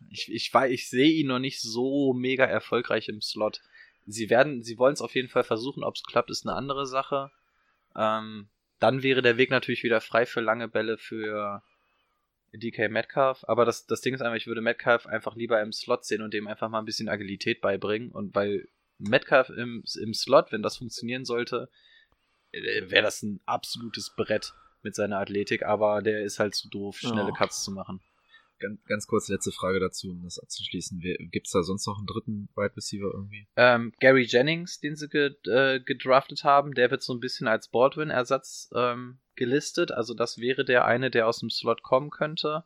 ich, ich, ich sehe ihn noch nicht so mega erfolgreich im Slot. Sie werden, sie wollen es auf jeden Fall versuchen. Ob es klappt, ist eine andere Sache. Ähm, dann wäre der Weg natürlich wieder frei für lange Bälle für DK Metcalf. Aber das, das Ding ist einfach, ich würde Metcalf einfach lieber im Slot sehen und dem einfach mal ein bisschen Agilität beibringen. Und weil Metcalf im, im Slot, wenn das funktionieren sollte, äh, wäre das ein absolutes Brett mit seiner Athletik. Aber der ist halt zu doof, schnelle oh. Cuts zu machen ganz, ganz kurz letzte Frage dazu, um das abzuschließen. Gibt es da sonst noch einen dritten Wide Receiver irgendwie? Ähm, Gary Jennings, den sie äh, gedraftet haben, der wird so ein bisschen als Baldwin-Ersatz ähm, gelistet. Also das wäre der eine, der aus dem Slot kommen könnte.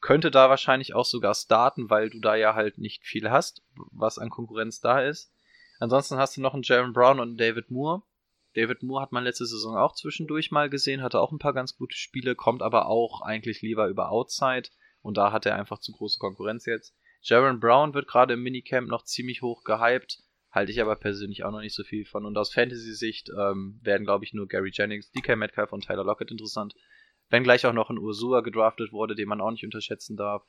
Könnte da wahrscheinlich auch sogar starten, weil du da ja halt nicht viel hast, was an Konkurrenz da ist. Ansonsten hast du noch einen Jaron Brown und einen David Moore. David Moore hat man letzte Saison auch zwischendurch mal gesehen, hatte auch ein paar ganz gute Spiele, kommt aber auch eigentlich lieber über Outside. Und da hat er einfach zu große Konkurrenz jetzt. Jaron Brown wird gerade im Minicamp noch ziemlich hoch gehypt. Halte ich aber persönlich auch noch nicht so viel von. Und aus Fantasy-Sicht ähm, werden, glaube ich, nur Gary Jennings, DK Metcalf und Tyler Lockett interessant. Wenn gleich auch noch ein Ursua gedraftet wurde, den man auch nicht unterschätzen darf.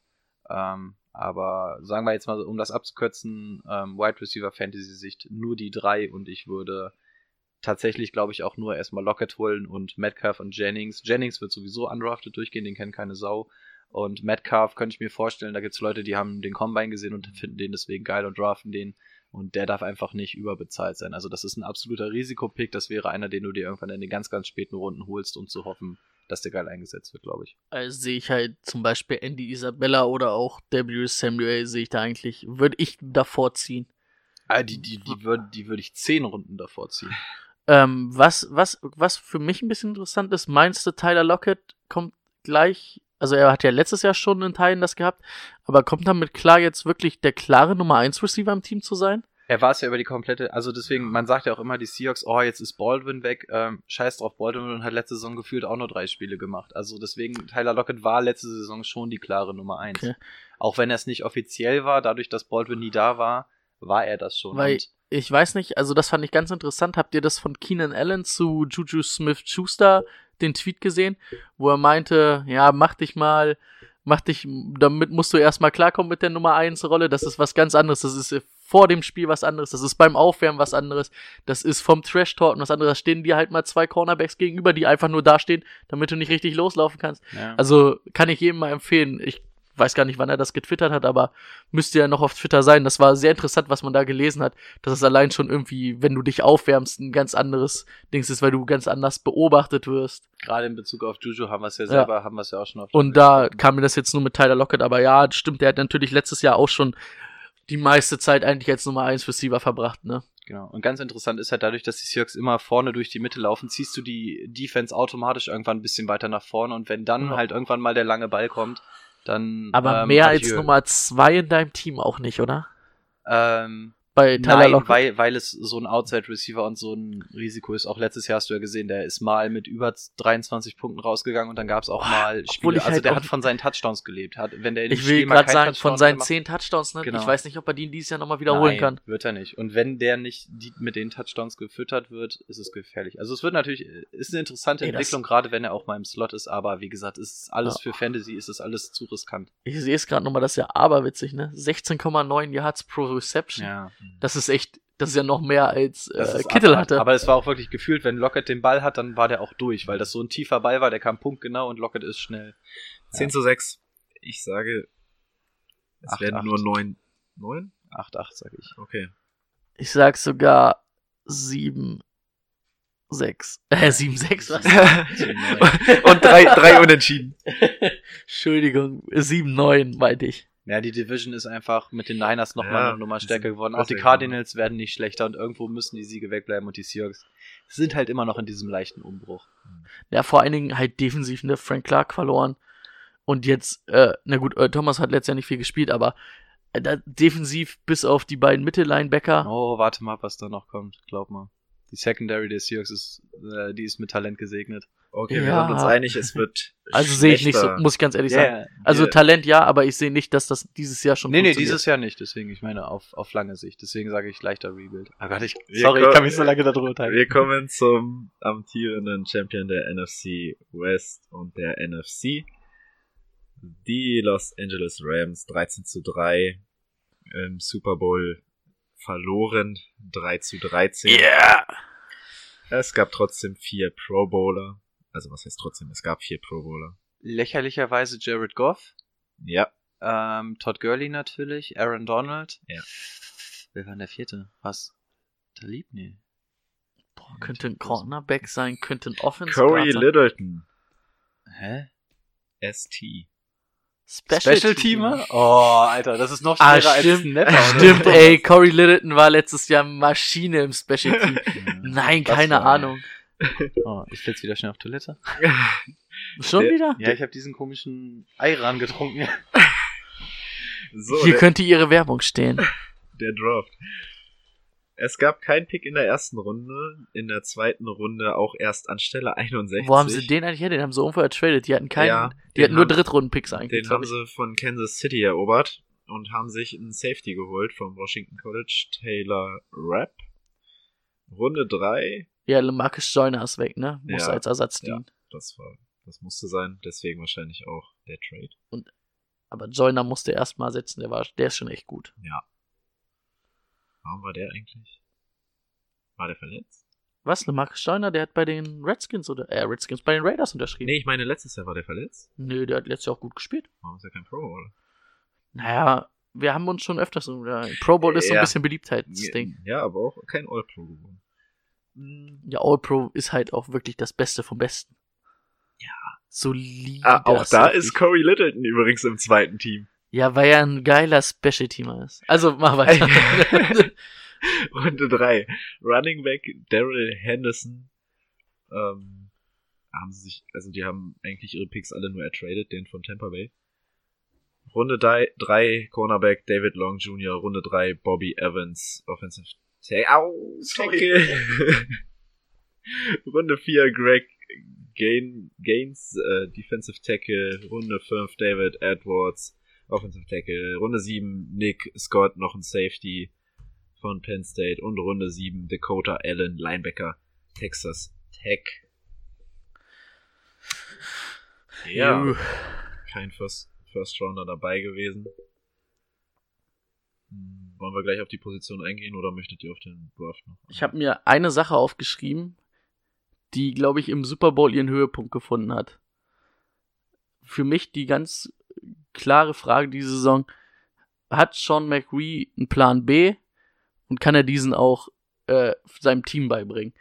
Ähm, aber sagen wir jetzt mal, um das abzukürzen, ähm, Wide Receiver Fantasy-Sicht nur die drei und ich würde tatsächlich, glaube ich, auch nur erstmal Lockett holen und Metcalf und Jennings. Jennings wird sowieso undrafted durchgehen, den kennt keine Sau. Und Metcalf könnte ich mir vorstellen, da gibt es Leute, die haben den Combine gesehen und finden den deswegen geil und draften den. Und der darf einfach nicht überbezahlt sein. Also das ist ein absoluter Risikopick. Das wäre einer, den du dir irgendwann in den ganz, ganz späten Runden holst, um zu hoffen, dass der geil eingesetzt wird, glaube ich. Also sehe ich halt zum Beispiel Andy Isabella oder auch W. Samuel sehe ich da eigentlich, würde ich davor ziehen. Ah, die, die, die würde die würd ich zehn Runden davor ziehen. Ähm, was, was, was für mich ein bisschen interessant ist, meinst du, Tyler Lockett kommt gleich also er hat ja letztes Jahr schon in Teilen das gehabt, aber kommt damit klar, jetzt wirklich der klare Nummer 1 Receiver im Team zu sein? Er war es ja über die komplette, also deswegen, man sagt ja auch immer, die Seahawks, oh, jetzt ist Baldwin weg, ähm, scheiß drauf, Baldwin hat letzte Saison gefühlt auch nur drei Spiele gemacht. Also deswegen, Tyler Lockett war letzte Saison schon die klare Nummer 1. Okay. Auch wenn er es nicht offiziell war, dadurch, dass Baldwin nie da war, war er das schon. Weil ich weiß nicht, also das fand ich ganz interessant. Habt ihr das von Keenan Allen zu Juju Smith-Schuster den Tweet gesehen, wo er meinte, ja, mach dich mal, mach dich, damit musst du erstmal klarkommen mit der Nummer 1 Rolle. Das ist was ganz anderes. Das ist vor dem Spiel was anderes. Das ist beim Aufwärmen was anderes. Das ist vom Trash Talk was anderes. Da stehen dir halt mal zwei Cornerbacks gegenüber, die einfach nur dastehen, damit du nicht richtig loslaufen kannst. Ja. Also kann ich jedem mal empfehlen. Ich weiß gar nicht, wann er das getwittert hat, aber müsste ja noch auf Twitter sein. Das war sehr interessant, was man da gelesen hat, dass es allein schon irgendwie, wenn du dich aufwärmst, ein ganz anderes Dings ist, weil du ganz anders beobachtet wirst. Gerade in Bezug auf Juju haben wir es ja selber, ja. haben wir es ja auch schon auf Und da kam mir das jetzt nur mit Tyler Lockett, aber ja, stimmt, der hat natürlich letztes Jahr auch schon die meiste Zeit eigentlich als Nummer 1 Receiver verbracht, ne? Genau. Und ganz interessant ist halt dadurch, dass die Seahawks immer vorne durch die Mitte laufen, ziehst du die Defense automatisch irgendwann ein bisschen weiter nach vorne und wenn dann Ja. halt irgendwann mal der lange Ball kommt, dann. Aber ähm, mehr als Nummer 2 in deinem Team auch nicht, oder? Ähm, Bei Tyler Nein, Lockett? weil, weil es so ein Outside-Receiver und so ein Risiko ist. Auch letztes Jahr hast du ja gesehen, der ist mal mit über 23 Punkten rausgegangen und dann gab es auch mal Spiele. Also halt der hat von seinen Touchdowns gelebt. Hat, wenn der in Ich will gerade sagen, Touchdown von seinen mehr macht- 10 Touchdowns, ne? Genau. Ich weiß nicht, ob er die dieses Jahr nochmal wiederholen Nein, kann. wird er nicht. Und wenn der nicht die, mit den Touchdowns gefüttert wird, ist es gefährlich. Also es wird natürlich, ist eine interessante Ey, Entwicklung, gerade wenn er auch mal im Slot ist, aber wie gesagt, ist alles Ja. für Fantasy, ist es alles zu riskant. Ich sehe es gerade nochmal, das ist ja aberwitzig, ne? 16,9 Yards pro Reception. Ja. Das ist echt, das ist ja noch mehr als äh, Kittel hatte. Aber es war auch wirklich gefühlt, wenn Lockett den Ball hat, dann war der auch durch, weil das so ein tiefer Ball war, der kam punktgenau und Lockett ist schnell. 10 zu 6. Ich sage, es Acht, werden acht. nur 9. 9? 8-8, sag ich. Okay. Ich sag sogar 7, 6. (laughs) Äh, 7, 6, was? (laughs) (laughs) Und drei, drei Unentschieden. Entschuldigung, 7, 9 meinte ich. Ja, die Division ist einfach mit den Niners noch Ja, eine Nummer stärker geworden. Auch die Cardinals werden nicht schlechter und irgendwo müssen die Siege wegbleiben und die Seahawks sind halt immer noch in diesem leichten Umbruch. Ja, vor allen Dingen halt defensiv, ne? Frank Clark verloren. Und jetzt, äh, na gut, äh, Thomas hat letztes Jahr nicht viel gespielt, aber äh, defensiv bis auf die beiden Mittellinebacker. Oh, warte mal, was da noch kommt. Glaub mal. Die Secondary der Seahawks ist, äh, die ist mit Talent gesegnet. Okay, wir Ja. sind uns einig, es wird. Also sehe ich nicht so, muss ich ganz ehrlich sagen. Ja, Also Ja. Talent ja, aber ich sehe nicht, dass das dieses Jahr schon Nee, nee, dieses Jahr nicht. Deswegen, ich meine, auf, auf lange Sicht. Deswegen sage ich leichter Rebuild. Ah Gott, ich, Wir sorry, ich kann mich so lange darüber teilen. Wir kommen zum amtierenden Champion der NFC West und der NFC. Die Los Angeles Rams 13 zu 3 im Super Bowl verloren. 3 zu 13. Yeah! Es gab trotzdem vier Pro Bowler. Also was heißt trotzdem? Es gab vier Pro Bowler. Lächerlicherweise Jared Goff, Ja, ähm, Todd Gurley natürlich, Aaron Donald. Ja. Wer war denn der vierte? Was? Talib? Nee. Boah, könnte ein Cornerback sein, könnte ein Offense Corey sein. Littleton. Hä? ST. Special Teamer? Oh, Alter, das ist noch schwerer Ah, als stimmt, Snapper. oder? stimmt, ey, Corey Littleton war letztes Jahr Maschine im Special Team. (laughs) Nein, keine Ahnung. (laughs) Oh, ich will jetzt wieder schnell auf Toilette. (laughs) Schon Der- wieder? Ja, ich habe diesen komischen Eiran getrunken. (laughs) So, Hier der, könnte ihre Werbung stehen. der Draft. Es gab keinen Pick in der ersten Runde, in der zweiten Runde auch erst anstelle 61. Wo haben sie den eigentlich her? Den haben sie unvorher traded. Die hatten keinen, Ja, die hatten nur Drittrunden-Picks eigentlich. Den haben ich. sie von Kansas City erobert und haben sich einen Safety geholt vom Washington College, Taylor Rapp. Runde 3, Ja, LeMarcus Joyner ist weg, ne? Muss Ja, als Ersatz ja. dienen. das war, das musste sein, deswegen wahrscheinlich auch der Trade. Aber Joyner musste erstmal setzen, der war, der ist schon echt gut. Warum war der eigentlich? War der verletzt? Was? LeMarcus Joyner, der hat bei den Redskins oder, äh, Redskins, bei den Raiders unterschrieben. Nee, ich meine, letztes Jahr war der verletzt. Nö, der hat letztes Jahr auch gut gespielt. Warum ist er kein Pro Bowl? Naja, wir haben uns schon öfters so, ja, Pro Bowl ist so ein Ja. bisschen Beliebtheitsding. Ja, aber auch kein All-Pro geworden. Ja, All-Pro ist halt auch wirklich das Beste vom Besten. Ja. Solide. Ah, auch da ist Corey Littleton übrigens im zweiten Team. Ja, weil er ein geiler Special-Teamer ist. Also, mach weiter. (laughs) Runde 3. Running Back Daryl Henderson. Ähm, haben sie sich, also die haben eigentlich ihre Picks alle nur ertradet, den von Tampa Bay. Runde 3 Cornerback David Long Jr., Runde 3 Bobby Evans, Offensive Tackle. Au, Tackle. (laughs) Runde 4 Greg Gain, Gaines, äh, Defensive Tackle, Runde 5 David Edwards, Offensive Tackle, Runde 7 Nick Scott, noch ein Safety von Penn State und Runde 7 Dakota Allen, Linebacker, Texas Tech. Ja, kein First, First Rounder dabei gewesen. Hm, Wollen wir gleich auf die Position eingehen oder möchtet ihr auf den Draft noch? Ich habe mir eine Sache aufgeschrieben, die, glaube ich, im Super Bowl ihren Höhepunkt gefunden hat. Für mich die ganz klare Frage diese Saison, hat Sean McRee einen Plan B und kann er diesen auch äh, seinem Team beibringen?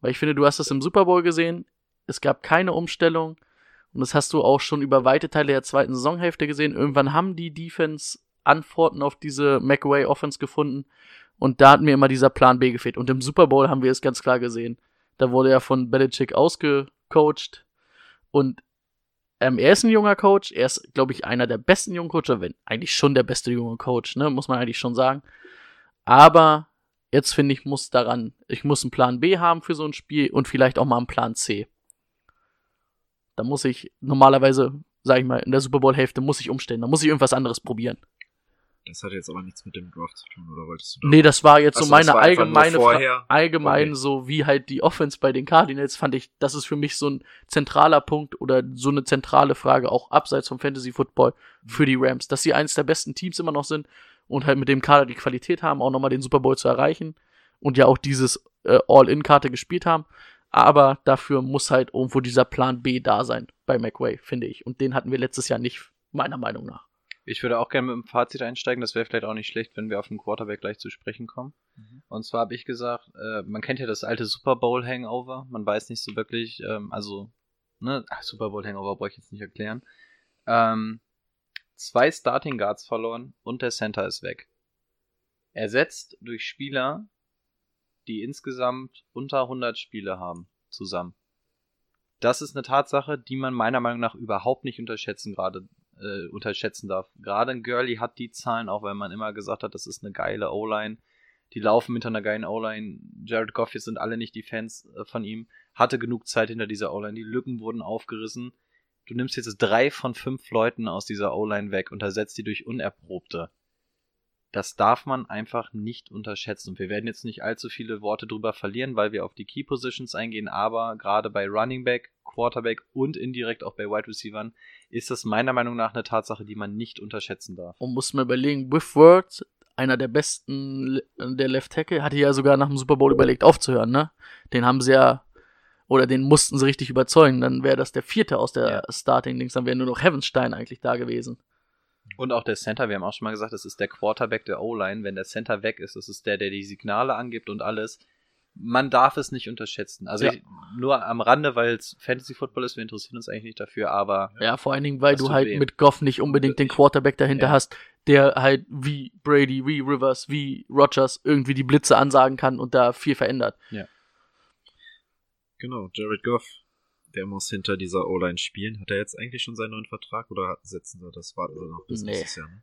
Weil ich finde, du hast das im Super Bowl gesehen, es gab keine Umstellung und das hast du auch schon über weite Teile der zweiten Saisonhälfte gesehen. Irgendwann haben die Defense Antworten auf diese McWay Offense gefunden. Und da hat mir immer dieser Plan B gefehlt. Und im Super Bowl haben wir es ganz klar gesehen. Da wurde er von Belichick ausgecoacht. Und ähm, er ist ein junger Coach. Er ist, glaube ich, einer der besten jungen Coaches. Wenn eigentlich schon der beste junge Coach, ne? Muss man eigentlich schon sagen. Aber jetzt finde ich, muss daran, ich muss einen Plan B haben für so ein Spiel und vielleicht auch mal einen Plan C. Da muss ich normalerweise, sag ich mal, in der Super Bowl-Hälfte muss ich umstellen. Da muss ich irgendwas anderes probieren. Das hat jetzt aber nichts mit dem Draft zu tun, oder wolltest du da? Nee, das war jetzt so meine allgemeine Fra vorher? allgemein Okay. so wie halt die Offense bei den Cardinals fand ich, das ist für mich so ein zentraler Punkt oder so eine zentrale Frage auch abseits vom Fantasy Football für die Rams, dass sie eines der besten Teams immer noch sind und halt mit dem Kader die Qualität haben, auch nochmal den Super Bowl zu erreichen und ja auch dieses äh, All-In-Karte gespielt haben. Aber dafür muss halt irgendwo dieser Plan B da sein bei McWay, finde ich. Und den hatten wir letztes Jahr nicht, meiner Meinung nach. Ich würde auch gerne mit dem Fazit einsteigen. Das wäre vielleicht auch nicht schlecht, wenn wir auf den Quarterback gleich zu sprechen kommen. Und zwar habe ich gesagt, äh, man kennt ja das alte Super Bowl Hangover. Man weiß nicht so wirklich, ähm, also, ne, ach, Super Bowl Hangover brauche ich jetzt nicht erklären. Ähm, zwei Starting Guards verloren und der Center ist weg. Ersetzt durch Spieler, die insgesamt unter 100 Spiele haben, zusammen. Das ist eine Tatsache, die man meiner Meinung nach überhaupt nicht unterschätzen gerade äh, unterschätzen darf. Gerade ein Gurley hat die Zahlen, auch wenn man immer gesagt hat, das ist eine geile O-Line. Die laufen mit einer geilen O-Line. Jared Goff, sind alle nicht die Fans äh, von ihm. Hatte genug Zeit hinter dieser O-Line. Die Lücken wurden aufgerissen. Du nimmst jetzt drei von fünf Leuten aus dieser O-Line weg und ersetzt die durch Unerprobte. Das darf man einfach nicht unterschätzen. Und wir werden jetzt nicht allzu viele Worte drüber verlieren, weil wir auf die Key Positions eingehen, aber gerade bei Running Back, Quarterback und indirekt auch bei Wide Receivern ist das meiner Meinung nach eine Tatsache, die man nicht unterschätzen darf. Und muss mir überlegen, With Words, einer der besten Le- der Left Tackle, hatte ja sogar nach dem Super Bowl überlegt aufzuhören, ne? Den haben sie ja, oder den mussten sie richtig überzeugen. Dann wäre das der vierte aus der Ja. Starting-Dings, dann wäre nur noch Heavenstein eigentlich da gewesen. Und auch der Center, wir haben auch schon mal gesagt, das ist der Quarterback der O-Line. Wenn der Center weg ist, das ist der, der die Signale angibt und alles. Man darf es nicht unterschätzen. Also Ja. ich, nur am Rande, weil es Fantasy Football ist, wir interessieren uns eigentlich nicht dafür, aber Ja, vor allen Dingen, weil du halt mit Goff nicht unbedingt den Quarterback dahinter Ja. hast, der halt wie Brady, wie Rivers, wie Rogers irgendwie die Blitze ansagen kann und da viel verändert. Genau, Jared Goff, der muss hinter dieser O-Line spielen. Hat er jetzt eigentlich schon seinen neuen Vertrag oder setzen sie das warten sie noch bis Nee. nächstes Jahr? Ne?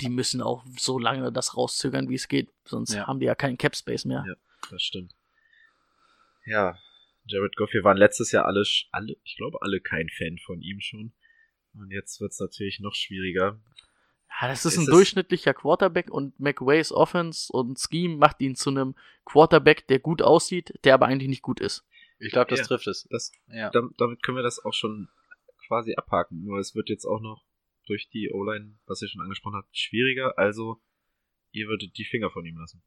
Die müssen auch so lange das rauszögern, wie es geht, sonst Ja. haben die ja keinen Cap Space mehr. Ja. Das stimmt. Ja, Jared Goff, wir waren letztes Jahr alle, alle, ich glaube alle kein Fan von ihm schon. Und jetzt wird's natürlich noch schwieriger. Ja, das ist, Ist ein es- durchschnittlicher Quarterback und McWays Offense und Scheme macht ihn zu einem Quarterback, der gut aussieht, der aber eigentlich nicht gut ist. Ich glaube, das Ja. trifft es. Das, Ja. dam- damit können wir das auch schon quasi abhaken. Nur es wird jetzt auch noch durch die O-Line, was ihr schon angesprochen habt, schwieriger. Also, ihr würdet die Finger von ihm lassen.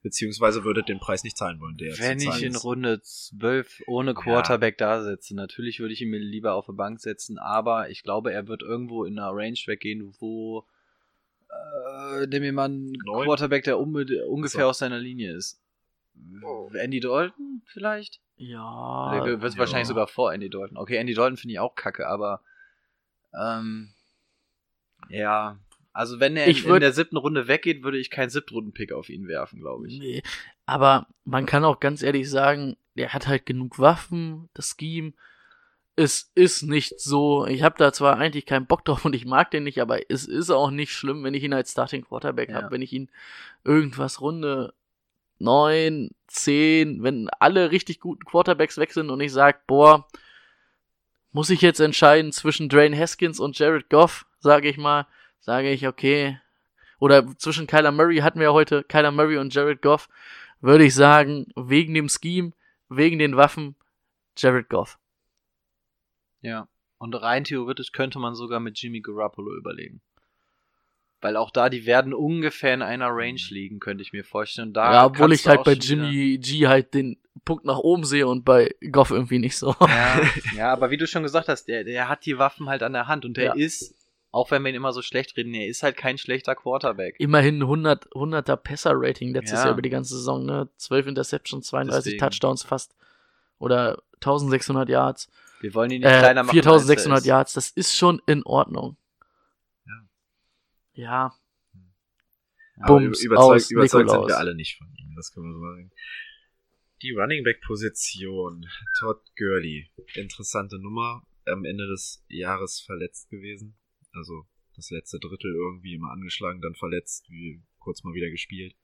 Beziehungsweise würdet den Preis nicht zahlen wollen, der Wenn zu ich in ist. Runde 12 ohne Quarterback da sitze, natürlich würde ich ihn mir lieber auf die Bank setzen, aber ich glaube, er wird irgendwo in einer Range weggehen, wo äh, nimm mir mal einen? Quarterback, der ungefähr So. aus seiner Linie ist. Andy Dalton vielleicht? Ja. Der wird ja. wahrscheinlich sogar vor Andy Dalton. Okay, Andy Dalton finde ich auch kacke, aber ähm, ja, also wenn er Ich in, in würd- der siebten Runde weggeht, würde ich keinen Siebtrunden-Pick auf ihn werfen, glaube ich. Nee. Aber man kann auch ganz ehrlich sagen, der hat halt genug Waffen, das Scheme. Es ist nicht so, ich habe da zwar eigentlich keinen Bock drauf und ich mag den nicht, aber es ist auch nicht schlimm, wenn ich ihn als Starting Quarterback Ja. habe, wenn ich ihn irgendwas Runde 9, 10, wenn alle richtig guten Quarterbacks weg sind und ich sage, boah, muss ich jetzt entscheiden zwischen Drain Haskins und Jared Goff, sage ich mal, sage ich, okay. Oder zwischen Kyler Murray hatten wir heute, Kyler Murray und Jared Goff, würde ich sagen, wegen dem Scheme, wegen den Waffen, Jared Goff. Ja. Und rein theoretisch könnte man sogar mit Jimmy Garoppolo überlegen. Weil auch da, die werden ungefähr in einer Range liegen, könnte ich mir vorstellen. Da ja, obwohl ich halt bei Jimmy G halt den Punkt nach oben sehe und bei Goff irgendwie nicht so. Ja, (laughs) ja, aber wie du schon gesagt hast, der, der hat die Waffen halt an der Hand und der Ja. ist, auch wenn wir ihn immer so schlecht reden, er ist halt kein schlechter Quarterback. Immerhin 100, 100er Passer-Rating letztes Ja. Jahr über die ganze Saison, ne? 12 Interceptions, 32 Deswegen. Touchdowns fast. Oder 1600 Yards. Wir wollen ihn nicht Äh, kleiner machen. als er 4600 ist. Yards, das ist schon in Ordnung. Ja. Bums überzeugt, überzeugt sind wir alle nicht von ihm, das können wir so sagen. Die Running Back Position, Todd Gurley, interessante Nummer, am Ende des Jahres verletzt gewesen, also das letzte Drittel irgendwie immer angeschlagen, dann verletzt, wie kurz mal wieder gespielt.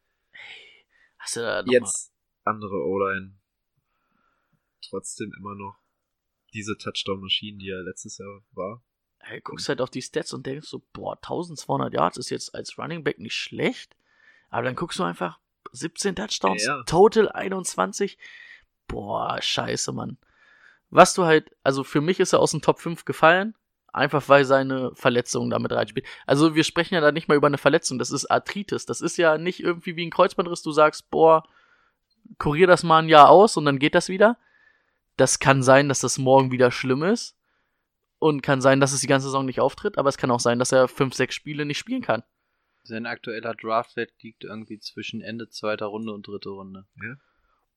Hast du da noch Jetzt andere O-Line, trotzdem immer noch diese Touchdown-Maschinen, die er letztes Jahr war. Ey, guckst halt auf die Stats und denkst so, boah, 1200 Yards ist jetzt als Running Back nicht schlecht. Aber dann guckst du einfach 17 Touchdowns, Ja. Total 21. Boah, scheiße, Mann. Was du halt, also für mich ist er aus dem Top 5 gefallen, einfach weil seine Verletzung damit reinspielt. Also wir sprechen ja da nicht mal über eine Verletzung, das ist Arthritis. Das ist ja nicht irgendwie wie ein Kreuzbandriss, du sagst, boah, kurier das mal ein Jahr aus und dann geht das wieder. Das kann sein, dass das morgen wieder schlimm ist. Und kann sein, dass es die ganze Saison nicht auftritt, aber es kann auch sein, dass er fünf, sechs Spiele nicht spielen kann. Sein aktueller Draftwert liegt irgendwie zwischen Ende zweiter Runde und dritte Runde.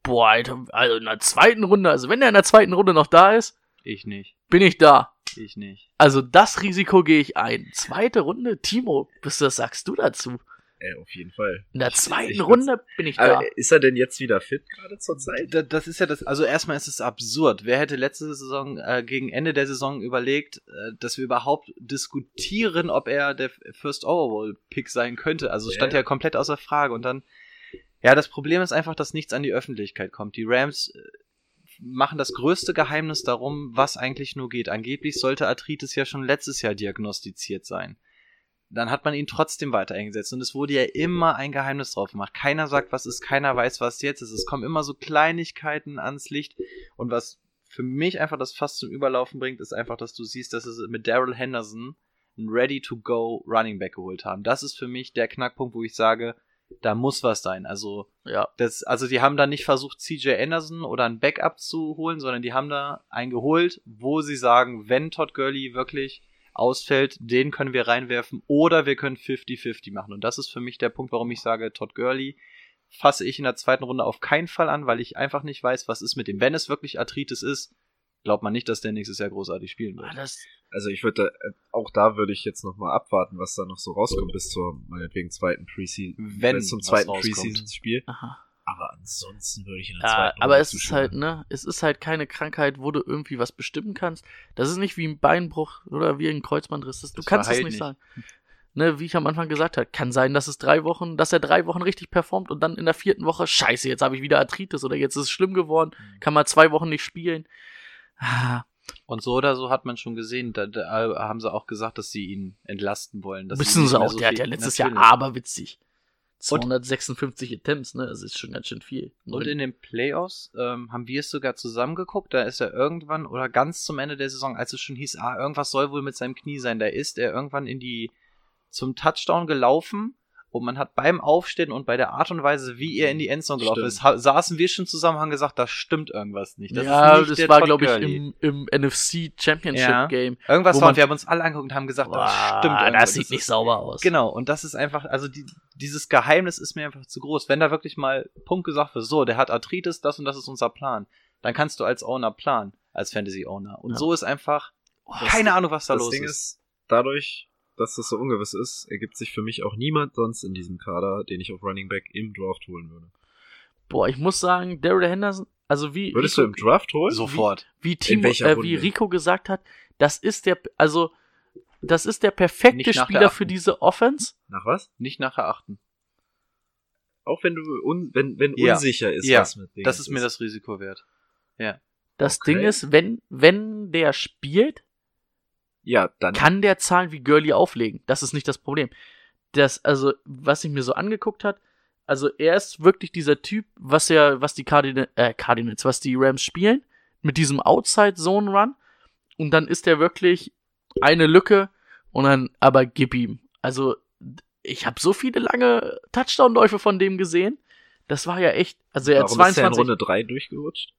Boah, Alter, also in der zweiten Runde, also wenn er in der zweiten Runde noch da ist, Ich nicht. bin ich da. Ich nicht. Also das Risiko gehe ich ein. Zweite Runde, Timo, was das sagst du dazu? Äh, auf jeden Fall. In der Ich- zweiten ich würd's- Runde bin ich da. Aber ist er denn jetzt wieder fit gerade zur Zeit? Da- Das ist ja das, also erstmal ist es absurd. Wer hätte letzte Saison, äh, gegen Ende der Saison überlegt, äh, dass wir überhaupt diskutieren, ob er der First Overall Pick sein könnte? Also stand Ja. ja komplett außer Frage. Und dann, ja, das Problem ist einfach, dass nichts an die Öffentlichkeit kommt. Die Rams äh, machen das größte Geheimnis darum, was eigentlich nur geht. Angeblich sollte Arthritis ja schon letztes Jahr diagnostiziert sein. Dann hat man ihn trotzdem weiter eingesetzt und es wurde ja immer ein Geheimnis drauf gemacht. Keiner sagt, was ist, keiner weiß, was jetzt ist. Es kommen immer so Kleinigkeiten ans Licht und was für mich einfach das fast zum Überlaufen bringt, ist einfach, dass du siehst, dass sie mit Daryl Henderson einen Ready-to-go Running Back geholt haben. Das ist für mich der Knackpunkt, wo ich sage, da muss was sein. Also ja. das, also die haben da nicht versucht, CJ Anderson oder ein Backup zu holen, sondern die haben da einen geholt, wo sie sagen, wenn Todd Gurley wirklich ausfällt, den können wir reinwerfen oder wir können 50-50 machen. Und das ist für mich der Punkt, warum ich sage, Todd Gurley fasse ich in der zweiten Runde auf keinen Fall an, weil ich einfach nicht weiß, was ist mit dem. Wenn es wirklich Arthritis ist, glaubt man nicht, dass der nächstes Jahr großartig spielen Ah, wird. Das, Also ich würde, äh, auch da würde ich jetzt nochmal abwarten, was da noch so rauskommt bis zur, meinetwegen, zweiten Preseason, Wenn bis zum zweiten. Preseason-Spiel. aha. Aber ansonsten würde ich in der Ja, zweiten aber es ist halt, ne, es ist halt keine Krankheit, wo du irgendwie was bestimmen kannst. Das ist nicht wie ein Beinbruch oder wie ein Kreuzbandriss. Das, du kannst es nicht nicht. sagen. Ne, wie ich am Anfang gesagt habe, kann sein, dass es drei Wochen, dass er drei Wochen richtig performt und dann in der vierten Woche, scheiße, jetzt habe ich wieder Arthritis oder jetzt ist es schlimm geworden, Mhm. kann mal zwei Wochen nicht spielen. Ah, Und so oder so hat man schon gesehen, da, da haben sie auch gesagt, dass sie ihn entlasten wollen. Wissen sie auch, so der hat ja letztes. Jahr aberwitzig. Und- 256 Attempts, ne? Das ist schon ganz schön viel. Und in den Playoffs ähm, haben wir es sogar zusammengeguckt. Da ist er irgendwann oder ganz zum Ende der Saison, als es schon hieß, ah, irgendwas soll wohl mit seinem Knie sein, da ist er irgendwann in die zum Touchdown gelaufen und man hat beim Aufstehen und bei der Art und Weise, wie er in die Endzone gelaufen ist, saßen wir schon zusammen und haben gesagt, da stimmt irgendwas nicht. Das ja, ist nicht das war, glaube ich, im, im NFC Championship Ja. Game. Irgendwas war, und wir haben uns alle angeguckt und haben gesagt, da Boah, stimmt irgendwas. das sieht ist- nicht sauber aus. Genau, und das ist einfach, also die, dieses Geheimnis ist mir einfach zu groß. Wenn da wirklich mal Punkt gesagt wird, so, der hat Arthritis, das und das ist unser Plan, dann kannst du als Owner planen, als Fantasy-Owner. Und Ja. so ist einfach Oh, keine Ahnung, was da das los Ding ist. ist, dadurch, dass das so ungewiss ist, ergibt sich für mich auch niemand sonst in diesem Kader, den ich auf Running Back im Draft holen würde. Boah, ich muss sagen, Daryl Henderson, also wie Würdest Rico, du im Draft holen? Sofort. wie, Timo, welcher äh, wie? Rico gesagt hat, das ist der, also das ist der perfekte Spieler für diese Offense. Nach was? Nicht nachher achten. Auch wenn du un wenn, wenn Ja. unsicher ist, Ja, was mit Dingen Das ist mir das Risiko wert. Das Okay. Ding ist, wenn, wenn der spielt, Ja, dann. kann der Zahlen wie Gurley auflegen. Das ist nicht das Problem. Das, also, was ich mir so angeguckt hat, also er ist wirklich dieser Typ, was er, was die Cardinals, äh, Cardinals, was die Rams spielen, mit diesem Outside-Zone-Run. Und dann ist er wirklich eine Lücke und dann aber gib ihm. Also, ich habe so viele lange Touchdown-Läufe von dem gesehen. Das war ja echt, also er hat Warum ist der in 22, Runde 3 durchgerutscht?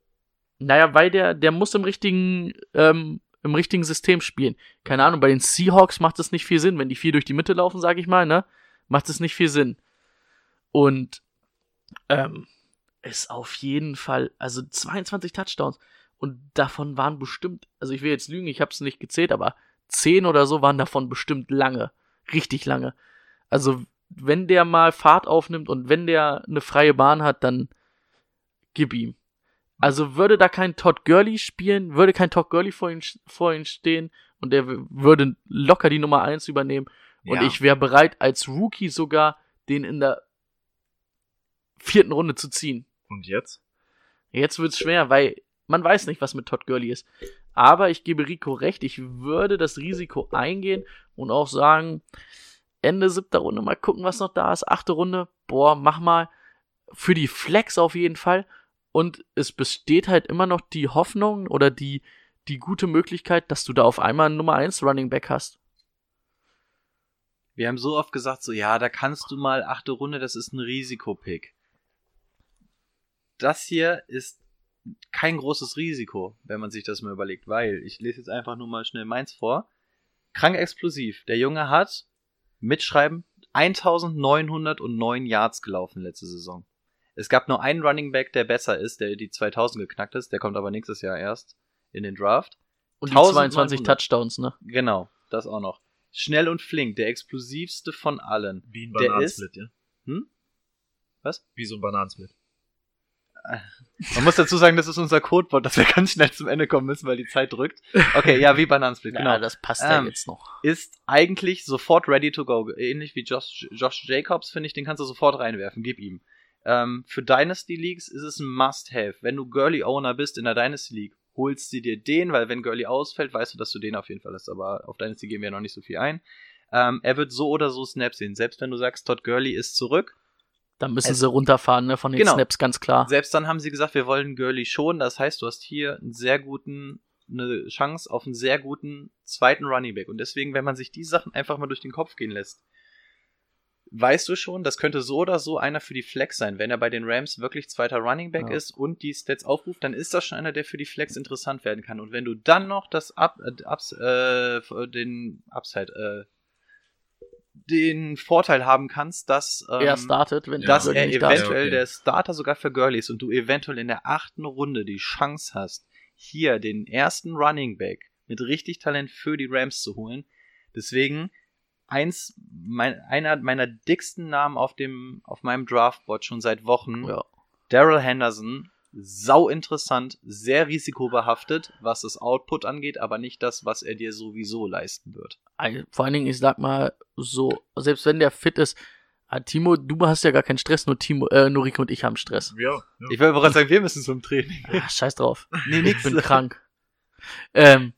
naja, weil der, der muss im richtigen, ähm, im richtigen System spielen. Keine Ahnung, bei den Seahawks macht es nicht viel Sinn, wenn die vier durch die Mitte laufen, sag ich mal, ne? Macht es nicht viel Sinn. Und ähm, ist auf jeden Fall, also 22 Touchdowns und davon waren bestimmt, also ich will jetzt lügen, ich habe es nicht gezählt, aber 10 oder so waren davon bestimmt lange, richtig lange. Also, wenn der mal Fahrt aufnimmt und wenn der eine freie Bahn hat, dann gib ihm. Also würde da kein Todd Gurley spielen, würde kein Todd Gurley vor ihm, vor ihm stehen und der würde locker die Nummer eins übernehmen und Ja. ich wäre bereit, als Rookie sogar den in der vierten Runde zu ziehen. Und jetzt? Jetzt wird's schwer, weil man weiß nicht, was mit Todd Gurley ist. Aber ich gebe Rico recht, ich würde das Risiko eingehen und auch sagen, Ende siebter Runde mal gucken, was noch da ist. Achte Runde, boah, mach mal. Für die Flex auf jeden Fall. Und es besteht halt immer noch die Hoffnung oder die, die gute Möglichkeit, dass du da auf einmal einen Nummer 1 Running Back hast. Wir haben so oft gesagt, so, ja, da kannst du mal achte Runde, das ist ein Risikopick. Das hier ist kein großes Risiko, wenn man sich das mal überlegt, weil ich lese jetzt einfach nur mal schnell meins vor. Krank explosiv. Der Junge hat mitschreiben 1909 Yards gelaufen letzte Saison. Es gab nur einen Running Back, der besser ist, der die 2000 geknackt ist. Der kommt aber nächstes Jahr erst in den Draft. Und die 1900. 22 Touchdowns, ne? Genau, das auch noch. Schnell und flink, der explosivste von allen. Wie ein Der Bananensplit, ja? Hm? Was? Wie so ein Bananensplit. Man muss dazu sagen, das ist unser Codewort, dass wir ganz schnell zum Ende kommen müssen, weil die Zeit drückt. Okay, ja, wie Bananensplit, genau. Ja, das passt ja Ähm, jetzt noch. Ist eigentlich sofort ready to go. Ähnlich wie Josh, Josh Jacobs, finde ich, den kannst du sofort reinwerfen. Gib ihm. Ähm, für Dynasty Leagues ist es ein Must-Have. Wenn du Girly-Owner bist in der Dynasty League, holst du dir den, weil wenn Girly ausfällt, weißt du, dass du den auf jeden Fall hast. Aber auf Dynasty gehen wir ja noch nicht so viel ein. Ähm, er wird so oder so Snaps sehen. Selbst wenn du sagst, Todd Gurley ist zurück, Da müssen es- sie runterfahren, ne, von den Genau. Snaps, ganz klar. Selbst dann haben sie gesagt, wir wollen Gurley schon. Das heißt, du hast hier einen sehr guten, eine Chance auf einen sehr guten zweiten Running Back. Und deswegen, wenn man sich die Sachen einfach mal durch den Kopf gehen lässt, weißt du schon, das könnte so oder so einer für die Flex sein. Wenn er bei den Rams wirklich zweiter Running Back Ja. ist und die Stats aufruft, dann ist das schon einer, der für die Flex interessant werden kann. Und wenn du dann noch das Up, äh, Ups, äh, den Upside, äh, den Vorteil haben kannst, dass ähm, er startet, wenn dass Gurley er eventuell Ja, okay. der Starter sogar für Gurley ist und du eventuell in der achten Runde die Chance hast, hier den ersten Running Back mit richtig Talent für die Rams zu holen. Deswegen eins, mein, einer meiner dicksten Namen auf dem, auf meinem Draftboard schon seit Wochen. Ja. Daryl Henderson, sau interessant, sehr risikobehaftet, was das Output angeht, aber nicht das, was er dir sowieso leisten wird. Vor allen Dingen, ich sag mal, so, selbst wenn der fit ist, ah, Timo, du hast ja gar keinen Stress, nur Timo, äh, nur Rico und ich haben Stress. Ja, ja. Ich will aber gerade sagen, wir müssen zum Training. Ja, scheiß drauf. Nee, Ich bin krank. Ähm,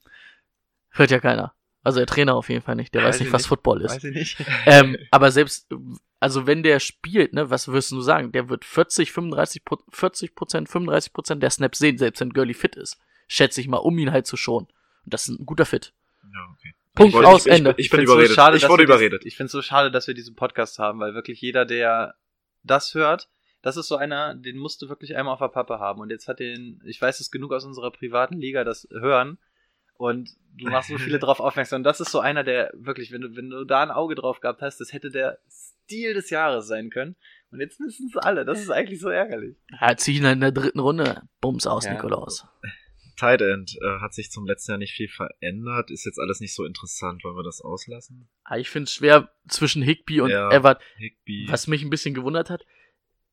hört ja keiner. Also der Trainer auf jeden Fall nicht. Der weiß, Weiß nicht, ich was nicht. Football ist. Weiß ich nicht. (laughs) Ähm, aber selbst, also wenn der spielt, ne, was wirst du sagen? Der wird 40, 35, Pro- 40 Prozent, 35 Prozent der Snaps sehen, selbst wenn Gurley fit ist. Schätze ich mal, um ihn halt zu schonen. Und das ist ein guter Fit. ja okay. Punkt wollte- aus ich, Ende. Ich, ich bin überredet. schade, ich wurde überredet. Ich finde es so schade, dass wir diesen Podcast haben, weil wirklich jeder, der das hört, das ist so einer, den musst du wirklich einmal auf der Pappe haben. Und jetzt hat den, ich weiß es genug aus unserer privaten Liga, das hören. Und du machst so viele (laughs) drauf aufmerksam. Und das ist so einer, der wirklich, wenn du, wenn du da ein Auge drauf gehabt hast, das hätte der Stil des Jahres sein können. Und jetzt wissen es alle. Das ist eigentlich so ärgerlich. Ja, zieh ihn in der dritten Runde. Bums aus, Ja. Nikolaus. Tight End äh, hat sich zum letzten Jahr nicht viel verändert. Ist jetzt alles nicht so interessant. Wollen wir das auslassen? Ah, Ich finde es schwer zwischen Higby und Ja. Everett. Higby. Was mich ein bisschen gewundert hat,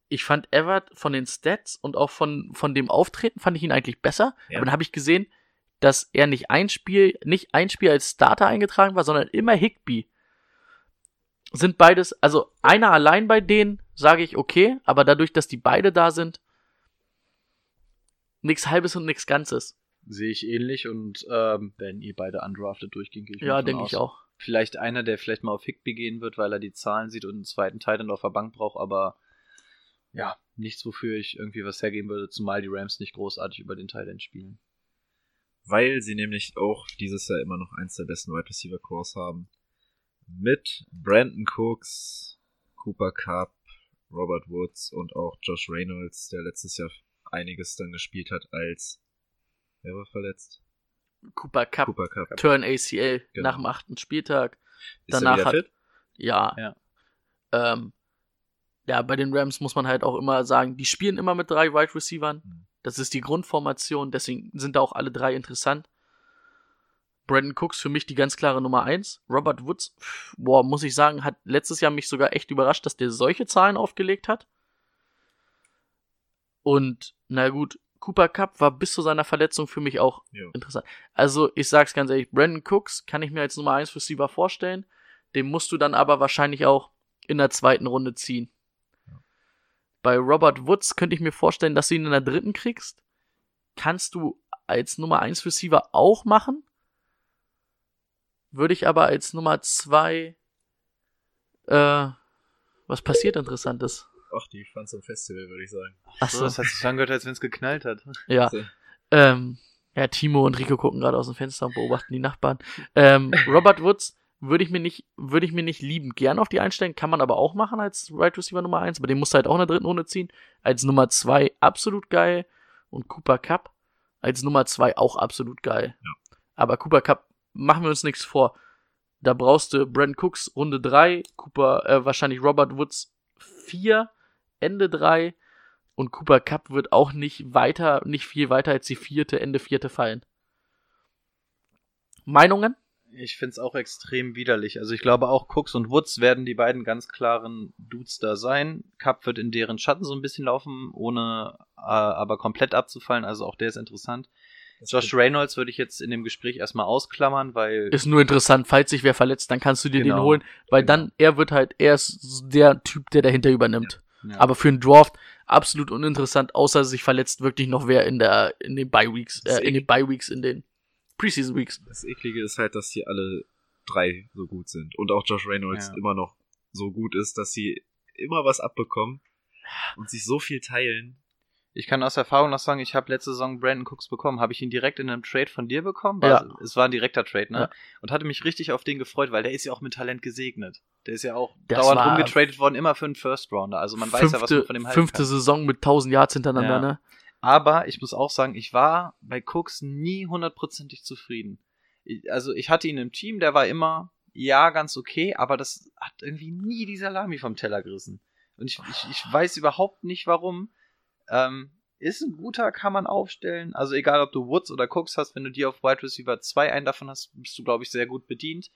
ich fand Everett von den Stats und auch von, von dem Auftreten fand ich ihn eigentlich besser. Ja. Aber dann habe ich gesehen, dass er nicht ein Spiel, nicht ein Spiel als Starter eingetragen war, sondern immer Higby. Sind beides, also einer allein bei denen, sage ich okay, aber dadurch, dass die beide da sind, nichts halbes und nichts Ganzes. Sehe ich ähnlich und ähm, wenn ihr beide undrafted durchgehen, gehe ich Ja, denke ich auch. vielleicht einer, der vielleicht mal auf Higby gehen wird, weil er die Zahlen sieht und einen zweiten Titan auf der Bank braucht, aber ja, nichts, wofür ich irgendwie was hergeben würde, zumal die Rams nicht großartig über den Titan spielen. Weil sie nämlich auch dieses Jahr immer noch eins der besten Wide Receiver Cores haben. Mit Brandon Cooks, Cooper Cup, Robert Woods und auch Josh Reynolds, der letztes Jahr einiges dann gespielt hat als wer war verletzt? Cooper Cup, Cooper Cup. Turn ACL Genau. nach dem achten Spieltag. Ist er danach wieder hat- fit? Ja. Ja. Ähm, ja, bei den Rams muss man halt auch immer sagen, die spielen immer mit drei Wide Receivern. Mhm. Das ist die Grundformation, deswegen sind da auch alle drei interessant. Brandon Cooks für mich die ganz klare Nummer eins. Robert Woods, pff, boah, muss ich sagen, hat letztes Jahr mich sogar echt überrascht, dass der solche Zahlen aufgelegt hat. Und, na gut, Cooper Cup war bis zu seiner Verletzung für mich auch Ja. interessant. Also, ich sag's ganz ehrlich, Brandon Cooks kann ich mir als Nummer 1 Receiver vorstellen. Den musst du dann aber wahrscheinlich auch in der zweiten Runde ziehen. Bei Robert Woods könnte ich mir vorstellen, dass du ihn in der dritten kriegst. Kannst du als Nummer 1 Receiver auch machen. Würde ich aber als Nummer 2 äh, was passiert Interessantes? Ach, die Fans am Festival, würde ich sagen. So, das hat sich angehört, als wenn es geknallt hat. Ja. So. Ähm, ja, Timo und Rico gucken gerade aus dem Fenster und beobachten die Nachbarn. Ähm, Robert Woods würde ich mir nicht, würde ich mir nicht liebend gern auf die einstellen, kann man aber auch machen als Right Receiver Nummer 1, aber den musst du halt auch in der dritten Runde ziehen. Als Nummer 2 absolut geil und Cooper Cup als Nummer 2 auch absolut geil. Ja. Aber Cooper Cup, machen wir uns nichts vor. Da brauchst du Brent Cooks Runde 3, Cooper, äh, wahrscheinlich Robert Woods 4, Ende 3 und Cooper Cup wird auch nicht weiter, nicht viel weiter als die vierte, Ende vierte fallen. Meinungen? Ich find's auch extrem widerlich. Also ich glaube auch Cooks und Woods werden die beiden ganz klaren Dudes da sein. Cup wird in deren Schatten so ein bisschen laufen, ohne äh, aber komplett abzufallen. Also auch der ist interessant. Josh Reynolds würde ich jetzt in dem Gespräch erstmal ausklammern, weil Ist nur interessant, falls sich wer verletzt, dann kannst du dir den Genau. holen, weil Genau. dann, er wird halt, er ist der Typ, der dahinter übernimmt. ja. Aber für einen Draft absolut uninteressant, außer sich verletzt wirklich noch wer in der, in den Bye Weeks, Das äh, in den Bye Weeks, in den Preseason Weeks. Das Eklige ist halt, dass hier alle drei so gut sind. Und auch Josh Reynolds Ja. immer noch so gut ist, dass sie immer was abbekommen und sich so viel teilen. Ich kann aus Erfahrung noch sagen, ich habe letzte Saison Brandon Cooks bekommen. Habe ich ihn direkt in einem Trade von dir bekommen? Ja. Es war ein direkter Trade, ne? Ja. Und hatte mich richtig auf den gefreut, weil der ist ja auch mit Talent gesegnet. Der ist ja auch Das dauernd rumgetradet worden, immer für einen First Rounder. Also man weiß ja, was man von dem halten fünfte kann. Saison mit 1000 Yards hintereinander, Ja. ne? Aber ich muss auch sagen, ich war bei Cooks nie hundertprozentig zufrieden. Also ich hatte ihn im Team, der war immer, ja, ganz okay, aber das hat irgendwie nie die Salami vom Teller gerissen. Und ich, ich, ich weiß überhaupt nicht warum. Ähm, ist ein guter, kann man aufstellen. Also egal, ob du Woods oder Cooks hast, wenn du dir auf Wide Receiver 2 einen davon hast, bist du, glaube ich, sehr gut bedient.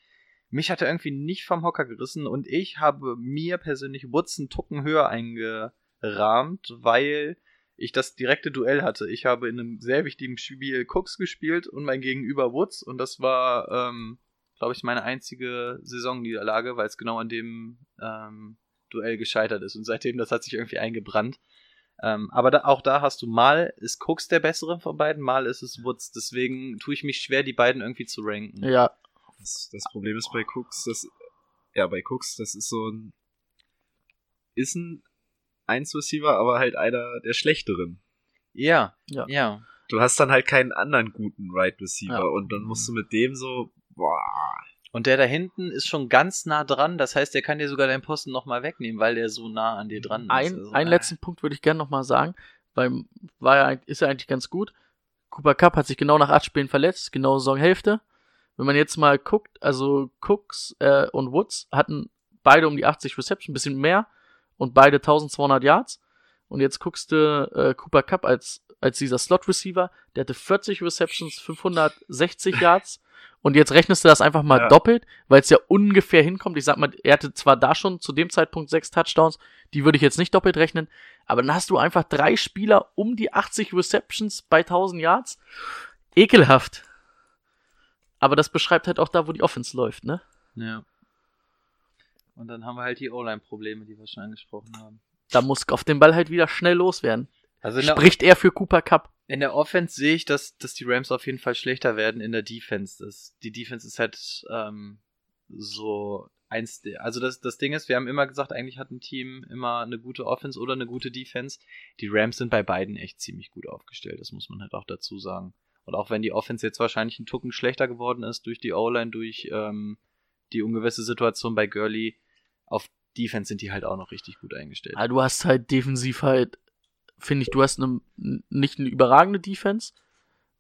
Mich hat er irgendwie nicht vom Hocker gerissen und ich habe mir persönlich Woods einen Tucken höher eingerahmt, weil ich das direkte Duell hatte. Ich habe in einem sehr wichtigen Spiel Cooks gespielt und mein Gegenüber Woods und das war, ähm, glaube ich, meine einzige Saisonniederlage, weil es genau an dem ähm, Duell gescheitert ist und seitdem das hat sich irgendwie eingebrannt. Ähm, aber da, auch da hast du mal ist Cooks der bessere von beiden, mal ist es Woods. Deswegen tue ich mich schwer, die beiden irgendwie zu ranken. Ja, Das, das Problem ist bei Cooks, das, ja, bei Cooks, das ist so ein, ist ein 1-Receiver, aber halt einer der schlechteren. Ja, Ja. ja. Du hast dann halt keinen anderen guten Right Receiver Ja. und dann musst du mit dem so, boah, Und der da hinten ist schon ganz nah dran. Das heißt, der kann dir sogar deinen Posten nochmal wegnehmen, weil der so nah an dir dran ist. ein, Also, einen äh, letzten Punkt würde ich gerne nochmal sagen, weil war ja, ist ja eigentlich ganz gut. Cooper Cup hat sich genau nach acht Spielen verletzt, genau Saisonhälfte. Wenn man jetzt mal guckt, also Cooks äh, und Woods hatten beide um die 80 Reception, ein bisschen mehr und beide 1200 Yards. Und jetzt guckst du äh, Cooper Cup als, als dieser Slot-Receiver, der hatte 40 Receptions, 560 (laughs) Yards. Und jetzt rechnest du das einfach mal Ja. doppelt, weil es ja ungefähr hinkommt. Ich sag mal, er hatte zwar da schon zu dem Zeitpunkt sechs Touchdowns, die würde ich jetzt nicht doppelt rechnen, aber dann hast du einfach drei Spieler um die 80 Receptions bei 1000 Yards. Ekelhaft. Aber das beschreibt halt auch da, wo die Offense läuft, ne? Ja. Und dann haben wir halt die O-Line-Probleme, die wir schon angesprochen haben. Da muss auf den Ball halt wieder schnell loswerden. Also Spricht er für Cooper Cup? in der Offense sehe ich, dass, dass die Rams auf jeden Fall schlechter werden in der Defense. Das, die Defense ist halt ähm, so eins. Also das, das Ding ist, wir haben immer gesagt, eigentlich hat ein Team immer eine gute Offense oder eine gute Defense. Die Rams sind bei beiden echt ziemlich gut aufgestellt, das muss man halt auch dazu sagen. Und auch wenn die Offense jetzt wahrscheinlich ein Tucken schlechter geworden ist durch die O-Line, durch ähm, die ungewisse Situation bei Gurley, auf Defense sind die halt auch noch richtig gut eingestellt. Ja, du hast halt defensiv halt, finde ich, du hast eine, nicht eine überragende Defense,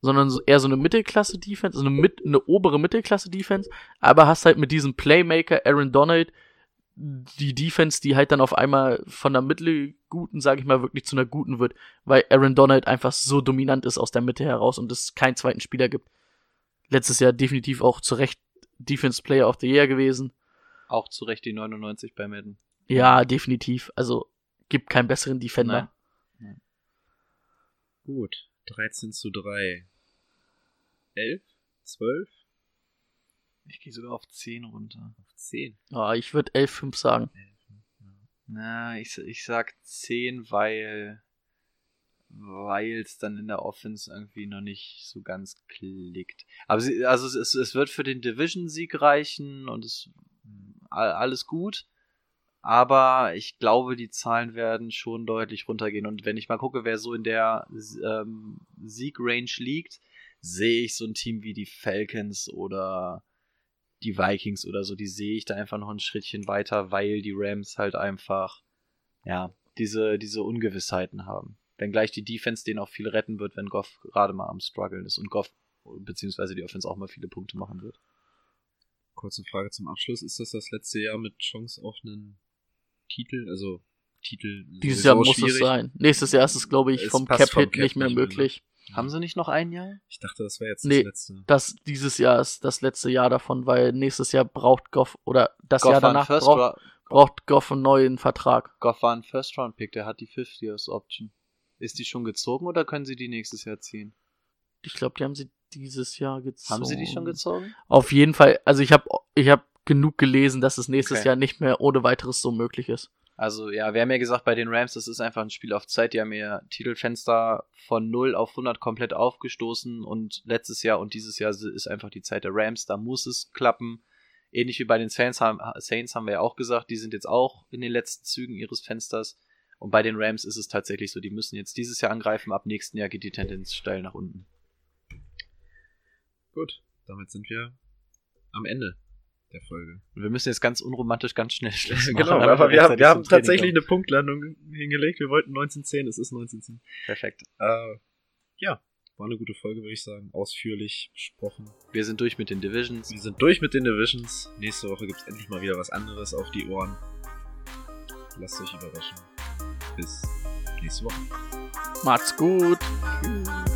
sondern so, eher so eine Mittelklasse-Defense, also eine, mit, eine obere Mittelklasse-Defense, aber hast halt mit diesem Playmaker Aaron Donald die Defense, die halt dann auf einmal von der mittelguten, sage ich mal, wirklich zu einer guten wird, weil Aaron Donald einfach so dominant ist aus der Mitte heraus und es keinen zweiten Spieler gibt. letztes Jahr definitiv auch zu Recht Defense Player of the Year gewesen. Auch zu Recht die 99 bei Madden. Ja, definitiv. Also gibt keinen besseren Defender. Gut. 13 zu 3. 11? 12? Ich gehe sogar auf 10 runter. Auf 10. Ah, ich würde 11-5 sagen. Na, ich, ich sag 10, weil weil es dann in der Offense irgendwie noch nicht so ganz klickt. Aber sie, also es, es wird für den Division-Sieg reichen und es alles gut. Aber ich glaube, die Zahlen werden schon deutlich runtergehen. Und wenn ich mal gucke, wer so in der ähm, Sieg-Range liegt, sehe ich so ein Team wie die Falcons oder die Vikings oder so, die sehe ich da einfach noch ein Schrittchen weiter, weil die Rams halt einfach, ja, diese, diese Ungewissheiten haben. Wenngleich die Defense den auch viel retten wird, wenn Goff gerade mal am struggeln ist und Goff, beziehungsweise die Offense auch mal viele Punkte machen wird. Kurze Frage zum Abschluss. Ist das das letzte Jahr mit Chance auf einen Titel? Also, Titel. Dieses Jahr muss es schwierig. sein. Nächstes Jahr ist es, glaube ich, Es vom Cap-Hit Cap nicht mehr nicht mehr, ne? möglich. Haben sie nicht noch ein Jahr? Ich dachte, das wäre jetzt Nee. das letzte. Das dieses Jahr ist das letzte Jahr davon, weil nächstes Jahr braucht Goff oder das Goff Jahr danach First braucht, Ra- braucht Goff einen neuen Vertrag. Goff war ein First-Round-Pick, der hat die 50-Years-Option. Ist die schon gezogen oder können sie die nächstes Jahr ziehen? Ich glaube, die haben sie dieses Jahr gezogen. Haben sie die schon gezogen? Auf jeden Fall. Also ich habe ich hab genug gelesen, dass es nächstes Okay. Jahr nicht mehr ohne weiteres so möglich ist. Also ja, wir haben ja gesagt, bei den Rams, das ist einfach ein Spiel auf Zeit. Die haben ihr Titelfenster von 0 auf 100 komplett aufgestoßen und letztes Jahr und dieses Jahr ist einfach die Zeit der Rams. Da muss es klappen. Ähnlich wie bei den Saints haben, Saints haben wir ja auch gesagt, die sind jetzt auch in den letzten Zügen ihres Fensters. Und bei den Rams ist es tatsächlich so, die müssen jetzt dieses Jahr angreifen, ab nächsten Jahr geht die Tendenz steil nach unten. Gut, damit sind wir am Ende der Folge. Und wir müssen jetzt ganz unromantisch ganz schnell Schluss (laughs) machen. genau, aber wir haben, wir haben tatsächlich kommen. eine Punktlandung hingelegt. Wir wollten 1910, es ist 1910. Perfekt. Äh, ja, war eine gute Folge, würde ich sagen. Ausführlich besprochen. Wir sind durch mit den Divisions. Wir sind durch mit den Divisions. Nächste Woche gibt es endlich mal wieder was anderes auf die Ohren. Lasst euch überraschen. Bis nächste Woche. Macht's gut. Tschüss.